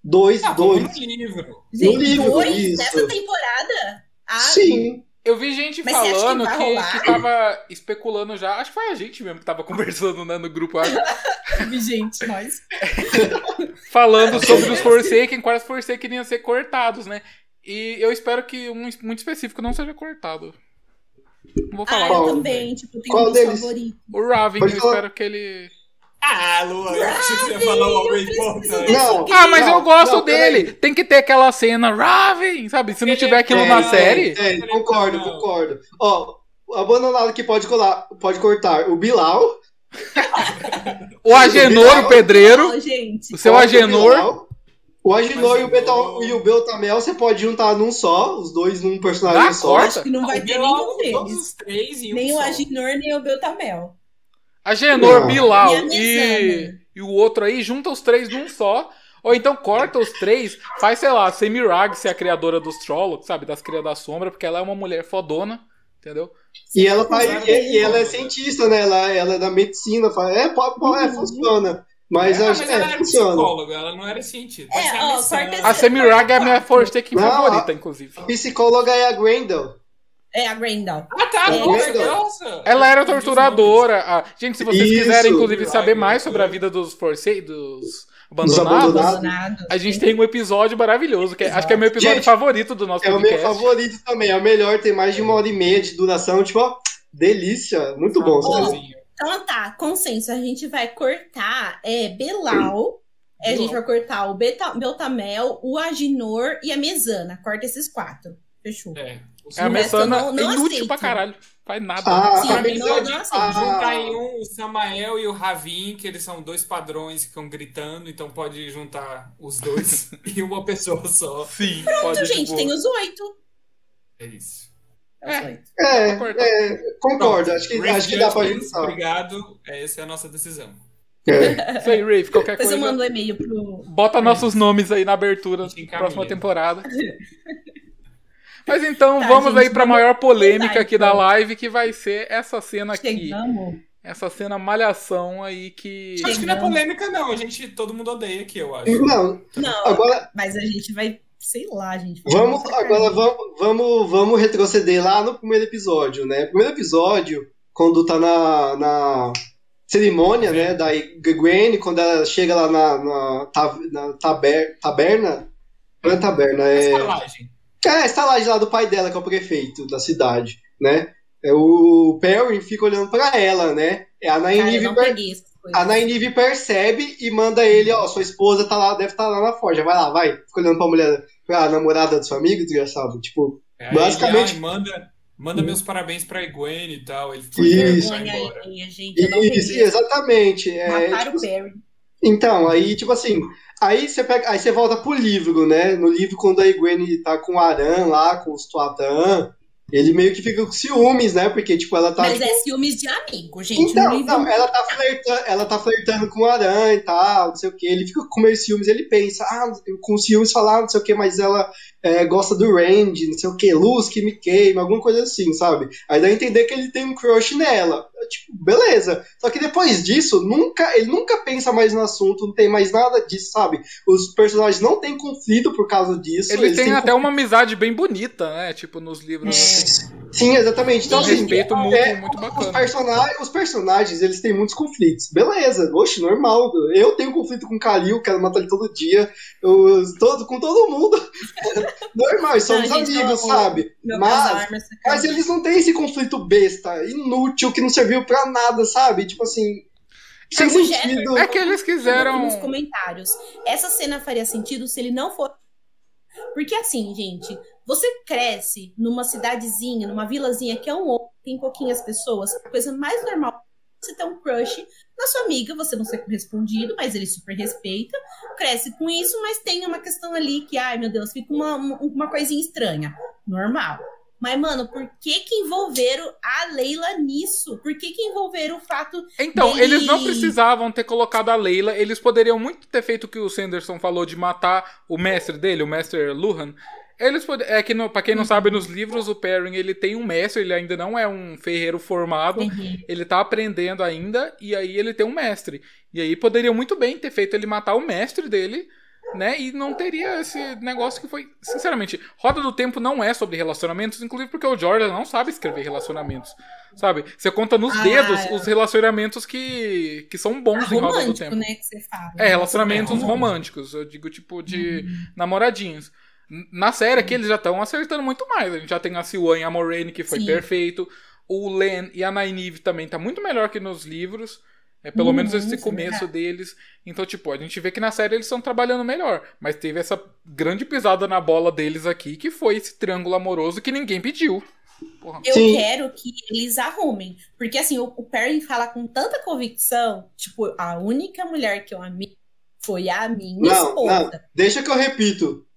Dois, Ah, dois. no livro. Gente, livro, dois isso. nessa temporada? Ah, Sim. Eu vi gente Mas que falando que, rolar? que tava especulando já. Acho que foi a gente mesmo que tava conversando né, no grupo. acho. gente, nós. falando sobre os Forsaken, quais Forsaken iam ser cortados, né? E eu espero que um muito específico não seja cortado. Não vou Ah, falar. eu Qual? também, tipo, tenho Qual um deles? favorito. O Raven, eu espero que ele. Ah, Luan, eu achei que você ia falar algo importante. Não. Ah, mas Não, eu gosto não, peraí. dele! Tem que ter aquela cena Raven, sabe? Se não tiver é aquilo Tem, na tem, série. tem, concordo, concordo. Ó, o abandonado que pode colar, pode cortar o Bilal. O Agenor, o pedreiro. Ó, gente. O seu corta o Agenor. Bilal. O Agenor e o, Agenor. Betal, e o Beltamel você pode juntar num só, os dois num personagem Ah, só. Acho que não vai O ter Bilal, nenhum Todos deles. os três um Nem o só. Aginor, nem o Beltamel. Agenor. Bilal E a e, e o outro aí, junta os três num só. Ou então corta os três, faz, sei lá, Semirag ser a criadora dos Trollocs, sabe? Das Crias da Sombra, porque ela é uma mulher fodona, entendeu? E ela, tá, Exato. e, e ela é cientista, né? Ela, ela é da medicina. fala, É, pode, pode, é, Uhum. funciona. Mas, É, acho, mas é, ela era funciona. psicóloga, ela não era cientista. É, ser a ó, A Semirag é a minha Forsaken Não, favorita, inclusive. A psicóloga é a Grendel. É a Grendel. Ah, tá, É, nossa. Ela era torturadora. Ah, gente, se vocês Isso. quiserem, inclusive, saber Ai, mais sobre a vida dos Forsaken, dos Dos abandonados, abandonados. Abandonado. a gente tem um episódio maravilhoso, que é- acho que é meu episódio Gente, favorito do nosso É o meu podcast. favorito também. É o melhor, tem mais de uma hora e meia de duração. Tipo, ó, delícia. Muito bom. Sozinho. Então tá, consenso. A gente vai cortar é, Belal. É, a gente vai cortar o Beta, Beltamel, o Aginor e a Mesana. Corta esses quatro. Fechou. É. É a eu Messana não- não é inútil aceito. pra caralho. Faz nada. Ah, Sim, Pra mim, não, não aceito. juntar em um o Samael e o Ravin, que eles são dois padrões que ficam gritando, então pode juntar os dois em uma pessoa só. Sim, Pronto, pode, gente, tipo, tem os oito. É isso. É. É, Cortar. é, concordo. Acho que, acho que dá pra juntar. Obrigado. Essa é a nossa decisão. É. Isso aí, Rafe, qualquer Depois eu coisa. mando um e-mail pro. Bota nossos nomes aí na abertura gente da próxima temporada. Mas então, Tá, vamos gente, aí pra vamos maior polêmica aqui da então. live, que vai ser essa cena aqui. Chegamos. Essa cena malhação aí que. Acho que não é polêmica, não. A gente, todo mundo odeia aqui, eu acho. Não, Não, agora mas a gente vai, sei lá, gente. vamos, agora vamos, vamos, vamos retroceder lá no primeiro episódio, né? Primeiro episódio, quando tá na, na cerimônia, né? Da Gwen, quando ela chega lá na, na, na taber, taberna. Não é taberna, é. Estalagem. É, a estalagem lá do pai dela, que é o prefeito da cidade, né? É, o Perry fica olhando pra ela, né? É a Cara, não per- a Nynaeve percebe e manda ele, ó, sua esposa tá lá, deve estar lá na forja, vai lá, vai. Fica olhando pra mulher, pra namorada do seu amigo, desgraçado. Tipo, Aí Basicamente- ele, ai, manda, manda meus parabéns pra Gwen e tal. Ele foi Isso. vai embora. alheia, gente. Isso, peguei. exatamente. É, Mataram tipo, o Perry. Então, aí, tipo assim, aí você pega, aí você volta pro livro, né? No livro, quando a Gwen tá com o Aran lá, com os Tuatan, ele meio que fica com ciúmes, né? Porque, tipo, ela tá. Mas tipo, é ciúmes de amigo, gente. Então, livro não, ela tá flertando, ela tá flertando com o Aran e tal, não sei o que. Ele fica com meio ciúmes, ele pensa, ah, com ciúmes falar, não sei o que, mas ela é, gosta do Randy, não sei o que, luz que me queima, alguma coisa assim, sabe? Aí dá a entender que ele tem um crush nela. Tipo, beleza. Só que depois disso, nunca, ele nunca pensa mais no assunto, não tem mais nada disso, sabe? Os personagens não têm conflito por causa disso. Ele tem até uma amizade bem bonita, né? Tipo, nos livros. Sim, exatamente. Então, assim, respeito é, muito os, bacana. personagens, os personagens, eles têm muitos conflitos. Beleza, oxe, normal. Eu tenho conflito com o Kalil, quero matar ele todo dia. Eu, todo, com todo mundo. normal, somos Não, amigos, não, sabe? Mas, mas eles não têm esse conflito besta, inútil, que não serviu pra nada, sabe? Tipo assim. Sem Mas o sentido. É que eles quiseram. nos comentários. Essa cena faria sentido se ele não fosse. Porque assim, gente, você cresce numa cidadezinha, numa vilazinha que é um ovo, tem pouquinhas pessoas, a coisa mais normal você ter um crush na sua amiga, você não ser correspondido, mas ele super respeita, cresce com isso, mas tem uma questão ali que, ai meu Deus, fica uma, uma, uma coisinha estranha. Normal. Mas, mano, por que que envolveram a Leila nisso? Por que que envolveram o fato Então, dele- eles não precisavam ter colocado a Leila, eles poderiam muito ter feito o que o Sanderson falou de matar o mestre dele, o mestre Luhan. Eles pod... É que, no, pra quem não sabe, nos livros, o Perrin, ele tem um mestre, ele ainda não é um ferreiro formado, Uhum. ele tá aprendendo ainda, e aí ele tem um mestre. E aí poderiam muito bem ter feito ele matar o mestre dele, né? E não teria esse negócio que foi. Sinceramente, Roda do Tempo não é sobre relacionamentos, inclusive porque o Jordan não sabe escrever relacionamentos. Sabe? Você conta nos Ah, dedos é. os relacionamentos que, que são bons Ah, em Roda do Tempo. né, que você fala. É, relacionamentos É, romântico. românticos. Eu digo, tipo, de namoradinhos. Na série aqui eles já estão acertando muito mais. A gente já tem a Siwan e a Moraine, que foi Sim. perfeito. O Len e a Nynaeve também tá muito melhor que nos livros. É pelo Uhum, menos esse é começo verdade. deles. Então, tipo, a gente vê que na série eles estão trabalhando melhor. Mas teve essa grande pisada na bola deles aqui, que foi esse triângulo amoroso que ninguém pediu. Porra. Eu Sim. quero que eles arrumem. Porque, assim, o, o Perry fala com tanta convicção. Tipo, a única mulher que eu amei foi a minha Não, esposa. não, deixa que eu repito.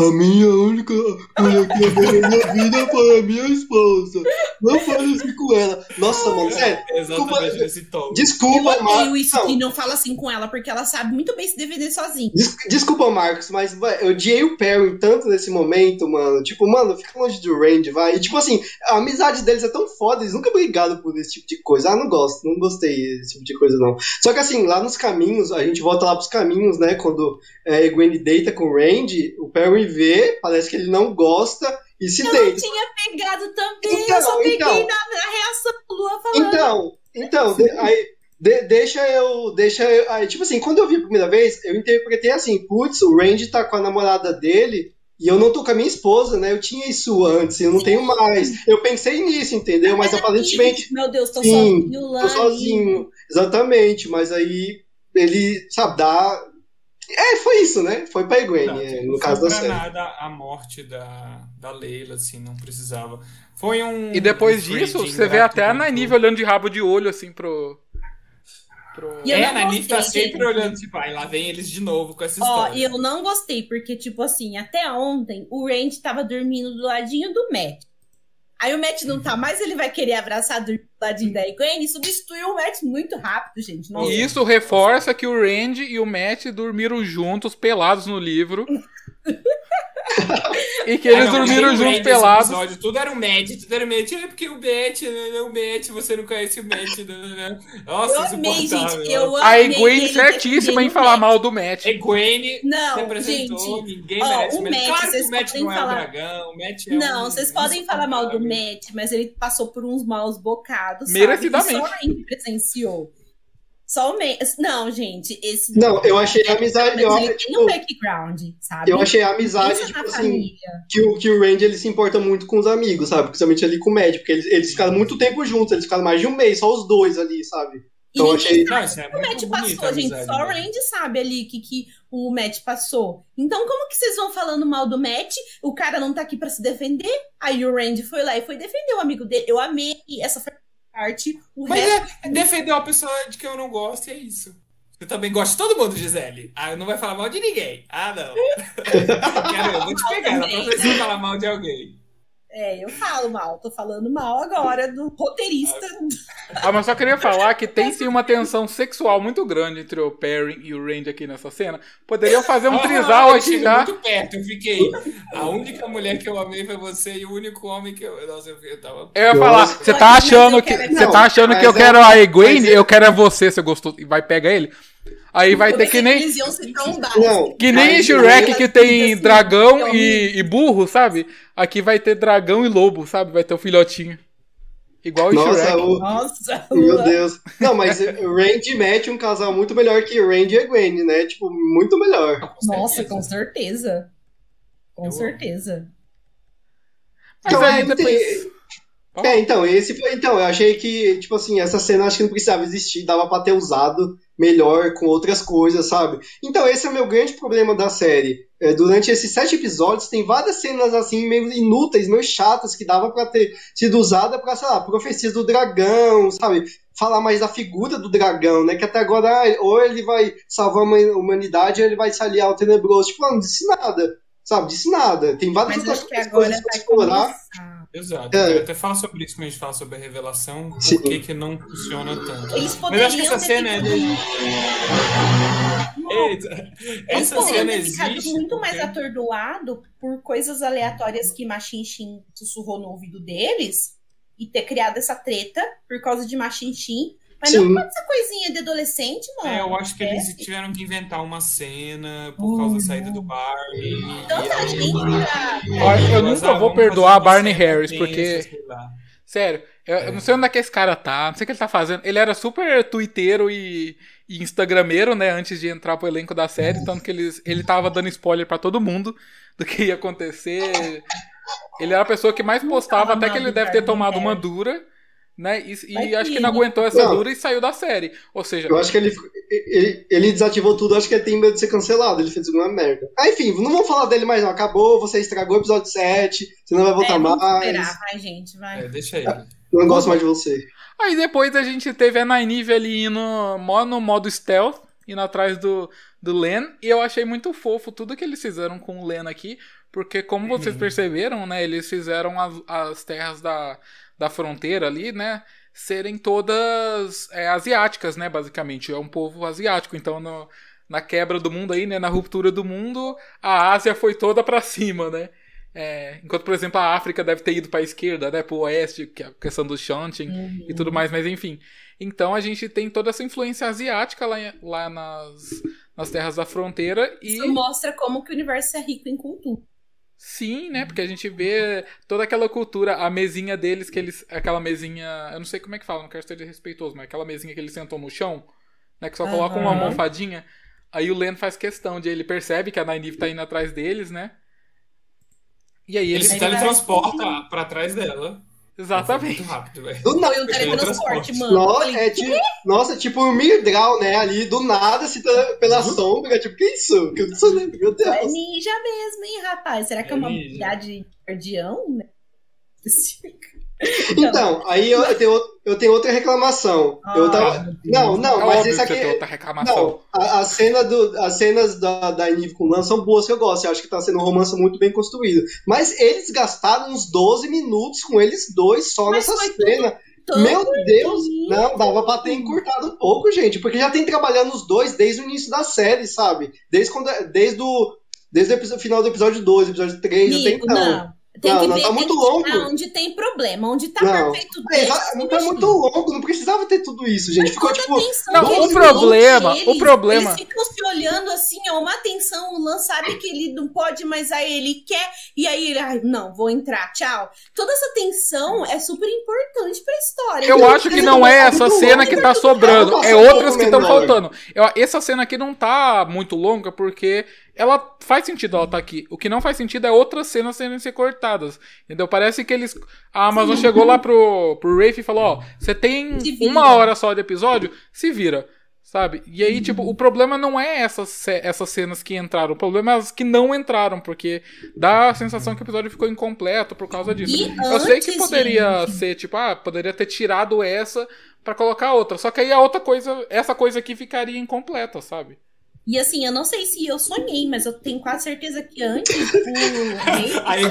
A minha única mulher que eu amei na minha vida foi a minha esposa. Não fale assim com ela. Nossa, mano, sério. Exatamente Desculpa- nesse tom. Eu Desculpa, odeio Marcos. isso Não, que não fala assim com ela, porque ela sabe muito bem se defender sozinha. des- desculpa, Marcos, mas vai, eu odiei o Perry tanto nesse momento, mano. Tipo, mano, fica longe do Randy, vai. E, tipo assim, a amizade deles é tão foda, eles nunca brigaram por esse tipo de coisa. Ah, não gosto, não gostei desse tipo de coisa, não. Só que assim, lá nos caminhos, a gente volta lá pros caminhos, né? Quando é, a Egwene deita com o Randy, o Perry vê, parece que ele não gosta e se Eu deita. não tinha pegado também, Então, eu só peguei então. na, na reação do Lua falando. Então, então, de- aí, de- deixa eu. Deixa eu. Aí, tipo assim, quando eu vi a primeira vez, eu interpretei assim, putz, o Randy tá com a namorada dele. E eu não tô com a minha esposa, né? Eu tinha isso antes, eu não tenho mais. Eu pensei nisso, entendeu? Mas Era aparentemente. Meu Deus, tô Sim, sozinho lá. tô sozinho. Exatamente, mas aí ele, sabe, dá. É, foi isso, né? Foi pra Egwene, Não, é, não no caso da série. nada a morte da, da Leila, assim, não precisava. Foi um. E depois um disso, você vê até a gratuito. Nynaeve olhando de rabo de olho, assim, pro. pro... E eu É, não a Nanif tá gostei, sempre gente. olhando, tipo, aí lá vem eles de novo com essa Ó, história. e eu não gostei, porque, tipo assim, até ontem o Randy tava dormindo do ladinho do Matt. Aí o Matt não tá mais, ele vai querer abraçar do ladinho da Gwen e substituiu o Matt muito rápido, gente. Nossa. E isso reforça que o Randy e o Matt dormiram juntos, pelados no livro. e que eles Ah, não, dormiram juntos pelados. Episódio, tudo era o Matt, tudo era o Matt. É porque o Matt, né, né, o Matt, você não conhece o Matt. né, né, né. Nossa, Eu amei, gente. Eu A amei Egwene ele certíssima em falar Matt. mal do Matt. É Gwen Não, representou, gente. ninguém ó, merece. o mas Matt, claro que vocês o Matt podem não é um falar- dragão, o Matt é Não, um vocês podem falar mal do. Matt, mas ele passou por uns maus bocados. sabe? Merecidamente. E Só o Randy presenciou. Só o Matt. Não, gente, esse. Não, eu achei a amizade. Eu, Mas ele tem tipo, um background, sabe? eu achei a amizade, Pensa tipo assim. família. que o, que o Randy ele se importa muito com os amigos, sabe? Principalmente ali com o Mad, porque eles, eles ficaram muito tempo juntos, eles ficaram mais de um mês, só os dois ali, sabe? E Então eu ninguém achei. Não, isso é o Matt passou, gente. amizade Só o deles. Randy sabe ali que, que o Matt passou. Então, como que vocês vão falando mal do Matt? O cara não tá aqui pra se defender. Aí o Randy foi lá e foi defender o amigo dele. Eu amei essa foi parte. O Mas resto. é, defender uma pessoa de que eu não gosto é isso. Você também gosta de todo mundo, Gisele. Ah, não vai falar mal de ninguém. Ah, não. Quero, eu vou te pegar na próxima vez falar mal de alguém. É, eu falo mal. Tô falando mal agora do roteirista. Ah, mas só queria falar que tem sim uma tensão sexual muito grande entre o Perry e o Randy aqui nessa cena. Poderiam fazer um Ah, trisal eu aqui já. muito perto, eu fiquei. A única mulher que eu amei foi você e o único homem que eu. Nossa, eu, eu tava. Eu ia falar, você tá Mas achando eu que quero- você Não, tá achando que eu mas quero é- a Egwene, é- eu quero é você, você gostou e vai pegar ele. Aí vai Eu ter que nem. Não, que nem em Shrek que tem assim, dragão então, e, e burro, sabe? Aqui vai ter dragão e lobo, sabe? Vai ter um filhotinho. Igual em Nossa, Shrek. o, Nossa, Meu. Deus. Não, mas o Randy e é um casal muito melhor que o Randy e a Gwen, né? Tipo, muito melhor. Nossa, certeza. com certeza. Com Eu certeza. Mas Então, aí é, depois. tem- É, então, esse foi. Então, eu achei que, tipo assim, essa cena acho que não precisava existir, dava pra ter usado melhor com outras coisas, sabe? Então, esse é o meu grande problema da série. É, durante esses sete episódios, tem várias cenas assim, meio inúteis, meio chatas, que dava pra ter sido usada pra, sei lá, profecias do dragão, sabe? Falar mais da figura do dragão, né? Que até agora, ah, ou ele vai salvar a huma- humanidade, ou ele vai se aliar ao tenebroso. Tipo, não disse nada. sabe? Disse nada. Tem várias Mas outras coisas pra explorar. começar. Exato. É. Eu até falo sobre isso quando a gente fala sobre a revelação, Sim. por que que não funciona tanto. Eles Mas eu acho que essa cena é Eita, Eles essa cena existe. muito mais porque- atordoado por coisas aleatórias que Machinchin sussurrou no ouvido deles e ter criado essa treta por causa de Machinchin. Mas Sim. não por essa coisinha de adolescente, mano. É, eu acho que eles tiveram que inventar uma cena por causa da saída do Barney. e Tanta aí- gente eu nunca vou perdoar Barney Harris, porque-. Sério, eu, eu não sei onde é que esse cara tá, não sei o que ele tá fazendo. Ele era super twitteiro e, e instagrameiro, né, antes de entrar pro elenco da série, tanto que ele, ele tava dando spoiler pra todo mundo do que ia acontecer. Ele era a pessoa que mais postava, tava até que ele deve ter tomado uma dura, né, e, e acho que não aguentou essa Não. dura e saiu da série. Ou seja, Eu acho que ele, ele, ele desativou tudo, acho que ele tem medo de ser cancelado, ele fez alguma merda. Ah, enfim, não vamos falar dele mais não. Acabou, você estragou o episódio 7, você não vai É, voltar vamos mais. esperar, vai, gente, vai. É, deixa aí. Eu não gosto mais de você. Aí depois a gente teve a Nynaeve ali indo no modo stealth, indo atrás do, do Len, e eu achei muito fofo tudo que eles fizeram com o Len aqui, porque como vocês Uhum. perceberam, né, eles fizeram as, as terras da, da fronteira ali, né, serem todas é, asiáticas, né, basicamente, é um povo asiático, então no- na quebra do mundo aí, né, na ruptura do mundo, a Ásia foi toda pra cima, né, é, enquanto, por exemplo, a África deve ter ido pra esquerda, né, pro oeste, que é a questão do Shantin, Uhum. e tudo mais, mas enfim. Então a gente tem toda essa influência asiática lá, lá nas, nas terras da fronteira e Isso mostra como que o universo é rico em cultura. Sim, né? Porque a gente vê toda aquela cultura, a mesinha deles que eles, aquela mesinha, eu não sei como é que fala, não quero ser desrespeitoso, mas aquela mesinha que eles sentam no chão, né? Que só colocam uma Aham. almofadinha. Aí o Len faz questão de ele percebe que a Nynaeve tá indo atrás deles, né? E aí Ele ele se teletransporta pra trás dela. Exatamente. Muito rápido, velho. Do nada. Foi um teletransporte, mano. Eu Nossa, falei, é tipo, nossa, tipo um Mirdrau, né? Ali do nada, se tele- pela sombra. Tipo, que isso? Que eu não sou nem- Meu É Deus. ninja mesmo, hein, rapaz? Será que é, É uma habilidade guardião? né? Então, aí eu, eu tenho, eu tenho outra reclamação. Eu Ah, tava. Não, não, é mas óbvio isso aqui. tem outra reclamação. Não, a, a cena do, as cenas da, da Eve com o Lan são boas que eu gosto. Eu acho que tá sendo um romance muito bem construído. Mas eles gastaram uns 12 minutos com eles dois só Mas nessa tudo cena. Tão Meu Deus! Não, dava pra ter encurtado um pouco, gente. Porque já tem trabalhando os dois desde o início da série, sabe? Desde, quando, desde o. Desde o final do episódio 2, episódio 3, até então. não. Tem Não, que não, ver, tá muito longo. onde tem problema. Onde tá Não. perfeito É, deixa, exa- não tá muito longo, não precisava ter tudo isso, gente. Ficou tipo. Não, o problema- eles- o problema- Eles ficam se olhando assim, ó, uma atenção, o Lan sabe que ele não pode, mas aí ele quer, e aí ele, ai, não, vou entrar, tchau. Toda essa tensão é super importante pra história. Eu acho que não é essa cena que tá muito sobrando, é outras que estão faltando. Eu- essa cena aqui não tá muito longa porque ela faz sentido ela tá aqui. O que não faz sentido é outras cenas serem ser cortadas. Entendeu? Parece que eles. A Amazon chegou lá pro, pro Rafe e falou: Ó, você tem uma hora só de episódio, se vira. Sabe? E aí, tipo, o problema não é essas, essas cenas que entraram, o problema é as que não entraram, porque dá a sensação que o episódio ficou incompleto por causa disso. E Eu sei que antes, poderia gente. ser, tipo, ah, poderia ter tirado essa pra colocar outra. Só que aí a outra coisa, essa coisa aqui ficaria incompleta, sabe? E assim, eu não sei se eu sonhei, mas eu tenho quase certeza que antes o Aí,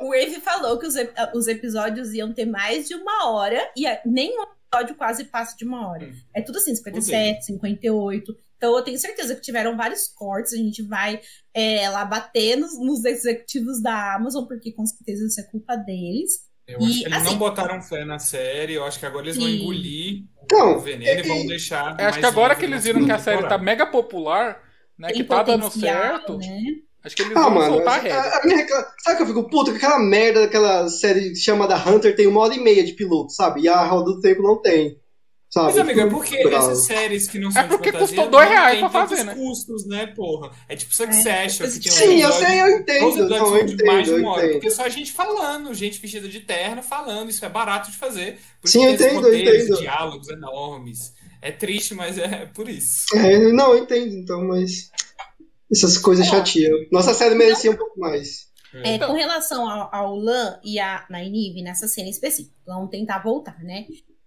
o Rafe falou que os, ep- os episódios iam ter mais de uma hora e a- nenhum episódio quase passa de uma hora. Hum. É tudo assim, 57, 58. Então eu tenho certeza que tiveram vários cortes. A gente vai é, lá bater nos, nos executivos da Amazon, porque com certeza isso é culpa deles. Eu E, acho que eles assim- não botaram fé na série. Eu acho que agora eles vão engolir Não, o veneno e vão e- deixar. Eu acho mais que agora que eles viram que a série tá mega popular, né, Tem que tá dando certo, né? acho que eles Ah, vão mano, soltar a a, rédea. a minha sabe que eu fico puto? Que aquela merda daquela série chamada Hunter tem uma hora e meia de piloto, sabe? E a Roda do Tempo não tem. Sabe? Mas, amigo, é porque bravo. essas séries que não são É porque custou dois reais pra tantos fazer, né? custos, né, porra? É tipo Succession, que tem um Sim, eu sei, eu todos os entendo. Não, eu de mais de entendo, eu uma hora. entendo. Porque é só gente falando, gente vestida de terno falando, isso é barato de fazer. Sim, eu entendo, eu entendo. diálogos enormes. É triste, mas é por isso. É, não, eu entendo, então, mas. Essas coisas chatiam. Nossa série merecia um pouco mais. É, Então- com relação ao, ao Lan e a Nynaeve nessa cena específica, vamos tentar voltar, né?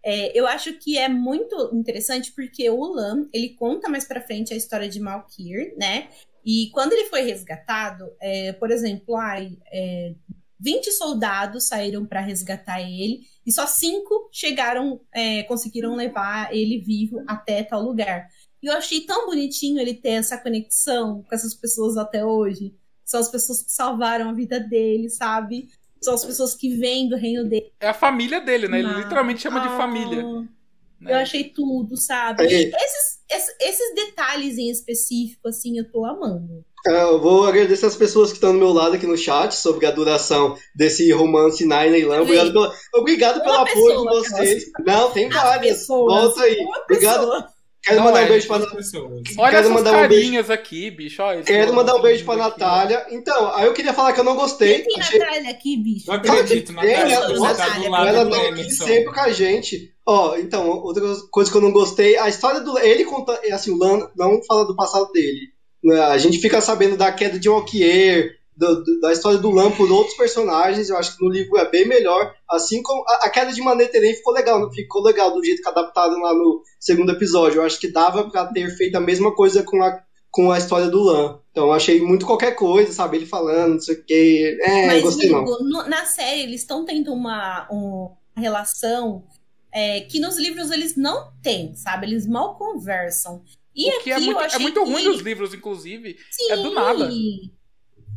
É, eu acho que é muito interessante porque o Lan, ele conta mais pra frente a história de Malkir, né? E quando ele foi resgatado, é, por exemplo, ai, é, 20 soldados saíram para resgatar ele e só cinco chegaram, é, conseguiram levar ele vivo até tal lugar. E eu achei tão bonitinho ele ter essa conexão com essas pessoas até hoje. São as pessoas que salvaram a vida dele, sabe? São as pessoas que vêm do reino dele. É a família dele, né? Ele ah, literalmente chama de família. Né? Eu achei tudo, sabe? Esses, esses, esses, detalhes em específico, assim, eu tô amando. É, eu vou agradecer as pessoas que estão do meu lado aqui no chat sobre a duração desse romance Nine e Lam. Obrigado, pela, obrigado pelo apoio de vocês. Não, tem várias. Volta aí. Obrigado. Quero não, mandar um beijo pra Olha quero mandar um beijo aqui, bicho. Olha, quero mandar um beijo pra Natália. Então, aí eu queria falar que eu não gostei. Quem tem achei... Natália aqui, bicho? Não acredito, Natália. Tem, ela, Natália, Natália, ela tá aqui sempre com a gente. Ó, então, outra coisa que eu não gostei, a história do. Ele conta. É assim, o Lan não fala do passado dele. Né? A gente fica sabendo da queda de Walkier, do, do, da história do Lam por outros personagens. Eu acho que no livro é bem melhor. Assim como a, a queda de Maneteren ficou legal, ficou legal do jeito que adaptaram lá no segundo episódio. Eu acho que dava para ter feito a mesma coisa com a, com a história do Lan. Então eu achei muito qualquer coisa, sabe? Ele falando, não sei o quê. É, Mas, gostei não. na série eles estão tendo uma, uma relação é, que nos livros eles não têm, sabe? Eles mal conversam. E o que é muito, é muito ruim que... nos livros, inclusive. Sim. É do nada.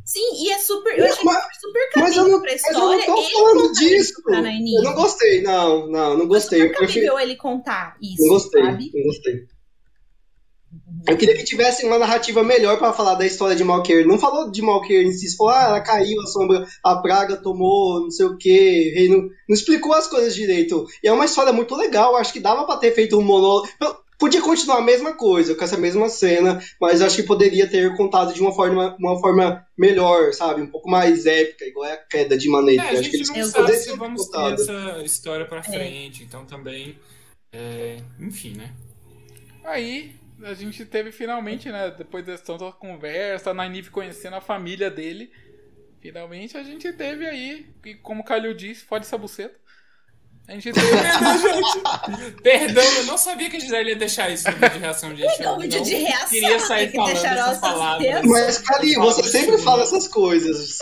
Sim, e é super. Eu achei mas, super caminho mas eu não, pra história. Mas eu não tô falando disso. Eu não gostei, não, não, não gostei. Foi super prefiro... ele contar isso. Não gostei, sabe? não gostei. Eu queria que tivesse uma narrativa melhor para falar da história de Malkier. Não falou de Malkier em si, falou, ah, ela caiu, a sombra, a praga tomou, não sei o que, não, não explicou as coisas direito. E é uma história muito legal, acho que dava para ter feito um monólogo. Podia continuar a mesma coisa, com essa mesma cena, mas acho que poderia ter contado de uma forma, uma forma melhor, sabe? Um pouco mais épica, igual é a queda de maneira. É, a gente não sabe se vamos ter essa história pra é. frente, é. então também. É, enfim, né? Aí a gente teve finalmente, né? Depois dessa tanta conversa, a Nainive conhecendo a família dele. Finalmente a gente teve aí, como o Calil disse, fora essa buceta. A gente teve. gente. Perdão, eu não sabia que a Gisele ia deixar isso no vídeo de reação, gente. Não, vídeo de reação. Queria sair falando essas palavras. Mas, Cali, você sempre fala essas coisas.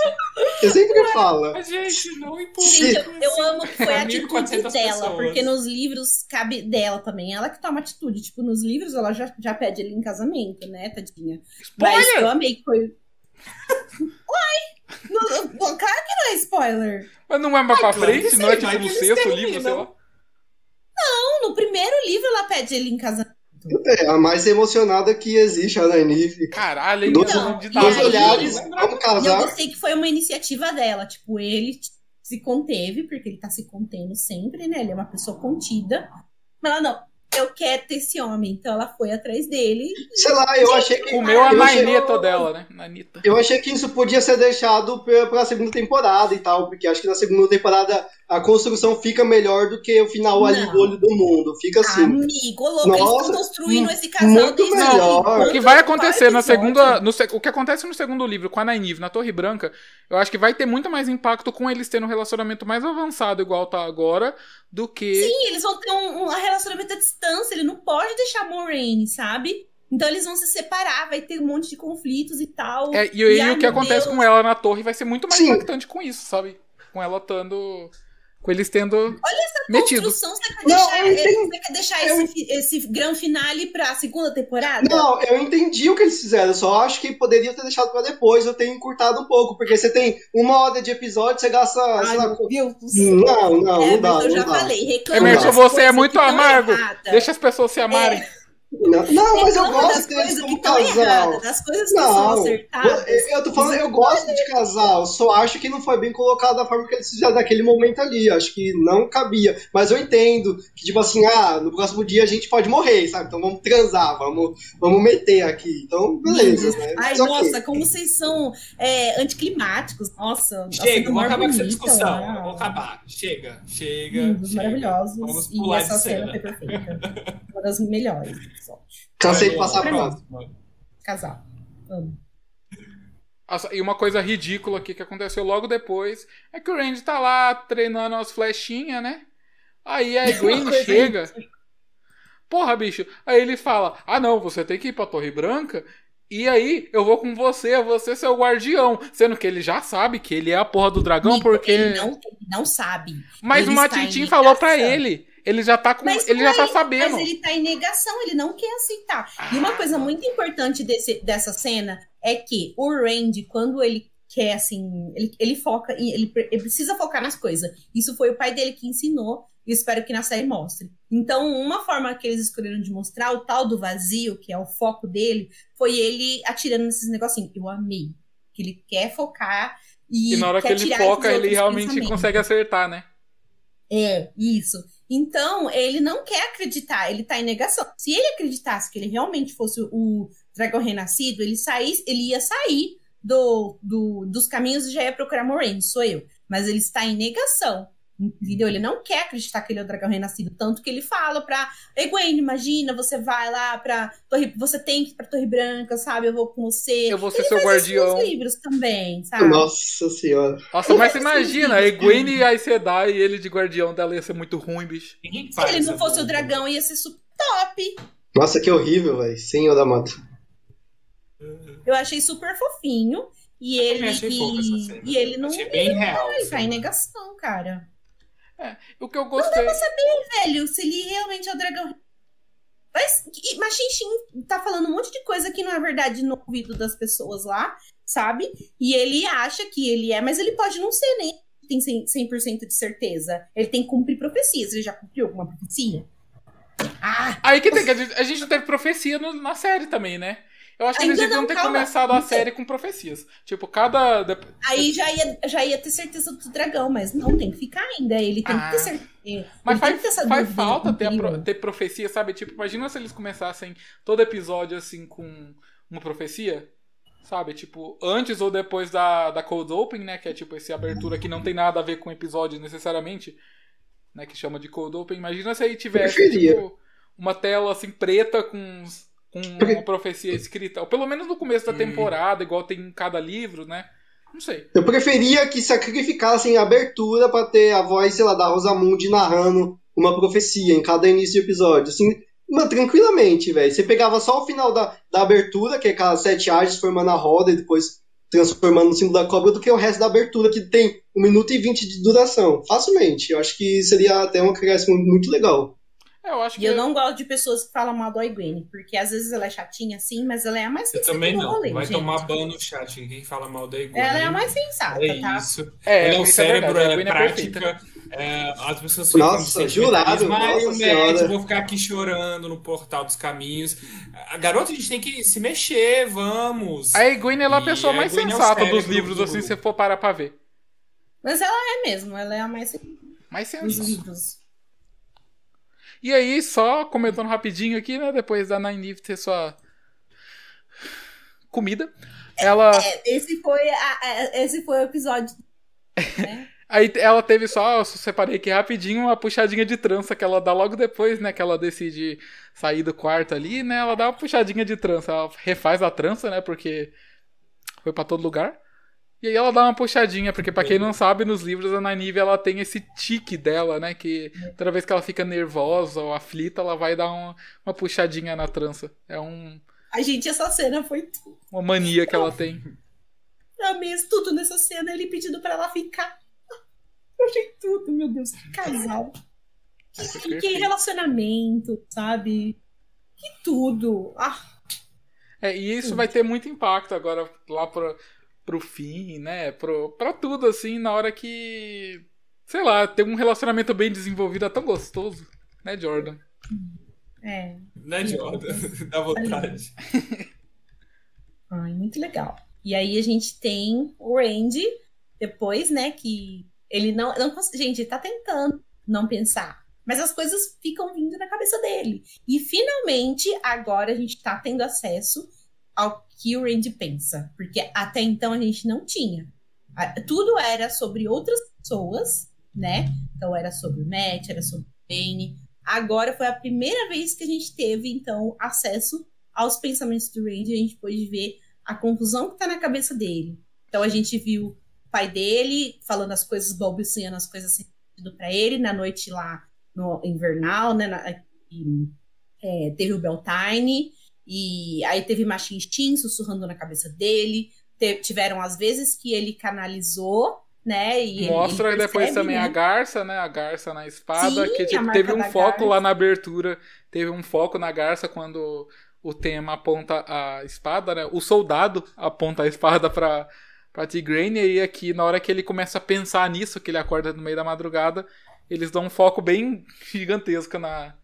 Você sempre Ué, fala. A gente não empurra. Gente, eu, eu amo que foi a atitude dela, pessoas. porque nos livros cabe dela também. Ela que toma atitude. Tipo, nos livros ela já, já pede ele em casamento, né, tadinha? Spoiler! Mas eu amei que foi. Uai! Claro que não é spoiler. Mas não é mais pra frente? Não é tipo no sexto livro, sei lá? Não, no primeiro livro ela pede ele em casamento. É, a mais emocionada que existe, a Nainive. Caralho, dois, então, de dois olhares, vamos casar. E eu gostei que foi uma iniciativa dela. Tipo, ele se conteve, porque ele tá se contendo sempre, né? Ele é uma pessoa contida. Mas ela não, eu quero ter esse homem. Então ela foi atrás dele. Sei lá, eu achei que. Comeu a manita dela, né? Nanita. Eu achei que isso podia ser deixado pra, pra segunda temporada e tal, porque acho que na segunda temporada a construção fica melhor do que o final não. ali do olho do mundo. Fica assim. Amigo, louco, Nossa, eles estão construindo esse casal muito melhor. O que vai acontecer na segunda. No, o que acontece no segundo livro com a Nynaeve na Torre Branca, eu acho que vai ter muito mais impacto com eles tendo um relacionamento mais avançado, igual tá agora, do que. Sim, eles vão ter um, um relacionamento à distância. Ele não pode deixar Moraine, sabe? Então eles vão se separar, vai ter um monte de conflitos e tal. É, e, e, e o que acontece Deus. com ela na torre vai ser muito mais Sim. impactante com isso, sabe? Com ela estando com eles tendo Olha essa metido. construção, você quer deixar, não, entendi, você quer deixar eu, esse, esse grande finale pra segunda temporada? Não, eu entendi o que eles fizeram, só acho que poderia ter deixado pra depois, eu tenho encurtado um pouco, porque você tem uma hora de episódio, você gasta... Ai, lá, Deus não, não, é, não dá, eu já não falei, reclama Emerson, você é muito amargo, deixa as pessoas se amarem. É. Não, não mas eu gosto deles como casal. Erradas, das coisas que não, são acertadas. Eu, eu tô falando, eu gosto de casal, só acho que não foi bem colocado da forma que eles fizeram naquele momento ali. Acho que não cabia. Mas eu entendo que, tipo assim, ah, no próximo dia a gente pode morrer, sabe? Então vamos transar, vamos, vamos meter aqui. Então, beleza. Né? Ai, nossa, como vocês são é, anticlimáticos. Nossa, chega, vamos acabar com essa discussão. Uau. Vamos acabar. Chega, chega. Lindos, chega. maravilhosos. Vamos e essa cena foi perfeita. Uma das melhores. Cansei de passar pronto. Casal. Amo. E uma coisa ridícula aqui que aconteceu logo depois é que o Randy tá lá treinando as flechinhas, né? Aí a Gwen chega. Porra, bicho. Aí ele fala: Ah, não, você tem que ir pra Torre Branca E aí, eu vou com você, você é seu guardião. Sendo que ele já sabe que ele é a porra do dragão, porque. Ele não, ele não sabe. Mas ele o Matitim falou pra ele. Ele já tá com. Mas ele já tá sabendo. Mas ele tá em negação, ele não quer aceitar. Ah. E uma coisa muito importante desse, dessa cena é que o Randy, quando ele quer, assim, ele, ele foca, ele, ele precisa focar nas coisas. Isso foi o pai dele que ensinou e espero que na série mostre. Então, uma forma que eles escolheram de mostrar o tal do vazio, que é o foco dele, foi ele atirando nesses negocinhos. Eu amei. Que ele quer focar e. E na hora que ele foca, ele realmente consegue acertar, né? É, isso. Então, ele não quer acreditar, ele tá em negação. Se ele acreditasse que ele realmente fosse o dragão renascido, ele saísse, ele ia sair do, do, dos caminhos e já ia procurar Moraine, sou eu. Mas ele está em negação. Entendeu? Ele não quer acreditar que ele é o dragão renascido, tanto que ele fala pra Egwene, imagina, você vai lá pra Torre, você tem que ir pra Torre Branca, sabe? Eu vou com você. Eu vou ser ele seu guardião. Isso livros também, sabe? Nossa senhora. Nossa, mas você imagina, a Egwene e a Sedai e ele de guardião dela ia ser muito ruim, bicho. Se ele não fosse o dragão, ia ser super top. Nossa, que horrível, velho. Senhor da mata. Eu achei super fofinho. E ele, e, e, ele não. Achei bem ele, real. Ele tá em negação, cara. É, o que eu gostei. Não dá pra saber, velho, se ele realmente é o dragão. Mas, mas Xinxin tá falando um monte de coisa que não é verdade no ouvido das pessoas lá, sabe? E ele acha que ele é, mas ele pode não ser nem tem 100%, de certeza. Ele tem que cumprir profecias. Ele já cumpriu alguma profecia? Ah! Aí que tem que a gente, a gente não teve profecia no, na série também, né? Eu acho que Ainda eles deviam ter calma. começado a série com profecias. Tipo, cada. Aí já ia, já ia ter certeza do dragão, mas não tem que ficar ainda. Ele tem ah. que ter certeza. Mas faz, faz falta ter, a, ter profecia, sabe? Tipo, imagina se eles começassem todo episódio assim com uma profecia. Sabe? Tipo, antes ou depois da, da Cold Open, né? Que é tipo essa abertura que não tem nada a ver com o episódio necessariamente. Né, que chama de Cold Open. Imagina se aí tivesse, tipo, uma tela assim preta com com uma profecia escrita. Ou pelo menos no começo da hum. temporada, igual tem em cada livro, né? Não sei. Eu preferia que sacrificassem a abertura para ter a voz, sei lá, da Rosamunde narrando uma profecia em cada início de episódio. Assim, mano, tranquilamente, velho. Você pegava só o final da, da abertura, que é aquelas sete artes formando a roda e depois transformando no símbolo da cobra, do que o resto da abertura, que tem um minuto e vinte de duração. Facilmente. Eu acho que seria até um acréscimo muito legal. É, eu acho que. E eu, eu não gosto de pessoas que falam mal do Egwene, porque às vezes ela é chatinha assim, mas ela é a mais sensata. Eu também não. Rolê, Vai gente. tomar ban no chat. Quem fala mal da Egwene. Ela é a mais sensata, é tá? Isso. É, ela é o cérebro, ela é prática. É, as pessoas ficam Nossa, jurado, mas nossa médico, vou ficar aqui chorando no portal dos caminhos. A garota, a gente tem que se mexer, vamos. A Egwene ela é a pessoa mais sensata é dos livros, do... assim, se você for parar pra ver. Mas ela é mesmo, ela é a mais. Mais sensata. E aí, só comentando rapidinho aqui, né? Depois da Nine ter sua comida, ela. É, esse, foi a, a, esse foi o episódio. Né? aí ela teve só, eu separei aqui rapidinho, uma puxadinha de trança que ela dá logo depois, né? Que ela decide sair do quarto ali, né? Ela dá uma puxadinha de trança. Ela refaz a trança, né? Porque foi para todo lugar. E aí ela dá uma puxadinha, porque para quem não sabe, nos livros a Nynaeve ela tem esse tique dela, né? Que toda vez que ela fica nervosa ou aflita, ela vai dar uma, uma puxadinha na trança. É um. A gente, essa cena foi. Uma mania que ela tem. Eu amei tudo nessa cena, ele pedindo para ela ficar. Eu achei tudo, meu Deus, que casal. Que, que relacionamento, sabe? Que tudo. Ah. É, e isso tudo. vai ter muito impacto agora lá pra pro fim, né? Pro, pra tudo, assim, na hora que. Sei lá, ter um relacionamento bem desenvolvido é tão gostoso, né, Jordan? É. Né, Jordan? Dá vontade. Ai, muito legal. E aí a gente tem o Randy, depois, né, que ele não. não gente, ele tá tentando não pensar. Mas as coisas ficam vindo na cabeça dele. E finalmente, agora a gente tá tendo acesso ao que o Randy pensa, porque até então a gente não tinha. Tudo era sobre outras pessoas, né? Então era sobre o Matt, era sobre o Bane. Agora foi a primeira vez que a gente teve, então, acesso aos pensamentos do Randy. A gente pôde ver a confusão que tá na cabeça dele. Então a gente viu o pai dele falando as coisas, balbuciando as coisas sentido para ele na noite lá no invernal, né? Na, e, é, teve o Beltane. E aí teve Machin Shin sussurrando na cabeça dele. Te- tiveram as vezes que ele canalizou, né? E ele- Mostra ele depois percebe, também né? a garça, né? A garça na espada. Sim, que tipo, teve um foco garça. lá na abertura. Teve um foco na garça quando o tema aponta a espada, né? O soldado aponta a espada pra, pra Tigraine. E aqui, na hora que ele começa a pensar nisso, que ele acorda no meio da madrugada, eles dão um foco bem gigantesco na,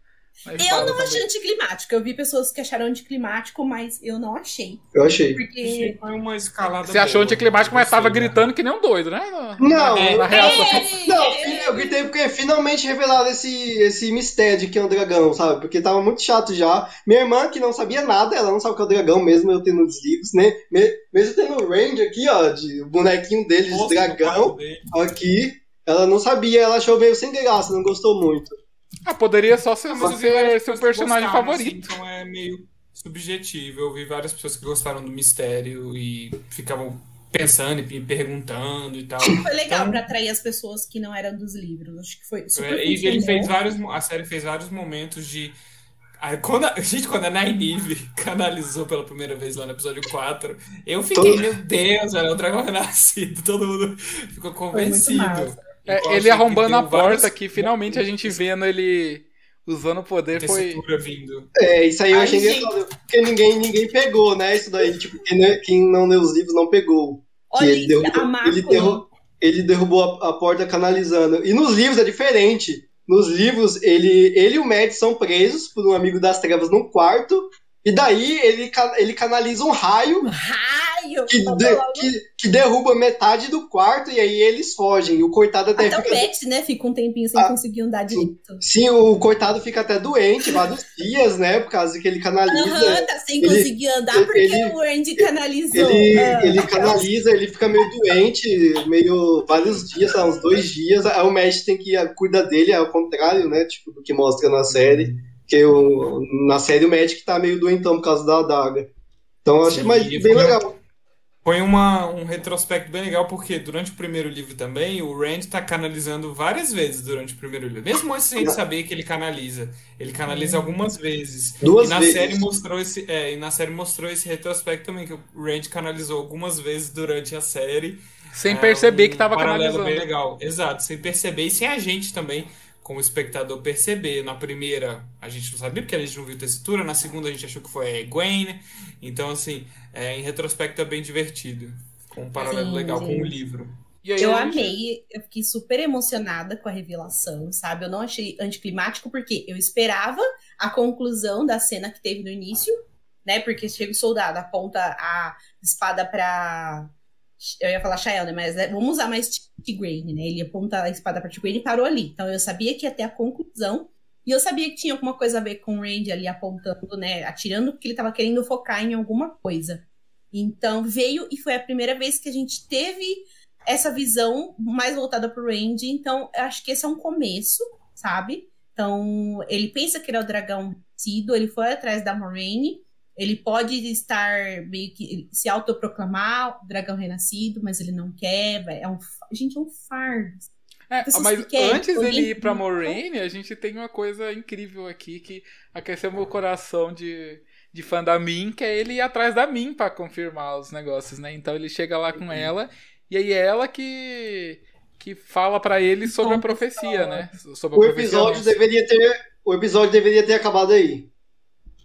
na. Eu não também. achei anticlimático. Eu vi pessoas que acharam anticlimático, mas eu não achei. Eu achei. Porque. Foi uma escalada. Você achou boa. anticlimático, mas tava né? gritando que nem um doido, né? Na- Não, É, na reação. Não, eu gritei porque finalmente revelaram esse, esse mistério de que é um dragão, sabe? Porque tava muito chato já. Minha irmã, que não sabia nada, ela não sabe o que é o dragão, mesmo eu tendo os livros, né? Me- Mesmo tendo o Range aqui, ó, de o bonequinho dele de dragão, aqui, ela não sabia, ela achou meio sem graça, não gostou muito. Ah, poderia só ser, várias ser pessoas seu personagem gostaram, favorito. assim, então é meio subjetivo. Eu vi várias pessoas que gostaram do mistério e ficavam pensando e perguntando e tal. Foi legal Então- pra atrair as pessoas que não eram dos livros. Acho que foi super É, E ele fez vários, a série fez vários momentos de. Quando a, gente, quando a Nynaeve canalizou pela primeira vez lá no episódio 4, eu fiquei, Todo- meu Deus, era o dragão renascido. Todo mundo ficou convencido. É, ele que arrombando a porta aqui, finalmente a gente vendo ele usando o poder foi. Vindo. É, isso aí eu achei gente. engraçado, porque ninguém, ninguém pegou, né? Isso daí, tipo, quem não, quem não leu os livros não pegou. Olha ele derrubou- ele derrubou- Ele derrubou a, a porta canalizando. E nos livros é diferente. Nos livros, ele, ele e o Matt são presos por um amigo das trevas num quarto. E daí ele, ele canaliza um raio Raio! que, de- que, que derruba metade do quarto e aí eles fogem. E o coitado até Até o fica. Matt, né? Fica um tempinho sem Ah, conseguir andar direito. Sim, o coitado fica até doente vários dias, né? Por causa que ele canaliza. Aham, tá sem ele- conseguir andar porque ele- o Andy canalizou. Ele, Ah, ele canaliza, ele fica meio doente, meio vários dias, lá, uns dois dias. Aí o Matt tem que cuidar dele, é ao contrário, né? Tipo, do que mostra na série. Porque o, na série o que tá meio doentão por causa da adaga. Então eu achei Sim, mas bem foi- legal. Foi uma, um retrospecto bem legal, porque durante o primeiro livro também, o Rand tá canalizando várias vezes durante o primeiro livro. Mesmo antes de a gente saber que ele canaliza. Ele canaliza algumas vezes. Duas e na vezes. série mostrou esse, é, e na série mostrou esse retrospecto também, que o Rand canalizou algumas vezes durante a série. Sem É, perceber um que tava paralelo canalizando. bem legal. Exato, sem perceber e sem a gente também, como espectador, perceber. Na primeira, a gente não sabia porque a gente não viu tessitura, na segunda a gente achou que foi a Gwen. Então, assim, é, em retrospecto é bem divertido. Com um paralelo Sim, legal sim. com o livro. E aí Eu gente- amei, eu fiquei super emocionada com a revelação, sabe? Eu não achei anticlimático porque eu esperava a conclusão da cena que teve no início, né? Porque chega o soldado, aponta a espada pra. Eu ia falar Shael, né? Mas né, vamos usar mais Tigraine, né? Ele aponta a espada pra Tigraine e parou ali. Então eu sabia que ia ter a conclusão. E eu sabia que tinha alguma coisa a ver com o Randy ali apontando, né? Atirando, porque ele tava querendo focar em alguma coisa. Então veio e foi a primeira vez que a gente teve essa visão mais voltada pro Randy. Então, eu acho que esse é um começo, sabe? Então, ele pensa que ele é o dragão vencido, ele foi atrás da Moraine. Ele pode estar meio que se autoproclamar o dragão renascido, mas ele não quer. É um, gente, é um fardo. É, mas que antes dele ir pra Moraine, a gente tem uma coisa incrível aqui que aqueceu meu coração de, de fã da Min, que é ele ir atrás da Min pra confirmar os negócios, né? Então ele chega lá Uhum. com ela, e aí é ela que, que fala pra ele sobre a profecia, né? Sobre a O profecia episódio deveria ter. O episódio deveria ter acabado aí.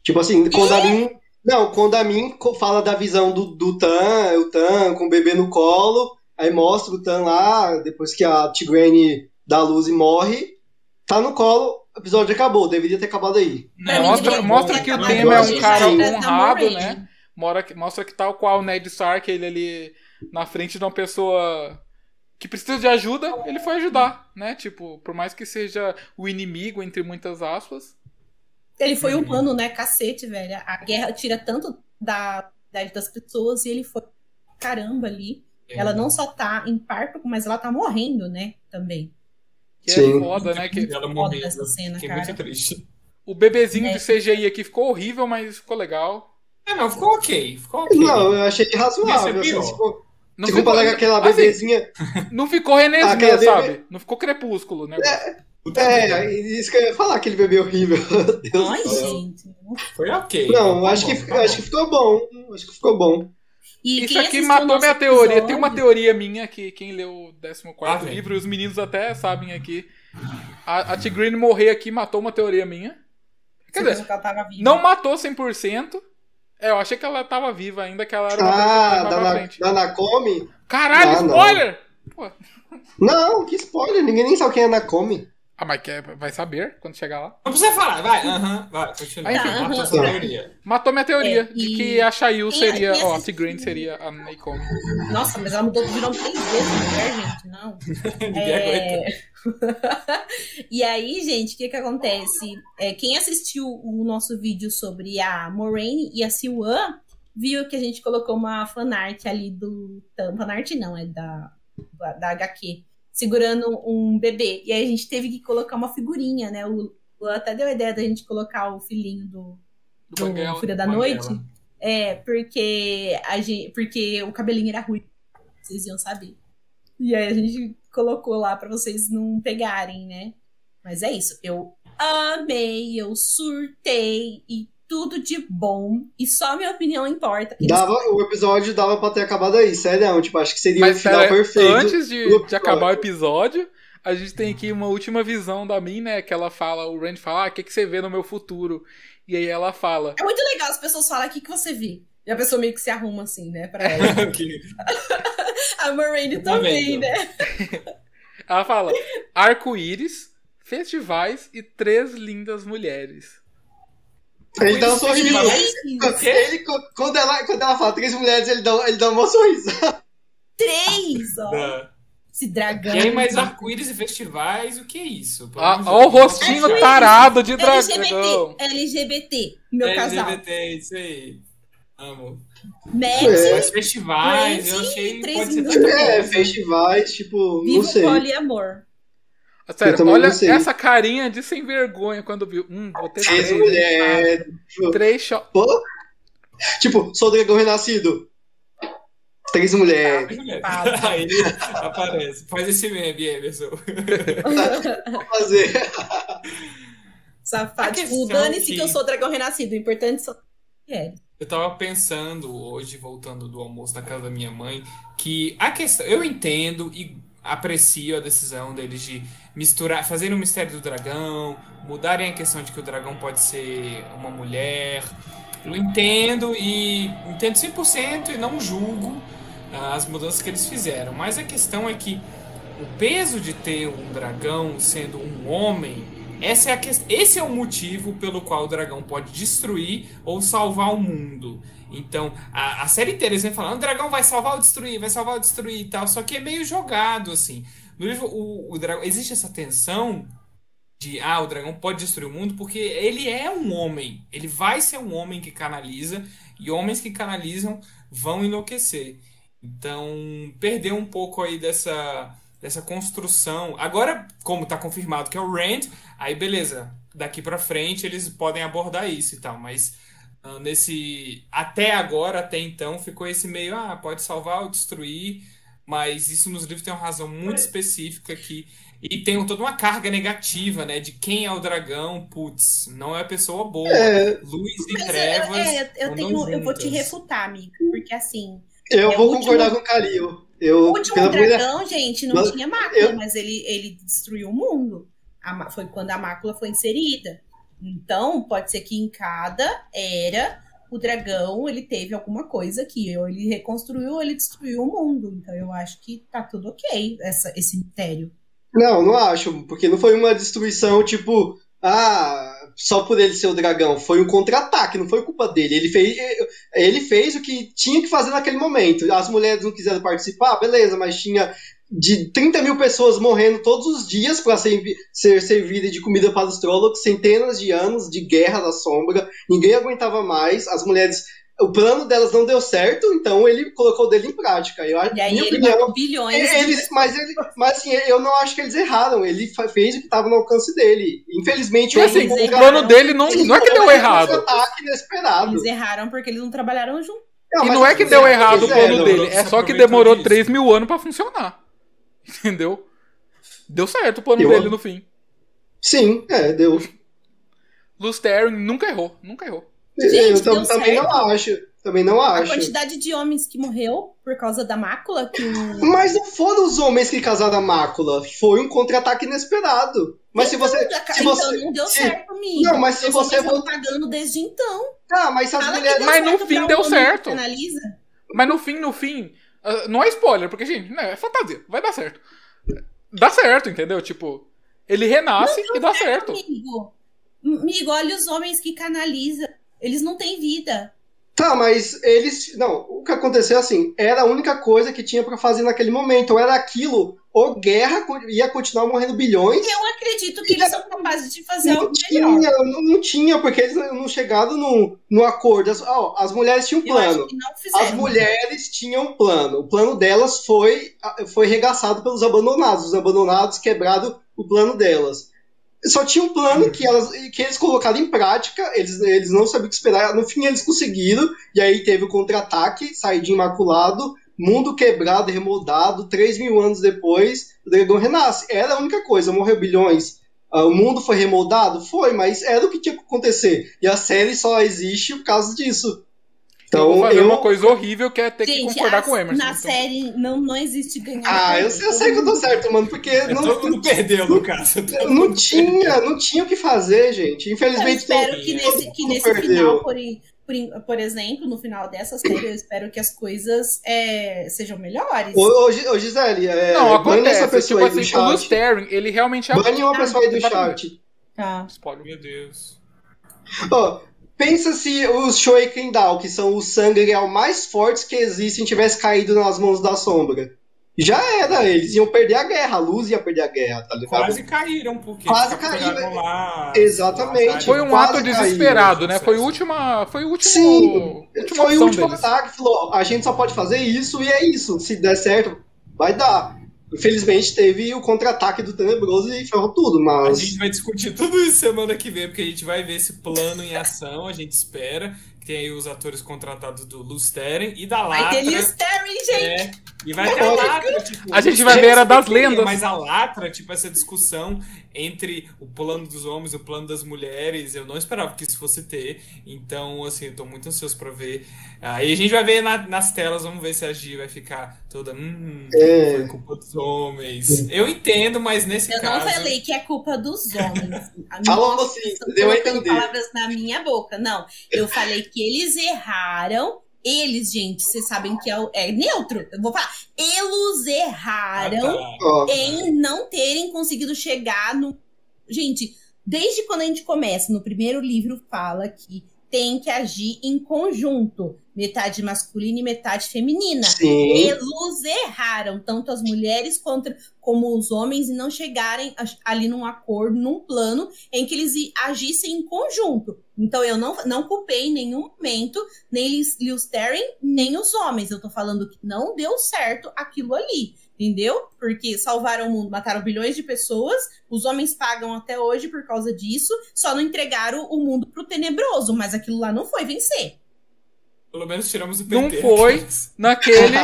Tipo assim, quando a Min. Não, quando a co- fala da visão do, do Tan, o Tan com o bebê no colo, aí mostra o Tan lá, depois que a Tigraine dá a luz e morre, tá no colo, o episódio acabou, deveria ter acabado aí. Mim, Mostra, mostra que o tema é um cara honrado, né? Mostra que, mostra que tal qual o Ned Stark, ele ali na frente de uma pessoa que precisa de ajuda, ele foi ajudar, né? Tipo, por mais que seja o inimigo, entre muitas aspas. Ele foi Uhum. humano, né? Cacete, velho. A guerra tira tanto da idade das pessoas e ele foi caramba ali. Ela não só tá em parto, mas ela tá morrendo, né? Também. Que é Sim. foda, né? Que Ela essa cena, Fiquei cara. muito triste. o bebezinho É. de CGI aqui ficou horrível, mas ficou legal. É, não, ficou ok. Ficou ok. Não, eu achei razoável. Assim, for, Não se ficou, comparar com aquela assim, bebezinha. não ficou Renesmee, Aquela bebê- sabe? Não ficou crepúsculo, né? É, isso que eu ia falar, que ele bebeu horrível. Deus Ai, do céu. gente. Foi ok. Não, Tá acho bom, que, tá acho que ficou bom. Acho que ficou bom. E Isso aqui matou minha teoria. Tem uma teoria minha que quem leu o 14 Ah, livro, e os meninos até sabem aqui. A, a Tigrine morrer aqui matou uma teoria minha. Quer Você dizer, que não matou 100%. É, eu achei que ela tava viva ainda, que ela era uma Ah, da, Na- da Nakomi? Caralho, Ah, não. spoiler! Pô. Não, que spoiler, ninguém nem sabe quem é Nakomi. Ah, mas quer, vai saber quando chegar lá. Não precisa falar, vai. Aham, vai, continua. Ah, enfim. Matou Aham. sua teoria. Matou minha teoria É, de e- que a Shayu seria. Ó, a Tigrine seria a Naikomi. Nossa, mas ela mudou de nome três vezes, mulher, gente. Não. Ninguém aguenta. É... e aí, gente, o que que acontece? É, quem assistiu o nosso vídeo sobre a Moraine e a Siwan, viu que a gente colocou uma fanart ali do... Fanart não, é da, da, da HQ. Segurando um bebê. E aí a gente teve que colocar uma figurinha, né? O, o até deu a ideia da gente colocar o filhinho do, Do do Banguela. Fúria da Banguela. Noite. É, porque, a gente, porque o cabelinho era ruim. Vocês iam saber. E aí a gente colocou lá pra vocês não pegarem, né? Mas é isso. Eu amei, eu surtei e tudo de bom. E só minha opinião importa. Eles- Dava, o episódio dava pra ter acabado aí, sério. Tipo, acho que seria Mas o final pera, perfeito. antes de, de acabar o episódio, a gente tem aqui uma última visão da Min, né? Que ela fala, o Rand fala, ah, o que, que você vê no meu futuro? E aí ela fala, É muito legal, as pessoas falam o que, que você vê. E a pessoa meio que se arruma assim, né? Pra ela. A Moraine Tá também, vendo? né? ela fala, arco-íris, festivais e três lindas mulheres. Ele dá um sorriso. que- Ele, quando, ela, quando ela fala três mulheres, ele dá, ele dá um sorriso. Três, ó. Esse dragão. E aí, mais arco-íris e festivais, o que é isso? Ah, ó o rostinho vamos tarado de dragão. LGBT, LGBT, meu casal. LGBT, isso aí. Amo. Matt, É. Mas festivais, eu achei três pode ser É, festivais, tipo, viva não sei. o poliamor. Sério, também olha essa carinha de sem vergonha quando viu. Hum, vou ter Três três. mulheres. Três cho- Pô. Tipo, sou o dragão renascido. Três mulheres. Aí ele aparece. Faz esse meme, Emerson. Vou fazer. Safado. Tipo, dane-se que... que- eu sou dragão renascido. O importante são mulheres. Eu tava pensando hoje, voltando do almoço da casa da minha mãe, que a questão. Eu entendo e aprecio a decisão deles de misturar, fazerem o mistério do dragão, mudarem a questão de que o dragão pode ser uma mulher. Eu entendo e entendo 100% e não julgo ah, as mudanças que eles fizeram. Mas a questão é que o peso de ter um dragão sendo um homem, essa é a que... esse é o motivo pelo qual o dragão pode destruir ou salvar o mundo. Então, a, a série inteira eles vêm falando, o dragão vai salvar ou destruir, vai salvar ou destruir e tal, só que é meio jogado, assim. No livro, o, o dragão, existe essa tensão de, ah, o dragão pode destruir o mundo, porque ele é um homem, ele vai ser um homem que canaliza, e homens que canalizam vão enlouquecer. Então, perdeu um pouco aí dessa, dessa construção. Agora, como tá confirmado que é o Rand, aí beleza, daqui pra frente eles podem abordar isso e tal, mas ah, nesse até agora, até então, ficou esse meio, ah, pode salvar ou destruir, mas isso nos livros tem uma razão muito específica que e tem toda uma carga negativa, né, de quem é o dragão, putz, não é a pessoa boa. É, Luz e Mas eu- trevas. é, eu, tenho, eu vou te refutar, amigo. Porque assim, eu É, vou último- concordar com o Calil. O Eu, último pela primeira... dragão, gente, não Mas tinha mácula, eu- mas ele, ele destruiu o mundo. A foi quando a mácula foi inserida. Então, pode ser que em cada era o dragão ele teve alguma coisa que ou ele reconstruiu ou ele destruiu o mundo. Então eu acho que tá tudo ok essa, esse mistério. Não, não acho, porque não foi uma destruição tipo, ah, só por ele ser o dragão. Foi um contra-ataque, não foi culpa dele. Ele fez, ele fez o que tinha que fazer naquele momento. As mulheres não quiseram participar, beleza, mas tinha de 30 mil pessoas morrendo todos os dias para ser, ser servida de comida para os Trollocs, centenas de anos de guerra da sombra, ninguém aguentava mais, as mulheres. O plano delas não deu certo, então ele colocou o dele em prática. Eu, E aí minha ele opinião, bilhões. de eles, mas, ele, mas assim, eu não acho que eles erraram. Ele fez o que estava no alcance dele. Infelizmente, assim, o plano dele não, não é que deu errado. ataque inesperado. Eles erraram porque eles não trabalharam junto. E mas não é que eles deu fizeram, errado o eles plano fizeram. dele, é só que demorou disso. 3 mil anos pra funcionar. Entendeu? Deu certo o plano Eu- dele no fim. Sim, é, deu. Lusterin nunca errou, nunca errou. Gente, eu também certo. não acho. Também não A acho. quantidade de homens que morreu por causa da mácula que. Mas não foram os homens que causaram a mácula. Foi um contra-ataque inesperado. Mas se você. Então, Se então você não deu se- certo, amigo. Não, mas se Os você estão pagando desde então. Ah, mas se as Fala que mulheres. Mas no certo fim deu certo. Analisa. Mas no fim, no fim, ah, não é spoiler, porque, gente, né, é fantasia, vai dar certo. Dá certo, entendeu? Tipo, ele renasce e dá certo. Amigo, amigo, olha os homens que canaliza. Eles não têm vida. Tá, mas eles. Não, o que aconteceu é assim: era a única coisa que tinha pra fazer naquele momento. Ou era aquilo, ou guerra ia continuar morrendo bilhões. Eu acredito que eles são capazes de fazer Não algo melhor. tinha, não, não tinha, porque eles não chegaram no, no acordo. As, ó, as mulheres tinham um plano. As mulheres tinham um plano. O plano delas foi, foi regaçado pelos abandonados. Os abandonados quebraram o plano delas. Só tinha um plano que, elas, que eles colocaram em prática, eles, eles não sabiam o que esperar. No fim, eles conseguiram, e aí teve o contra-ataque, sair de Imaculado, mundo quebrado, remoldado. Três mil anos depois, o dragão renasce. Era a única coisa, morreu bilhões. Ah, o mundo foi remoldado? Foi, mas era o que tinha que acontecer. E a série só existe por causa disso. Então, eu vou fazer eu, uma coisa horrível que é ter que Gente, concordar a- com o Emerson. na Então, série não, não existe ganhar. Ah, eu, eu sei que eu tô certo, mano, porque É, não, todo mundo perdeu, no caso. Todo não mundo tinha, não tinha o que fazer, gente. Eu Infelizmente, espero todo- que nesse, que nesse perdeu. final, por, por, por exemplo, no final dessa série, eu espero que as coisas é, sejam melhores. Ô, ô, ô, Gisele, é, Não, bane essa acontece. pessoa Tipo assim, o ele realmente é. Bane uma pessoa aí do Exatamente. chat. Tá. Spoiler. Meu Deus. Ó, pensa se os Shoikendal, que são os sangreal mais fortes que existem, tivesse caído nas mãos da sombra. Já era, eles iam perder a guerra, a luz ia perder a guerra, tá ligado? Quase caíram, porque Quase caíram. lá. Exatamente. lá, Foi um ato caíram. desesperado, né? Foi o último. Foi o último. Sim, última Foi o último deles. ataque, falou, a gente só pode fazer isso e é isso. Se der certo, vai dar. Infelizmente teve o contra-ataque do Tenebroso e ferrou tudo, A mas... gente vai discutir tudo isso semana que vem, porque a gente vai ver esse plano em ação, a gente espera. que Tem aí os atores contratados do Lusteren e da Vai Latra. ter Listerine, gente. É, e vai ter a Latra, tipo. A gente vai ver Era das Lendas. Mas a Latra, tipo, essa discussão entre o plano dos homens e o plano das mulheres, eu não esperava que isso fosse ter. Então, assim, eu tô muito ansioso pra ver. Aí a gente vai ver na- nas telas, vamos ver se a Gi vai ficar toda. Hum, É. foi culpa dos homens. Eu entendo, mas nesse Eu caso. não falei que é culpa dos homens. A Falou assim, estão deu a entender. palavras na minha boca. Não, eu falei que eles erraram. Eles, gente, vocês sabem que é, o- é neutro. Eu vou falar. Eles Ah, erraram tá. Ó, em não terem conseguido chegar no. Gente, desde quando a gente começa, no primeiro livro fala que tem que agir em conjunto. Metade masculina e metade feminina. sim. Eles erraram, tanto as mulheres quanto, como os homens, e não chegarem ali num acordo, num plano em que eles agissem em conjunto. Então eu não, não culpei em nenhum momento nem Lis- Listerine, nem os homens. Eu tô falando que não deu certo aquilo ali. Entendeu? Porque salvaram o mundo, mataram bilhões de pessoas, os homens pagam até hoje por causa disso, só não entregaram o mundo pro tenebroso, mas aquilo lá não foi vencer. Pelo menos tiramos o Não PT. foi. Naquele.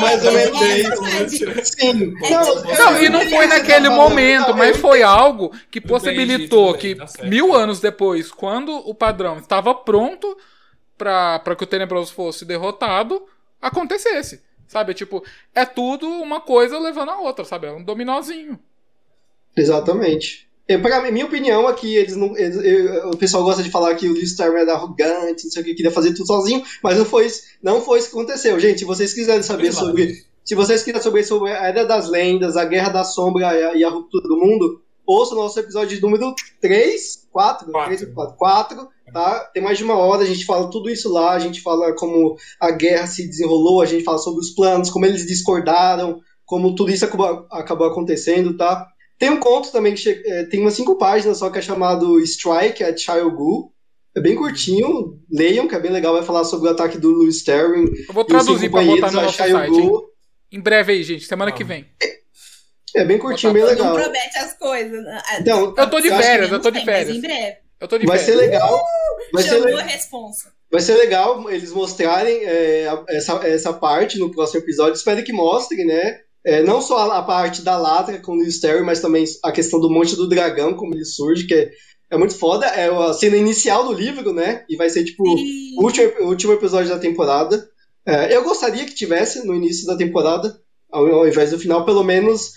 Mais ou É, menos é isso. verdade. Sim. É, Não, Não, e não foi naquele momento, mas foi algo que possibilitou que tá mil anos depois, quando o padrão estava pronto pra que o Tenebroso fosse derrotado, acontecesse. Sabe? Tipo, é tudo uma coisa levando a outra, sabe? É um dominózinho. Exatamente. É, pra mim, minha opinião aqui, eles não, eles- eu- o pessoal gosta de falar que o Lee Starman era arrogante, não sei o que, queria fazer tudo sozinho, mas não foi, isso- não foi isso que aconteceu. Gente, se vocês quiserem saber Claro. sobre. Se vocês quiserem saber sobre a Era das Lendas, a Guerra da Sombra e a, e a Ruptura do Mundo, ouça o nosso episódio número 3, 4, Quatro. 3 4, 4, tá? Tem mais de uma hora, a gente fala tudo isso lá, a gente fala como a guerra se desenrolou, a gente fala sobre os planos, como eles discordaram, como tudo isso acabou, acabou acontecendo, tá? Tem um conto também que é, tem umas cinco páginas só que é chamado Strike at Child Gu. É bem curtinho, leiam, que é bem legal. Vai falar sobre o ataque do Louis Sterling Eu vou e os traduzir pra botar no nosso Child site, hein? Em breve aí, gente. Semana Ah. que vem. É bem curtinho, bem Não legal. promete as coisas. né? Então, Eu tô de eu férias, que eu tô de tem, mas férias. Em breve. Eu tô de Vai férias. ser legal. Vai ser, a responsa. vai ser legal eles mostrarem é, essa, essa parte no próximo episódio. Espero que mostrem, né? É, não só a, a parte da Latra com o Lewis Terry, mas também a questão do Monte do Dragão, como ele surge, que é, é muito foda. É a cena inicial do livro, né? E vai ser, tipo, o último, o último episódio da temporada. É, eu gostaria que tivesse no início da temporada, ao, ao invés do final, pelo menos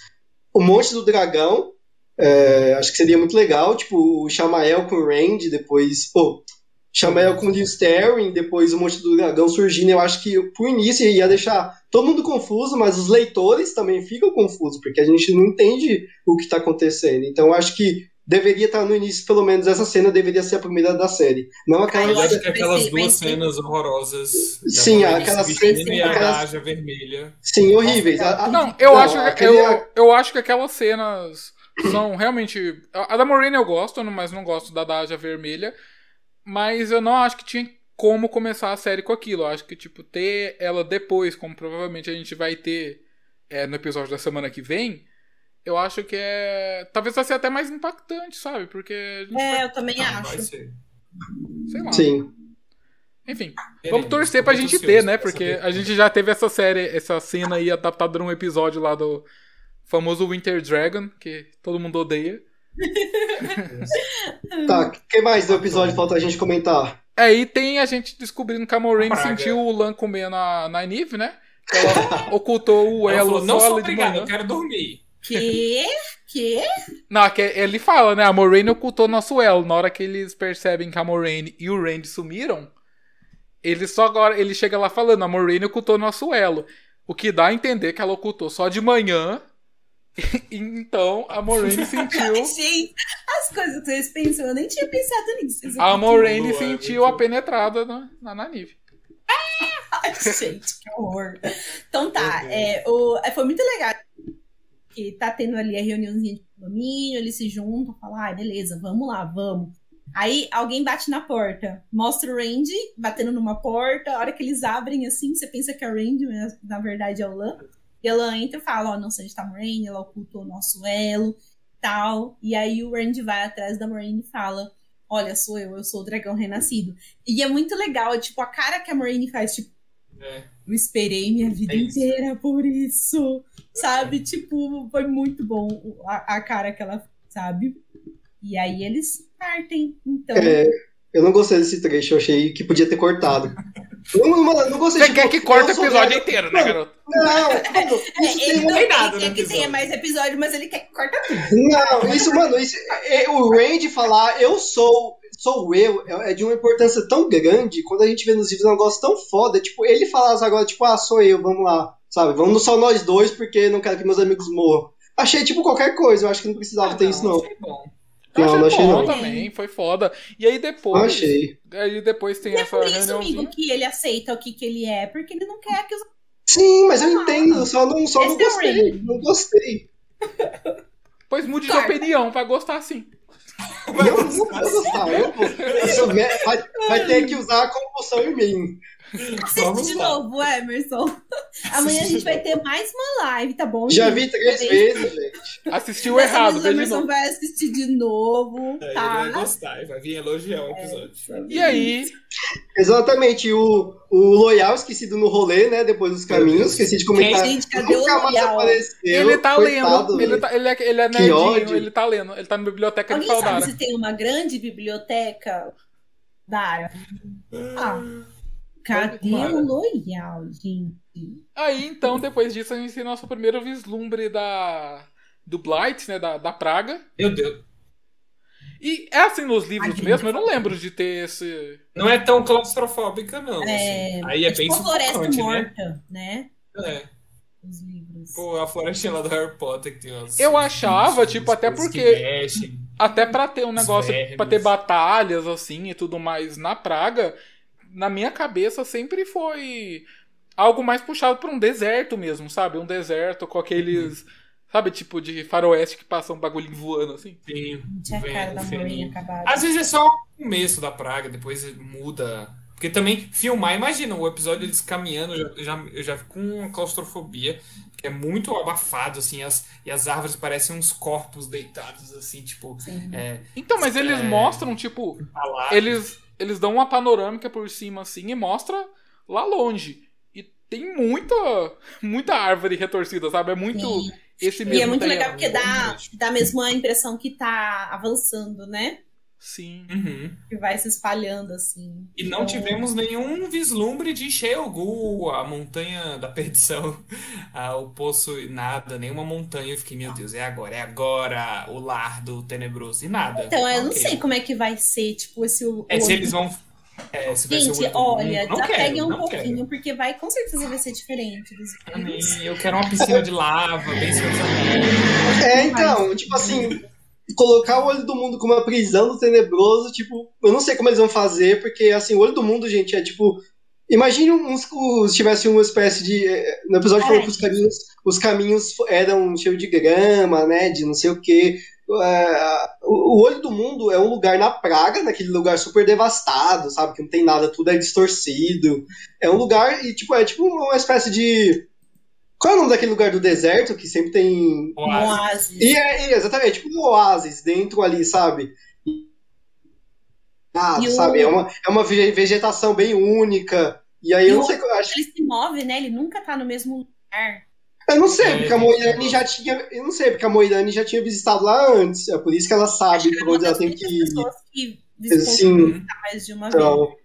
o Monte do Dragão. É, acho que seria muito legal, tipo, o Shamael com o Randy, depois. Pô, Shamael com o Lewis Terry, depois o Monte do Dragão surgindo. Eu acho que pro início ia deixar todo mundo confuso, mas os leitores também ficam confusos, porque a gente não entende o que está acontecendo. Então eu acho que deveria estar no início, pelo menos essa cena deveria ser a primeira da série. Não aquela. Ai, Eu acho que aquelas ser- vai duas cenas horrorosas. Sim, aquelas vestindo cenas- e a aquelas- vermelha. Sim, horríveis. Não, eu, Não, acho, aquele- eu, eu acho que aquelas cenas são realmente. A a da Maureen eu gosto, mas não gosto da Daja Vermelha. Mas eu não acho que tinha como começar a série com aquilo. Eu acho que, tipo, ter ela depois, como provavelmente a gente vai ter é, no episódio da semana que vem, eu acho que é. Talvez vai ser até mais impactante, sabe? Porque. a gente É, eu também Ah, vai acho. ser. vai- sei lá. Sim. Enfim, Teremos, vamos torcer pra gente ter, né? Porque saber. a gente já teve essa série, essa cena aí adaptada num episódio lá do famoso Winter Dragon, que todo mundo odeia. Tá, o que mais do episódio falta a gente comentar? Aí tem a gente descobrindo que a Moraine Praga. sentiu o Lan comer na, na Nynaeve, né? Que Ela ocultou o Ela elo falou, não sou obrigado, manhã. eu quero dormir. Que? Que? Não, que ele fala, né? A Moraine ocultou nosso elo. Na hora que eles percebem que a Moraine e o Randy sumiram, ele só agora ele chega lá falando, a Moraine ocultou nosso elo. O que dá a entender que ela ocultou só de manhã. então a Moraine sentiu. Gente, as coisas que vocês pensam, eu nem tinha pensado nisso. Isso A Moraine Boa, sentiu a penetrada na, na Nynaeve. Ai, gente, que horror. Então tá, é, o, é, foi muito legal que tá tendo ali a reuniãozinha de condomínio, eles se juntam, falam, ah, beleza, vamos lá, vamos. Aí alguém bate na porta, mostra o Randy batendo numa porta, a hora que eles abrem assim, você pensa que é o Randy, mas na verdade é o Lan. E a Lan entra e fala, ó, não sei onde tá a Moraine, ela ocultou o nosso elo, tal. E aí o Randy vai atrás da Moraine e fala, olha, sou eu, eu sou o dragão renascido. E é muito legal, é, tipo, a cara que a Moraine faz, tipo, É. eu esperei minha vida É inteira por isso. Sabe? Tipo, foi muito bom a, a cara que ela sabe? E aí eles partem. Então. É, eu não gostei desse trecho, eu achei que podia ter cortado. Eu não, mano, não gostei Você tipo, quer que corte o episódio inteiro, né, garoto? Não, mano, É, isso tem ele um- não tem nada ele quer que episódio. tenha mais episódio, mas ele quer que corta tudo. Não, isso, mano, isso, é, o Randy falar eu sou, sou eu, é é de uma importância tão grande, quando a gente vê nos livros um negócio tão foda, tipo, ele falar agora, tipo, ah, sou eu, vamos lá, sabe, vamos só nós dois, porque não quero que meus amigos morram. Achei, tipo, qualquer coisa, eu acho que não precisava ter isso, não. achei bom. Eu Não, achei não achei bom não. também, foi foda. E aí Não depois. achei. Aí depois tem E é essa por isso, amigo, que ele aceita o que, que ele é, porque ele não quer que os. Sim, mas eu entendo, só não, só não Esse é gostei, não gostei. Pois mude de opinião, vai gostar sim. Não, não vou gostar, eu vou. Vai, vai ter que usar a compulsão em mim. Assiste de lá. novo, Emerson. Amanhã a gente vai ter mais uma live, tá bom? Já gente? vi três vezes, gente. Assistiu Dessa errado, vez o de Emerson vai assistir de novo, Aí tá? ele vai gostar, e vai vir elogiar o episódio. E aí, Exatamente, o, o Loyal esquecido no rolê, né? Depois dos caminhos, esqueci de comentar. Gente, cadê o Loyal? apareceu. ele tá coitado, lendo. Ele, tá, ele, é, ele é nerdinho, ódio. ele tá lendo. Ele tá na biblioteca de Alguém sabe Faldara. se tem uma grande biblioteca da área? Ah, cadê Para. o Loyal, gente? Aí, então, depois disso, a gente tem nosso primeiro vislumbre da. Do Blight, né? Da, da praga. Meu Deus. E é assim nos livros Ai, mesmo, eu não lembro de ter esse. Não é tão claustrofóbica, não. É, assim. Aí é, é bem tipo a floresta né? morta, né? É. Os livros. Pô, a florestinha lá do Harry Potter que tem umas. Eu achava, umas tipo, até porque- mexem. Até pra ter um negócio, pra ter batalhas assim e tudo mais na praga, na minha cabeça sempre foi algo mais puxado pra um deserto mesmo, sabe? Um deserto com aqueles. Sabe, tipo de faroeste que passa um bagulho voando assim? Sim. Tinha Vem, cara da acabada. Às vezes é só o começo da praga, depois muda. Porque também filmar, imagina o episódio eles caminhando, eu já, já, eu já fico com uma claustrofobia, que é muito abafado, assim, as, e as árvores parecem uns corpos deitados, assim, tipo, Sim. é, Então, mas eles É. mostram, tipo, alados. eles, eles dão uma panorâmica por cima assim e mostra lá longe. E tem muita, muita árvore retorcida, sabe? É muito Sim. esse mesmo. E é muito legal porque dá, dá mesmo a impressão que tá avançando, né? Sim. Uhum. Que vai se espalhando assim. E não Então, tivemos nenhum vislumbre de Sheogu, a montanha da perdição, ah, o poço, nada, nenhuma montanha. Eu fiquei, meu Deus, é agora, é agora o lar do tenebroso. E nada. Então, eu não Ok. sei como é que vai ser, tipo, esse. o- É, se eles vão. É, se Gente, olha, mundo. Não desapeguem quero, um não pouquinho, quero. porque vai, com certeza vai ser diferente dos. Eu quero uma piscina de lava, bem. É, então, tipo assim, colocar o olho do mundo como uma prisão do tenebroso, tipo, eu não sei como eles vão fazer, porque assim, o olho do mundo, gente, é tipo. Imagine uns, se tivesse uma espécie de. eh, No episódio falou que os caminhos, os caminhos eram cheios de grama, né? De não sei o quê. O o olho do mundo é um lugar na praga, naquele lugar super devastado, sabe? Que não tem nada, tudo é distorcido. É um lugar, e tipo, é tipo uma espécie de. Qual é o nome daquele lugar do deserto que sempre tem Um Oásis. oásis. e é, é exatamente, tipo um oásis dentro ali, sabe? Ah, E o- sabe? É uma, é uma ve- vegetação bem única. E aí E eu não o- sei, eu acho, Ele se move, né? Ele nunca tá no mesmo lugar. eu não sei, É, porque a esse já tinha, eu não sei, porque a Moirane já tinha visitado lá antes, é por isso que ela Acho sabe que é onde ela tem que ir. que visitou Sim, mais de uma vez. então,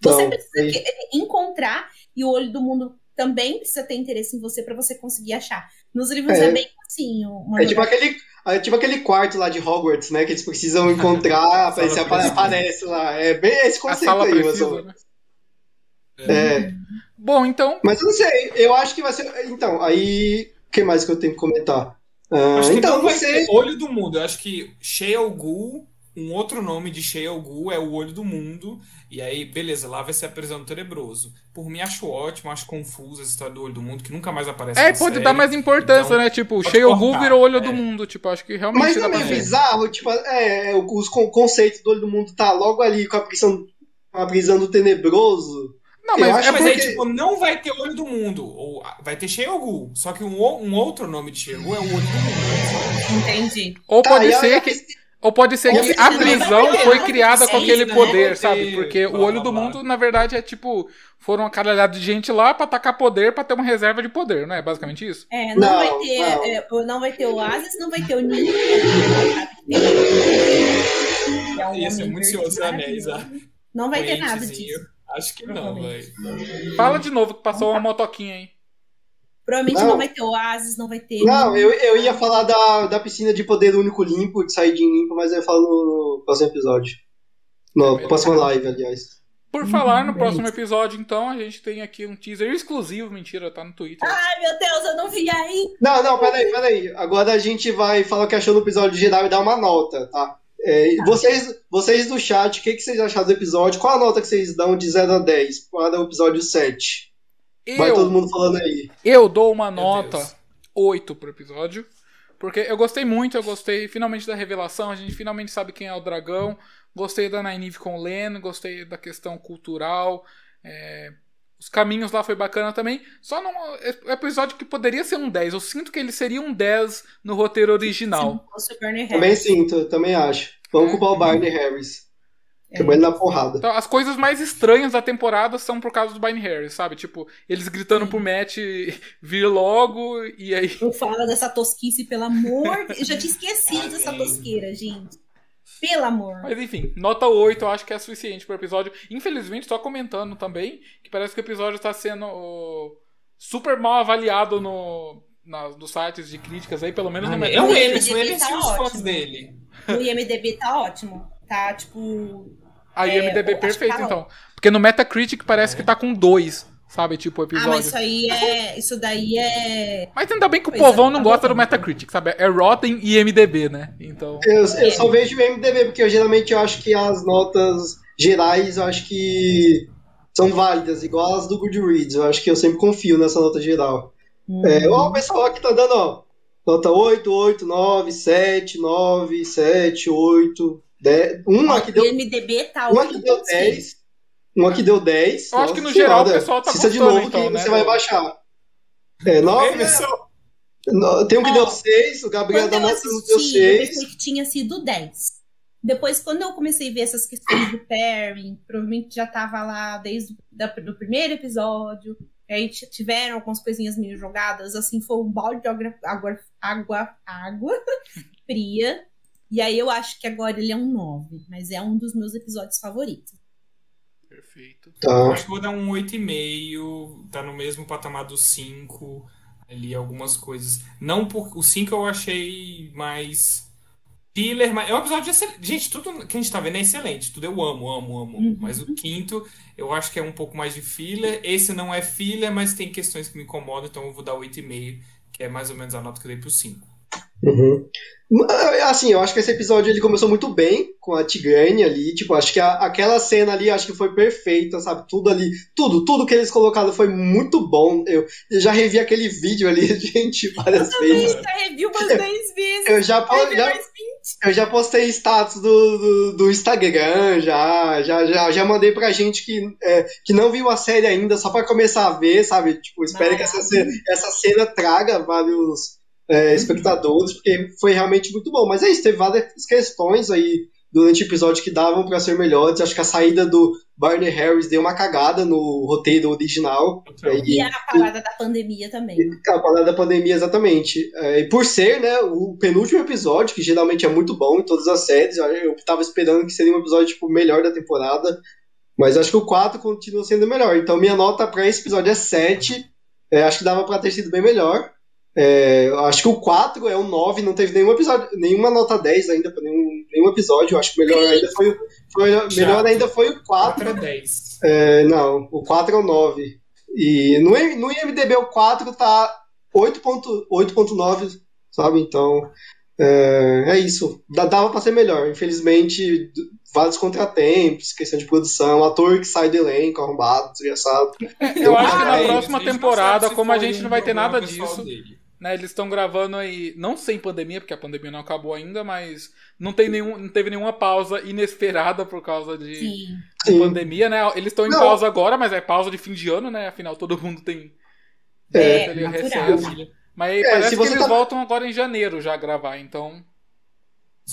Você então, precisa que- encontrar e o olho do mundo também precisa ter interesse em você pra você conseguir achar. Nos livros é, É. bem assim, uma é tipo aquele, é tipo aquele quarto lá de Hogwarts, né? Que eles precisam encontrar, aparece, aparece lá. É bem esse conceito aí, precisa, né? É. Bom, então. Mas eu não sei, eu acho que vai ser. Então, aí. O que mais que eu tenho que comentar? Ah, Acho que então, ter olho do mundo. Eu acho que Sheol-Gu, um outro nome de Sheol-Gu é o olho do mundo. E aí, beleza, lá vai ser a prisão do tenebroso. Por mim, acho ótimo, acho confuso essa história do olho do mundo, que nunca mais aparece É, na pode série. dar mais importância, Então, né? Tipo, Sheogu cortar, virou olho é. do mundo. Tipo, acho que realmente Mas é meio bizarro, tipo, é, o- os con- conceitos do olho do mundo tá logo ali com a prisão, a prisão do tenebroso. Não, Eu mas acho é Mas porque. aí, tipo, não vai ter olho do mundo. Ou ah, vai ter Sheol-Gu. Só que um, um outro nome de Sheol-Gu é o olho do mundo. Entendi. Ou Tá, pode ser que. Ou pode ser que a prisão foi né? criada com É aquele né? poder, sabe? Porque o olho do mundo, na verdade, é tipo. Foram uma caralhada de gente lá pra tacar poder pra ter uma reserva de poder, não é basicamente isso? É, não, Não, vai ter, não. é, não vai ter o Oasis, não vai ter o Ninho. é um Ia ser homem muito Senhor dos Anéis. Não vai ter nada disso. Acho que não, velho. Fala de novo que passou uma motoquinha aí. Provavelmente Não. não, vai ter Oasis, não vai ter. Não, eu, eu ia falar da, da piscina de poder único limpo, de sair de limpo, mas eu falo no, no próximo episódio. No próxima live, aliás. Por falar no beleza. próximo episódio, então, a gente tem aqui um teaser exclusivo, mentira, tá no Twitter. Ai, meu Deus, eu não vi aí. Não, não, peraí, peraí. Agora a gente vai falar o que achou do episódio geral e dar uma nota, tá? É, vocês, vocês do chat, o que, que vocês acharam do episódio? Qual a nota que vocês dão de 0 a 10 para o episódio 7? Vai todo Eu, mundo falando aí. eu dou uma Meu nota Deus. 8 pro episódio. Porque eu gostei muito, eu gostei finalmente da revelação, a gente finalmente sabe quem é o dragão. Gostei da Nynaeve com o Len, gostei da questão cultural. é, os caminhos lá foi bacana também. Só num é- episódio que poderia ser um 10. Eu sinto que ele seria um 10 no roteiro original. Bernie Também sinto, também acho. Vamos É. culpar o Barney Harris. É. Na porrada. Então, as coisas mais estranhas da temporada são por causa do Harris, sabe? Tipo, eles gritando pro Matt vir logo e aí. Não fala dessa tosquice, pelo amor. de- Eu já tinha esquecido dessa tosqueira, gente. Pelo amor. Mas enfim, nota 8 eu acho que é suficiente pro episódio. Infelizmente, só comentando também que parece que o episódio tá sendo ó, super mal avaliado no, na- nos sites de críticas aí, pelo menos no É Metacritic. o Ele Emerson, devia ele tá e os fãs ótimo. dele. No IMDB tá ótimo. Tá, tipo. A É, que perfeito, tá então. Porque no Metacritic parece que tá com 2, sabe? Tipo, o Ah, episódio. mas isso aí é. Isso daí é. Mas ainda bem que o Pois é, povão não tá gosta do Metacritic, sabe? É Rotten e IMDB, né? Então. Eu, eu só vejo o MDB, porque eu, geralmente eu acho que as notas gerais eu acho que são válidas, igual as do Goodreads. Eu acho que eu sempre confio nessa nota geral. É, ó, o pessoal aqui tá dando, ó. Nota 8, 8, 9, 7, 9, 7, 8, 10. Um aqui O deu, IMDB tá um aqui deu 8.6. 10. Um aqui deu 10. Eu acho que no geral o pessoal tá assista de gostando, novo então, que né? você vai baixar. É, 9. Emerson, Tem um que Ó, deu 6, o Gabriel da eu nota deu assisti, eu 6. pensei que tinha sido 10. Depois, quando eu comecei a ver essas questões do pairing, provavelmente já tava lá desde o primeiro episódio. aí tiveram algumas coisinhas meio jogadas, assim, foi um balde de água, água, água fria. E aí eu acho que agora ele é um 9, mas é um dos meus episódios favoritos. Perfeito. Tá. Acho que vou dar um 8,5. Tá no mesmo patamar do 5. Ali algumas coisas. Não por. O 5 eu achei mais. Filler, mas é um episódio excelente. Gente, tudo que a gente tá vendo é excelente. Tudo eu amo, amo, amo. Uhum. Mas o quinto, eu acho que é um pouco mais de filler. Esse não é filler, mas tem questões que me incomodam, então eu vou dar 8,5, que é mais ou menos a nota que eu dei pro 5. Uhum. Assim, eu acho que esse episódio ele começou muito bem com a Tigrane ali. Tipo, acho que a- aquela cena ali acho que foi perfeita, sabe? Tudo ali, tudo, tudo que eles colocaram foi muito bom. Eu, eu já revi aquele vídeo ali, gente, várias vezes. Já review umas 10 vezes. Eu já, Revi já, mais 20. eu já postei status do, do, do Instagram, já, já, já, já mandei pra gente que, é, que não viu a série ainda, só pra começar a ver, sabe? Tipo, espero que essa cena, essa cena traga vários é, espectadores, porque foi realmente muito bom. Mas é isso, teve várias questões aí durante o episódio que davam pra ser melhores. Acho que a saída do Barney Harris deu uma cagada no roteiro original. E a parada da pandemia também. A parada da pandemia, exatamente. É, e por ser, né, o penúltimo episódio, que geralmente é muito bom em todas as séries, eu tava esperando que seria um episódio, tipo, melhor da temporada, mas acho que o 4 continua sendo melhor. Então minha nota pra esse episódio é 7. É, acho que dava pra ter sido bem melhor. É, acho que o 4 é um 9, não teve nenhum episódio, nenhuma nota 10 ainda pra nenhum, nenhum episódio. Eu acho que o melhor ainda foi, o- foi, melhor ainda foi o 4. 4 é 10. É, não, o 4 é o 9. E no, no IMDB o 4 tá 8.8.9, sabe? Então, é, é isso. Dava pra ser melhor. Infelizmente, vários contratempos, questão de produção, ator que sai do elenco, arrombado, desgraçado. Eu acho que na é, próxima temporada, como a gente não vai ter nada disso, dele. Né? Eles estão gravando aí, não sem pandemia, porque a pandemia não acabou ainda, mas não, tem nenhum, não teve nenhuma pausa inesperada por causa de, Sim. de Sim. pandemia, né? Eles estão em Não. pausa agora, mas é pausa de fim de ano, né? Afinal, todo mundo tem É, É, recesso. Mas É, parece se que eles tá- voltam agora em janeiro já a gravar, então.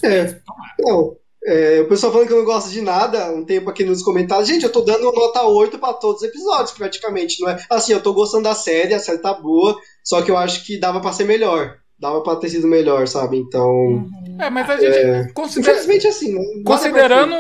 É, não. É, o pessoal falando que eu não gosto de nada, um tempo aqui nos comentários. Gente, eu tô dando nota 8 pra todos os episódios, praticamente. Não é? Assim, eu tô gostando da série, a série tá boa, só que eu acho que dava pra ser melhor. Dava pra ter sido melhor, sabe? Então. Uhum. É, mas a gente É, considera- Infelizmente, assim. não- Considerando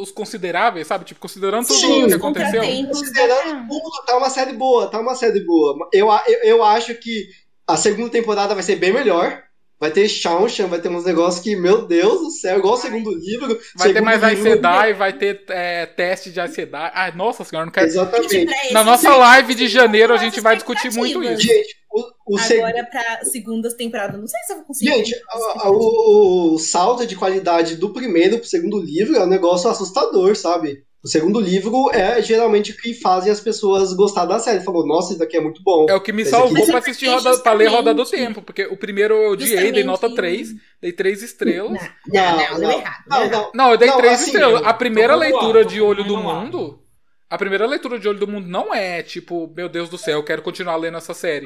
os consideráveis, sabe? Tipo, considerando tudo Sim, o que os aconteceu. Considerando pra- tudo, tá uma série boa, tá uma série boa. Eu, eu, eu acho que a segunda temporada vai ser bem melhor. Vai ter Shaunshan, vai ter uns negócios que, meu Deus do céu, igual o segundo livro. Vai ter segundo mais livro- ansiedade, vai ter é, teste de ansiedade. Ai, nossa senhora, não quero. Exatamente. Na nossa gente, live de janeiro a gente vai discutir muito isso. Gente, o, o. Agora pra segundas temporadas, não sei se eu vou conseguir. Gente, a- a- o, o salto de qualidade do primeiro pro segundo livro é um negócio assustador, sabe? O segundo livro é geralmente o que fazem as pessoas gostar da série. Falou, nossa, isso daqui é muito bom. É o que me Esse salvou aqui- pra assistir roda, pra ler Roda do. Tempo, porque o primeiro eu odiei, dei nota Justamente. 3, dei 3 estrelas. Não, não, não, Não, deu não. errado. Não, eu dei Não, 3 assim, estrelas. A primeira leitura de Olho do. Mundo. A primeira leitura de Olho do Mundo não é tipo, meu Deus do céu, eu quero continuar lendo essa série.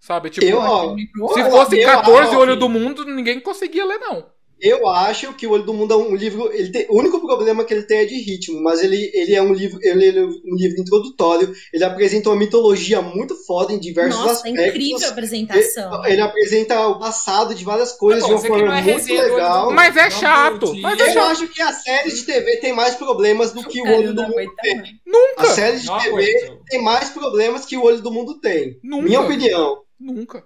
Sabe? Tipo, Eu, ó, se fosse eu- 14 ó, Olho do Mundo, ninguém conseguia ler, não. Eu acho que o Olho do Mundo é um livro. Ele tem, o único problema que ele tem é de ritmo, mas ele, ele é um livro, ele, ele é um livro introdutório. Ele apresenta uma mitologia muito foda em diversos Nossa, é aspectos. incrível a apresentação. Ele apresenta o passado de várias coisas Tá de uma forma é muito legal. Mas é chato, mas é Eu chato. acho que a série de TV tem mais problemas do que o Olho do Mundo tem. mais. A Nunca, série de Não TV aguento. tem mais problemas que o Olho do Mundo tem. Nunca. Minha opinião. nunca.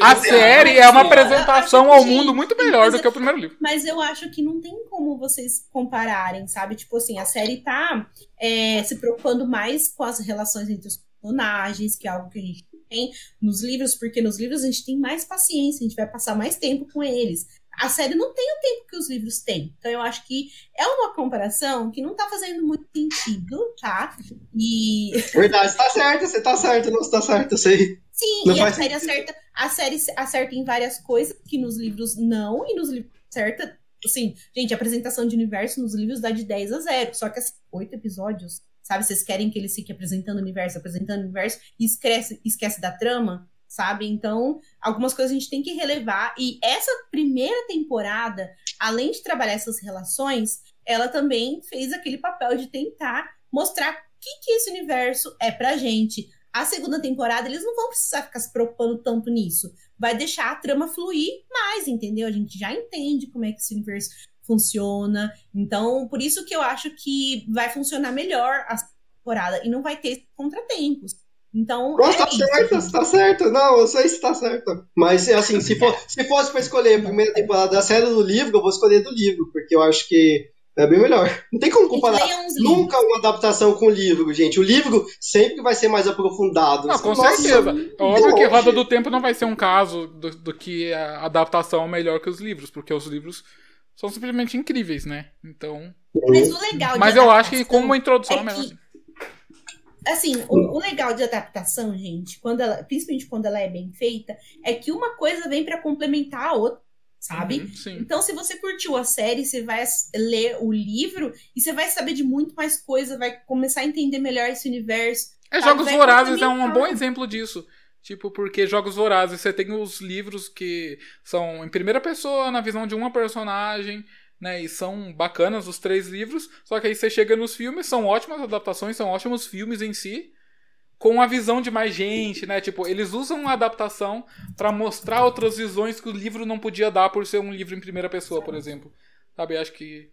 A série é uma Sim. apresentação ao mundo muito melhor do é- que o primeiro livro. Mas eu acho que não tem como vocês compararem, sabe? Tipo assim, a série tá é, se preocupando mais com as relações entre os personagens, que é algo que a gente tem nos livros, porque nos livros a gente tem mais paciência, a gente vai passar mais tempo com eles. A série não tem o tempo que os livros têm. Então eu acho que é uma comparação que não tá fazendo muito sentido, tá? E Verdade, tá certo, você tá certo, não, você tá certo, eu sei. Sim, Não e a série, sentido. acerta, a série acerta em várias coisas que nos livros não, e nos livros acerta. Assim, gente, a apresentação de universo nos livros dá de 10 a 0. Só que assim, oito episódios, sabe? Vocês querem que eles fiquem apresentando o universo, apresentando o universo e esquece, esquece da trama, sabe? Então, algumas coisas a gente tem que relevar. E essa primeira temporada, além de trabalhar essas relações, ela também fez aquele papel de tentar mostrar o que, que esse universo é pra gente. A segunda temporada eles não vão precisar ficar se preocupando tanto nisso. Vai deixar a trama fluir mais, entendeu? A gente já entende como é que esse universo funciona. Então, por isso que eu acho que vai funcionar melhor a temporada e não vai ter contratempos. Então. Nossa, é tá certo, tá certo. Não, eu sei se tá certo. Mas, assim, se, for, se fosse pra escolher a primeira temporada da série do livro, eu vou escolher do livro, porque eu acho que é bem melhor. Não tem como comparar nunca uma adaptação com o livro, gente. O livro sempre vai ser mais aprofundado. Não, com Nossa, certeza. É óbvio que. Roda do Tempo não vai ser um caso do, do que a adaptação é melhor que os livros, porque os livros são simplesmente incríveis, né? Então. Mas o legal de Mas eu acho que como introdução é é melhor. que- Assim, o, o legal de adaptação, gente, quando ela, principalmente quando ela é bem feita, é que uma coisa vem pra complementar a outra, sabe? Uhum. Então, se você curtiu a série, você vai ler o livro e você vai saber de muito mais coisa, vai começar a entender melhor esse universo. É, Sabe, Jogos vai Vorazes é um bom exemplo disso. Tipo, porque Jogos Vorazes, você tem os livros que são em primeira pessoa, na visão de uma personagem, né? E são bacanas os três livros. Só que aí você chega nos filmes, são ótimas adaptações, são ótimos filmes em si. Com a visão de mais gente, né? Tipo, eles usam a adaptação pra mostrar outras visões que o livro não podia dar por ser um livro em primeira pessoa, por exemplo. Sabe? Acho que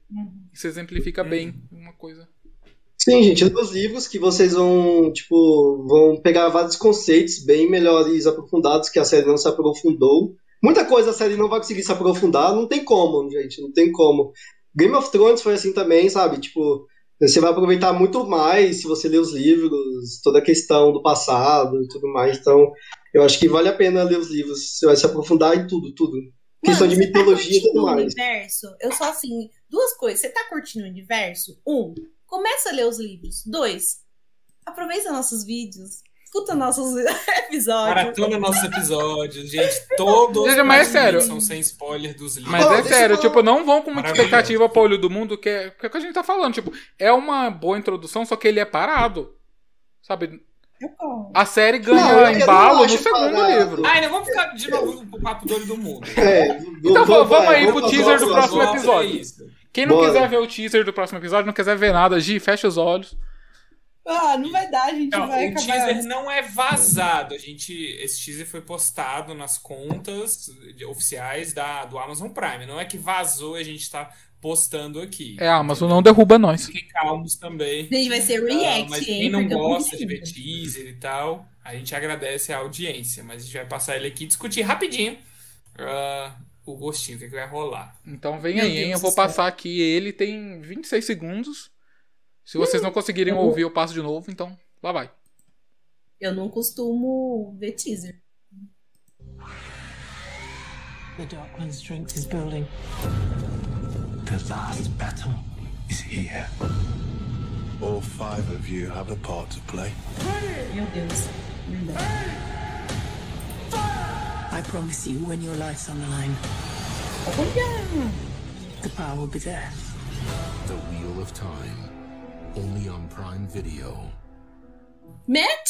isso exemplifica bem uma coisa. Sim, gente, é dos livros que vocês vão, tipo, vão pegar vários conceitos bem melhores aprofundados que a série não se aprofundou. Muita coisa a série não vai conseguir se aprofundar, não tem como, gente, não tem como. Game of Thrones foi assim também, sabe? Tipo, você vai aproveitar muito mais se você ler os livros, toda a questão do passado e tudo mais. Então, eu acho que vale a pena ler os livros. Você vai se aprofundar em tudo, tudo. Questão de você mitologia e tá tudo curtindo o mais. universo? Eu só assim, duas coisas. Você tá curtindo o universo? Um, começa a ler os livros. Dois, aproveita nossos vídeos. Escuta nossos episódios. Maratona nossos episódios, gente. Todos Gente, mas é sério. são sem spoiler dos livros. Mas Pô, é sério, eu- tipo, não vão com muita expectativa pro olho do mundo, que é, que é o que a gente tá falando. Tipo, é uma boa introdução, só que ele é parado. Sabe? Gosto. A série ganha não embalo no segundo parado. livro. Ah, ainda vamos ficar de novo no papo do olho do mundo. É, Então, vou- vamos vai, aí pro vamos- teaser do próximo episódio. É. Quem não Bora. quiser ver o teaser do próximo episódio, não quiser ver nada, Gi, fecha os olhos. Ah, não vai dar, a gente Então, vai o acabar. teaser não é vazado. A gente, esse teaser foi postado nas contas oficiais da, do Amazon Prime. Não é que vazou e a gente tá postando aqui. É, a Amazon não derruba nós. Fiquem calmos também. Gente, vai ser Ah, react, mas hein? quem não gosta de ver teaser e tal, a gente agradece a audiência. Mas a gente vai passar ele aqui e discutir rapidinho ah, o gostinho, o que, que vai rolar. Então vem Meu aí, hein? Eu vou passar aqui. Ele tem 26 segundos. Se vocês não conseguirem Uhum. ouvir, eu passo de novo, então lá vai. Eu não costumo ver teaser. The Dark One's strength is building. The last battle is here. All five of you have a part to play. Meu Deus. I promise you, when your life's on the line, Olha! the power will be there. The Wheel of Time. Only on Prime Video. Matt?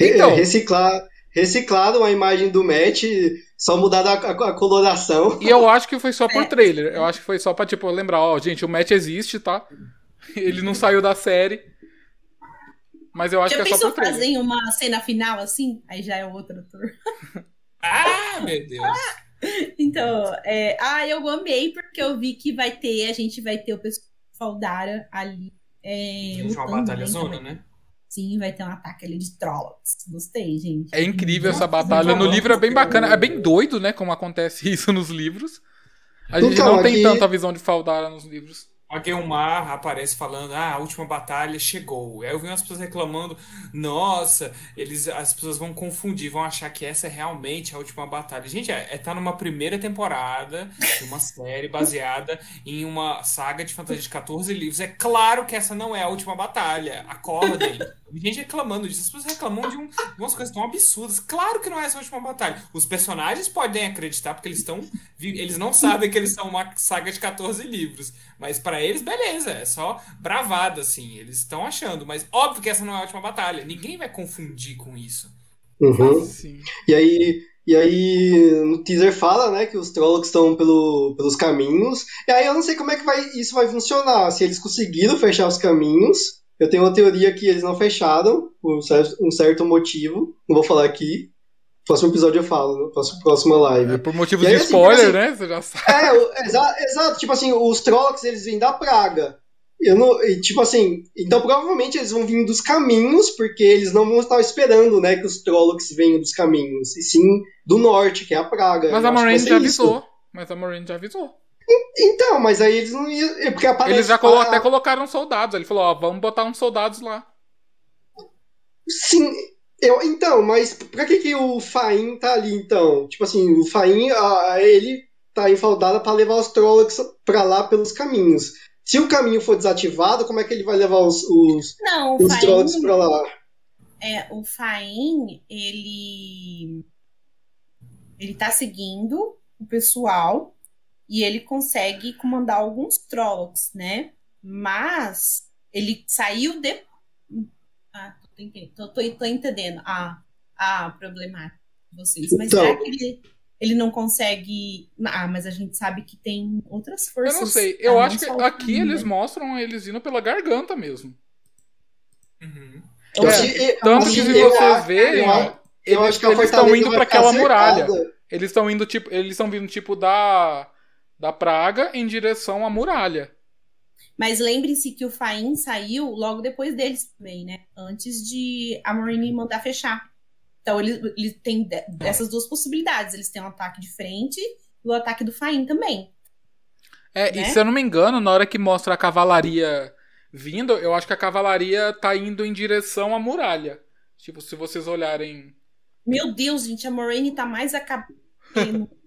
Então. reciclar, reciclado uma imagem do Matt, só mudar a, a- a coloração. E eu acho que foi só por É. trailer. Eu acho que foi só pra, tipo, lembrar, ó, gente, o Matt existe, tá? Ele não saiu da série. Mas eu acho Já que é só pensou por trailer. fazer uma cena final assim? Aí já é outro ator. Ah, meu Deus! Então, é... ah, eu amei porque eu vi que vai ter, a gente vai ter o pessoal Dara ali. É, Gente, uma lutando batalha bem zona, também. né? Sim, vai ter um ataque ali de Trollocs. Gostei, gente. É incrível essa Nossa, batalha. No livro é bem bacana. É bem doido, né? Como acontece isso nos livros. A gente Então, não tem aqui- tanta visão de Faldara nos livros. A Guilmar aparece falando, ah, a última batalha chegou. Aí eu vi umas pessoas reclamando, nossa, eles, as pessoas vão confundir, vão achar que essa é realmente a última batalha. Gente, é, é tá numa primeira temporada de uma série baseada em uma saga de fantasia de 14 livros. É claro que essa não é a última batalha. Acordem. Gente reclamando disso. As pessoas reclamam de, um, de umas coisas tão absurdas. Claro que não é essa a última batalha. Os personagens podem acreditar, porque eles estão. Eles não sabem que eles são uma saga de 14 livros. Mas pra eles, beleza. É só bravada, assim. Eles estão achando. Mas óbvio que essa não é a última batalha. Ninguém vai confundir com isso. Uhum. E aí, e aí no teaser fala, né, que os Trollocs estão pelo, pelos caminhos. E aí eu não sei como é que vai, isso vai funcionar. Se eles conseguiram fechar os caminhos, Eu tenho uma teoria que eles não fecharam por um certo, um certo motivo. Não vou falar aqui. Próximo episódio eu falo, né? Próximo, próxima live. É por motivos aí, de assim, spoiler, assim, né? Você já sabe. É, exa- exato. Tipo assim, os Trollocs, eles vêm da praga. Eu não, e, tipo assim, então provavelmente eles vão vir dos caminhos, porque eles não vão estar esperando, né, que os Trollocs venham dos caminhos, e sim do norte, que é a praga. Mas Eu a Moraine já isso. avisou. Mas a Moraine já avisou. Então, mas aí eles não iam. é Porque aparece, Eles já colo- até colocaram soldados. Ele falou, ó, vamos botar uns soldados lá. Sim, eu, então, mas pra que, que o Faim tá ali, então? Tipo assim, o Faim, ah, ele tá enfaldado pra levar os Trollocs pra lá pelos caminhos. Se o caminho for desativado, como é que ele vai levar os, os, Não, os Trollocs Faim, pra lá? é, o Faim, ele ele tá seguindo o pessoal e ele consegue comandar alguns Trollocs, né? Mas ele saiu de Ah, tô, entendendo, tô, tô- entendendo a, a problemática de vocês. Mas Então. será que ele, ele não consegue. Ah, mas a gente sabe que tem outras Eu forças. não sei. Eu acho que aqui eles né? mostram eles indo pela garganta mesmo. Uhum. É, Eu- Tanto assim, que se eu vocês acho- verem, eu eu eles que a eles estão indo ficar aquela muralha. Eles estão indo tipo, eles estão vindo tipo da da praga em direção à muralha. Mas lembre-se que o Faim saiu logo depois deles também, né? Antes de a Marine mandar fechar. Então ele, ele tem essas duas possibilidades. Eles têm um ataque de frente e o ataque do Faim também. É, Né? e se eu não me engano, na hora que mostra a cavalaria vindo, eu acho que a cavalaria tá indo em direção à muralha. Tipo, se vocês olharem. Meu Deus, gente, a Moraine tá mais acabando.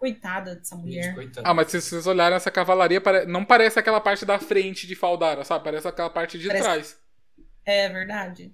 Coitada dessa mulher. coitado. Ah, mas se vocês olharem essa cavalaria, não parece aquela parte da frente de Faldara, sabe? Parece aquela parte de Parece- trás. É verdade.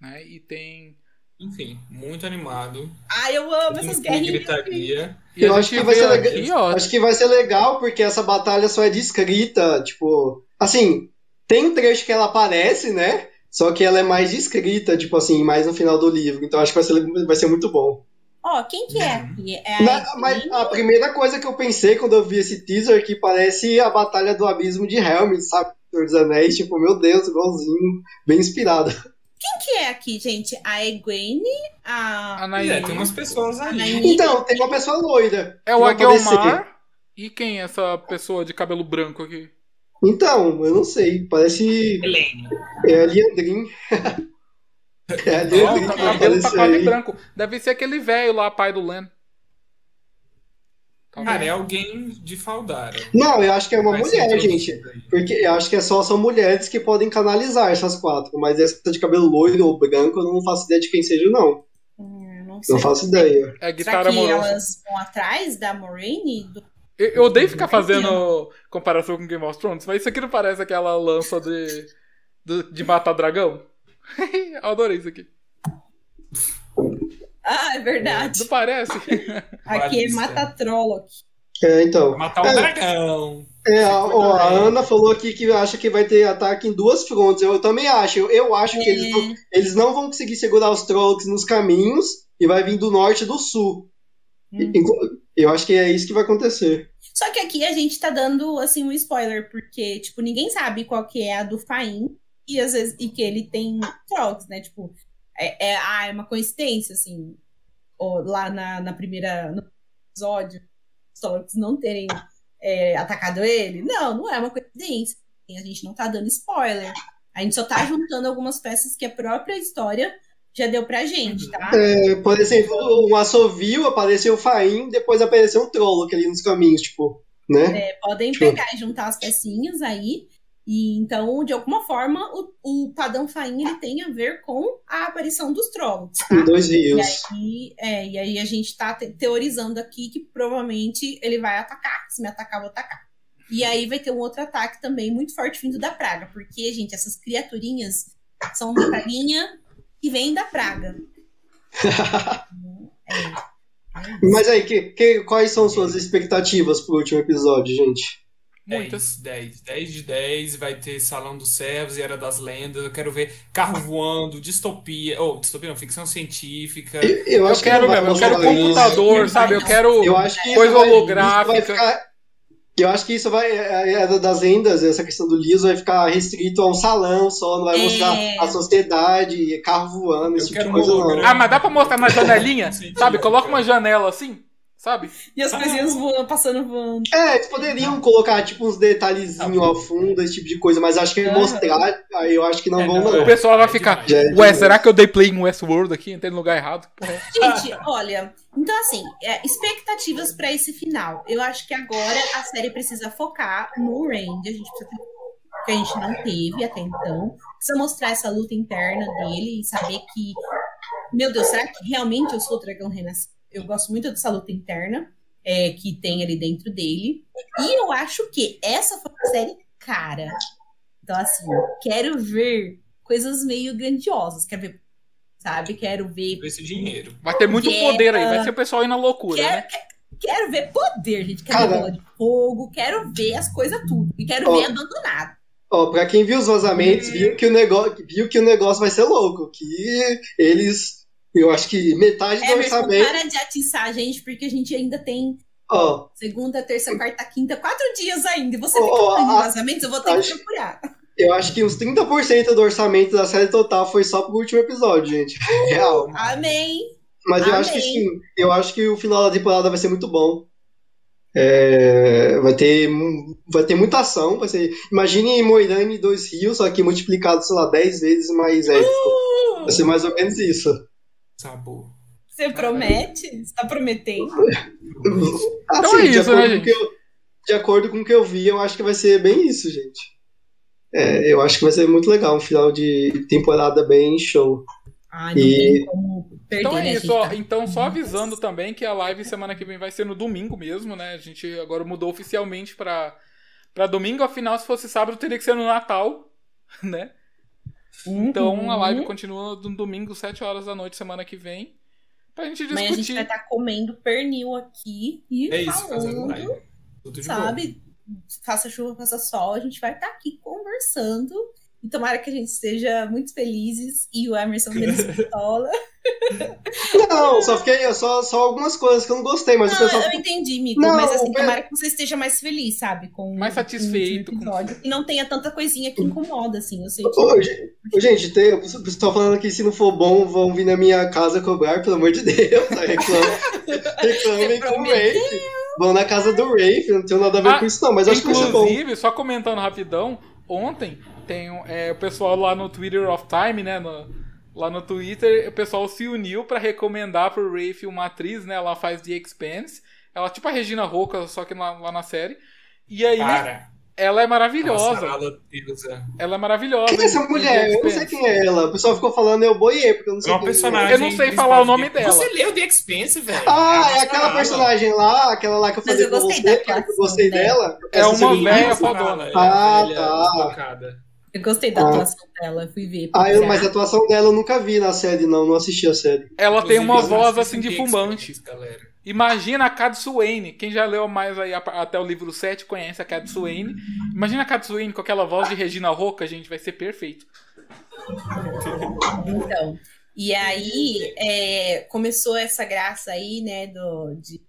Né? E tem. Enfim, muito animado. Ah, eu amo essas guerrinhas. gritaria. E Eu acho que vai ser legal. aqui, ó. Acho que vai ser legal porque essa batalha só é descrita, tipo, assim, tem um trecho que ela aparece, né? Só que ela é mais descrita, tipo assim, mais no final do livro. Então acho que vai ser, vai ser muito bom. Ó, quem que é aqui? É a Na- mas Egwene? a primeira coisa que eu pensei quando eu vi esse teaser que parece a batalha do abismo de Helm, sabe? Senhor dos Anéis, tipo, meu Deus, igualzinho, bem inspirado. Quem que é aqui, gente? A Egwene, a... A Pois é, Nair. tem umas pessoas a ali. Nair. Então, tem uma pessoa loira. É o. Aguelmar. E quem é essa pessoa de cabelo branco aqui? Então, eu não sei, parece Helene. é a Liandrin. é a Ó, Liandrin o que vai cabelo tá quase aí. branco. Deve ser aquele velho lá, pai do Len. Talvez. Cara, é alguém de Faldara. Não, eu acho que é uma Vai mulher, gente. Porque eu acho que é só são mulheres que podem canalizar essas quatro. Mas essa de cabelo loiro ou branco, eu não faço ideia de quem seja, não. Hum, não sei. Não faço ideia. É Será guitarra que amorosa. elas vão atrás da Moraine? Do... Eu, eu odeio ficar fazendo comparação com Game of Thrones, mas isso aqui não parece aquela lança de, de, de matar dragão? Eu adorei isso aqui. Ah, é verdade. Não parece? Aqui é Vale, Mata Trolloc. É, então. Matar um É. dragão. É, a, ó, a. Ana falou aqui que acha que vai ter ataque em duas frontes. Eu, também acho. Eu, eu acho que eles não, eles não vão conseguir segurar os Trollocs nos caminhos e vai vir do norte e do sul. Hum. Eu acho que é isso que vai acontecer. Só que aqui a gente tá dando, assim, um spoiler, porque, tipo, ninguém sabe qual que é a do Faim e às vezes e que ele tem Trollocs, né? Tipo, é, é, ah, é uma coincidência, assim, ó, lá na, na primeira no episódio, os Trollocs não terem é, atacado ele. Não, não é uma coincidência. A gente não tá dando spoiler. A gente só tá juntando algumas peças que a própria história já deu pra gente, tá? É, por exemplo, um assovio apareceu o Faim, depois apareceu um Trolloc ali nos caminhos, tipo, né? É, podem Tipo- pegar e juntar as pecinhas aí. E então, de alguma forma, o, o Padão Faim ele tem a ver com a aparição dos Trollocs, tá? Dois E rios. aí, é, e aí a gente tá te- teorizando aqui que provavelmente ele vai atacar. Se me atacar, vou atacar. E aí vai ter um outro ataque também muito forte vindo da praga. Porque, gente, essas criaturinhas são uma praguinha que vem da praga. É. É. Mas aí, que, que- quais são suas expectativas pro último episódio, gente? Muitas. 10, 10. 10 de 10. Vai ter Salão dos Servos e Era das Lendas. Eu quero ver carro voando, distopia. Ou, distopia não, ficção científica. Eu, eu Eu acho que quero mesmo, eu quero isso. computador, sabe? Eu quero Eu acho que coisa isso vai- holográfica. isso ficar- eu acho que isso vai. É, é das rendas, essa questão do liso vai ficar restrito a um salão só, não vai É. mostrar a sociedade, carro voando, esse Eu tipo de coisa, não. Ah, mas dá pra mostrar na janelinha? Sabe? Coloca uma janela assim, sabe? E as coisinhas voando, passando voando. É, eles poderiam colocar tipo uns detalhezinhos ao fundo, esse tipo de coisa, mas acho que Aham. mostrar, aí eu acho que não É, vão, não, não. O pessoal vai É ficar. é Ué, será que eu dei play em Westworld aqui? Entrei no lugar errado? Porra. Gente, olha, então assim, é, expectativas pra esse final. Eu acho que agora a série precisa focar no Randy. A gente precisa ter que a gente não teve até então. Precisa mostrar essa luta interna dele e saber que, meu Deus, será que realmente eu sou o dragão renascido? Eu gosto muito dessa luta interna é, que tem ali dentro dele. E eu acho que essa foi uma série cara. Então, assim, quero ver coisas meio grandiosas. Quero ver, sabe? Quero ver esse dinheiro. Vai ter muito Guerra. poder aí, vai ser o pessoal indo na loucura, Quero, né? quero, quero ver poder, gente. Quero Cara. ver bola de fogo, quero ver as coisas tudo. E quero Ó. ver abandonado. Ó, pra quem viu os vazamentos, viu que o negócio, viu que o negócio vai ser louco, que eles, eu acho que metade do Emerson, orçamento, para de atiçar a gente, porque a gente ainda tem ó, segunda, terça, quarta, quinta, quatro dias ainda. E você Ó, fica falando a- vazamentos, eu vou ter acho- que procurar. eu acho que uns 30% do orçamento da série total foi só pro último episódio, gente. Real. Amém. Mas eu acho que Amém. sim, eu acho que o final da temporada vai ser muito bom. É, vai ter vai ter muita ação, vai ser, imagine Moirane e Dois Rios, só que multiplicado, sei lá, 10 vezes mais épico. Uh, Vai ser mais ou menos isso. Sabor. você promete? Você tá prometendo? Assim, é de, isso, acordo né, com gente? o que eu, de acordo com o que eu vi, eu acho que vai ser bem isso, gente. É, eu acho que vai ser muito legal, um final de temporada bem show. Ai, não E- tem como perder, Então é né, isso, ó. Tá- Então, só avisando também que a live semana que vem vai ser no domingo mesmo, né? A gente agora mudou oficialmente pra, pra domingo, afinal, se fosse sábado, teria que ser no Natal, né? Então a live Uhum. continua no domingo, 7 horas da noite, semana que vem. Pra gente Amanhã a gente discutir. vai estar comendo pernil aqui e É isso, falando. Tudo de bom. sabe? Faça chuva, faça sol, a gente vai estar aqui conversando. E tomara que a gente esteja muito felizes e o Emerson menos pistola. Não, só fiquei só, só algumas coisas que eu não gostei, mas o Não, pessoal eu entendi, Mico, Não, mas assim, tomara que você esteja mais feliz, sabe? Com, Mais com o satisfeito com- episódio. E não tenha tanta coisinha que incomoda, assim. Eu sei que. Ô, gente, tem, o pessoal falando que se não for bom, vão vir na minha casa cobrar, pelo amor de Deus. Reclamem, reclamem com o Rafe. Vão na casa do Rafe, não tem nada a ver Ah, com isso, não, mas acho que vai ser bom. Inclusive, só comentando rapidão, ontem tem um- é, o pessoal lá no Twitter of Time, né? no- lá no Twitter, o pessoal se uniu pra recomendar pro Rafe uma atriz, né? Ela faz The Expanse. Ela é tipo a Regina Roca, só que lá, lá na série. E aí, Para. ela é Nossa, maravilhosa. ela deusa. Ela é maravilhosa. Quem é essa mulher? Eu não sei quem é ela. O pessoal ficou falando, eu boiei, porque eu não sei É uma quem é. personagem. Eu não sei falar o de- nome dela. Você leu The Expense, velho? Ah, é a aquela personagem lá, aquela lá que eu falei eu gostei você, da que eu gostei dela. É uma velha fodona. É Ah, tá. Eu gostei da Ah. atuação dela, fui ver. Ah, eu, mas a atuação dela eu nunca vi na série, não. Não assisti a série. Ela tem uma Inclusive, voz assim de fumante. Galera. Imagina a Cad Swain. Quem já leu mais aí até o livro 7 conhece a Cad Swain. Imagina a Cad Swain com aquela voz de Regina Roca, gente, vai ser perfeito. Então, e aí é, começou essa graça aí, né, do, de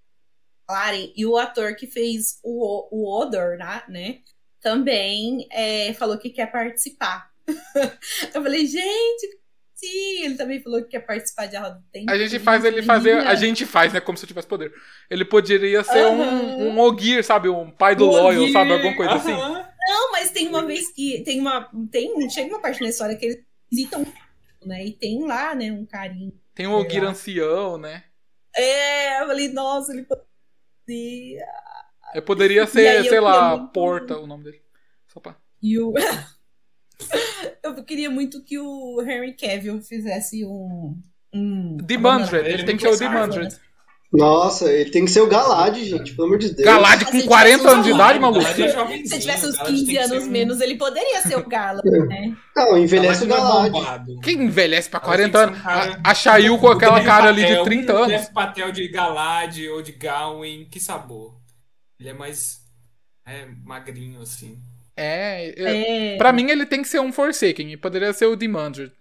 falarem, e o ator que fez o, o Odor, né, também é, falou que quer participar. eu falei, gente, sim, ele também falou que quer participar de A Roda do Tempo. A gente faz ele fazer. A gente faz, né? Como se eu tivesse poder. Ele poderia ser Aham. um, um Ogir, sabe? Um pai do Um Loyal, Ogir, sabe? Alguma coisa assim. Aham. Não, mas tem uma vez que tem uma tem chega uma parte na história que eles visitam, né, e tem lá, né, um carinho. Tem um Ogir lá. ancião, né? É, eu falei, nossa, ele poderia É, poderia ser, eu sei lá, muito- Porta o nome dele. Só pra... E o. eu queria muito que o Henry Cavill fizesse um. um The Mandred, Ele ele tem que ser o The sarvo, Mandred. Nossa, ele tem que ser o Galad, gente, pelo amor de Deus. Galad com se 40 tivesse anos de idade, Galad, maluco. Galad é Se tivesse uns Galad 15 tem que ser anos um- menos, ele poderia ser o Gala, né? Não, envelhece o Galad é Galad. Quem envelhece pra Ela 40 tem que ser anos? um cara- A, a Chayu com aquela cara ali de Patel, 30 o anos. Dev Patel de Galad ou de Gawain, que sabor. Ele é mais é, magrinho, assim. É, é, É. pra mim ele tem que ser um Forsaken. e Poderia ser o Demandred.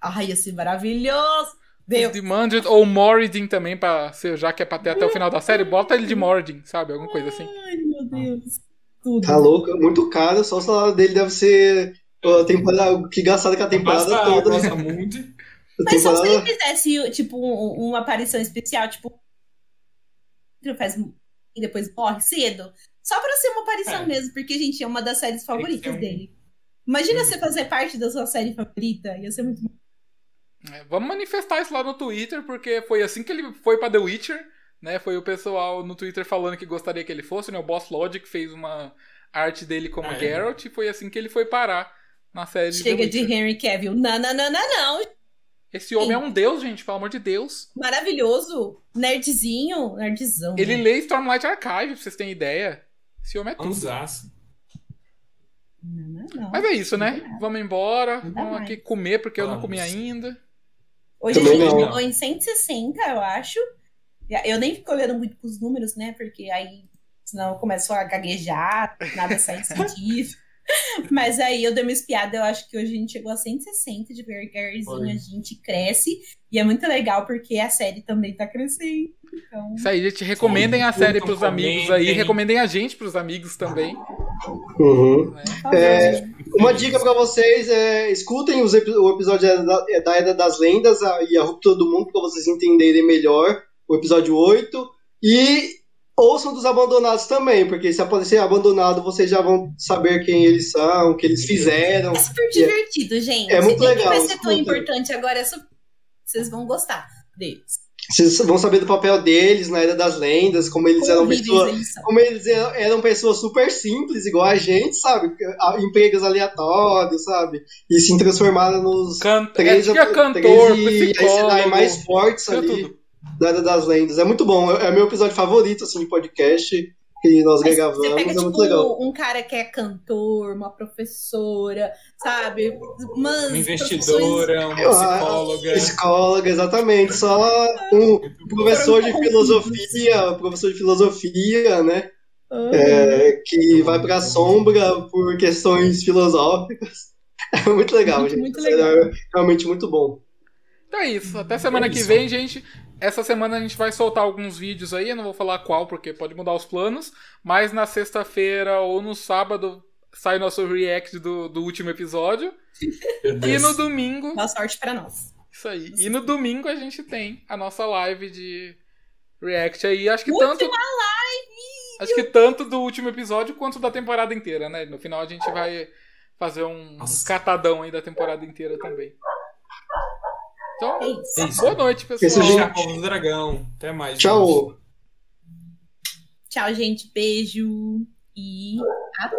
Ai, ser maravilhoso! O Meu, Demandred ou o Moridin também, pra ser, já que é pra ter até o final da série, bota ele de Moridin, sabe? Alguma coisa assim. ai, meu Deus. Tudo. Tá louco, muito caro, só o salário dele deve ser a temporada, que gastada com a temporada Basta, toda. basta muito. A Mas só se ele fizesse, tipo, um- uma aparição especial, tipo, ele faz e depois morre cedo. Só pra ser uma aparição É. mesmo, porque, gente, é uma das séries favoritas um- dele. Imagina você fazer parte da sua série favorita, ia ser muito bom. É, vamos manifestar isso lá no Twitter, porque foi assim que ele foi pra The Witcher, né? Foi o pessoal no Twitter falando que gostaria que ele fosse, né? O Boss Logic fez uma arte dele como É. Geralt e foi assim que ele foi parar na série de Chega The de Witcher. Henry Cavill. Não, não, não, não, não. Esse homem é um deus, gente, pelo amor de Deus. Maravilhoso. Nerdzinho. Nerdzão. Ele né? lê Stormlight Archive, pra vocês terem ideia. Esse homem é tudo. Anzaço. Não, não, não. Mas é isso, né? Vamos embora. Nada Vamos mais. aqui comer, porque eu não Vamos. comi ainda. Hoje a gente não. chegou em 160, eu acho. Eu nem fico olhando muito pros números, né? Porque aí, senão eu começo a gaguejar, nada sai sentido. Mas aí eu dei uma espiada, eu acho que hoje a gente chegou a 160 de devagarzinho, Foi. a gente cresce. E é muito legal porque a série também tá crescendo. Então, Isso aí, gente. Recomendem a Curtam, série pros amigos aí. comentem. Recomendem a gente pros amigos também. Uhum. favor. É, Uma dica pra vocês é escutem os o episódio da, é da Era das Lendas a- e a Ruptura do Mundo pra vocês entenderem melhor o episódio 8 e ouçam dos abandonados também, porque se aparecer abandonado vocês já vão saber quem eles são, o que eles fizeram. É super divertido, gente. É muito Nem legal, vai ser tão importante agora, é super... vocês vão gostar deles. Vocês vão saber do papel deles na Era das Lendas, como eles eram pessoas como eles eram, eram pessoas super simples, igual a gente, sabe? Empregos aleatórios, sabe? E se transformaram nos Can... É, três, tinha cantor, três e psicólogo. Mais fortes ali tudo. Da Era das Lendas. É muito bom, é é meu episódio favorito, assim, de podcast que nós Mas gravamos, você pega, é tipo, muito legal. um cara que é cantor, uma professora, sabe? Umas Uma investidora, uma psicóloga. Psicóloga, exatamente, só um professor de filosofia, professor de filosofia, né? profissões- é, que vai pra sombra por questões filosóficas. É muito legal, Muito, gente. muito Sério, É realmente muito bom. Então é isso. Até semana É que isso. vem, gente. Essa semana a gente vai soltar alguns vídeos aí. Eu não vou falar qual, porque pode mudar os planos. Mas na sexta-feira ou no sábado sai nosso react do, do último episódio. E no domingo. Boa sorte pra nós. Isso aí. E no domingo a gente tem a nossa live de react aí. Acho que Última tanto. Acho que tanto do último episódio quanto da temporada inteira, né? No final a gente vai fazer um, um Nossa. catadão aí da temporada inteira também. Então, É isso. É isso. boa noite, pessoal. Gente. Povo do Dragão. Até mais. gente. Tchau! Tchau, gente. Beijo. E até.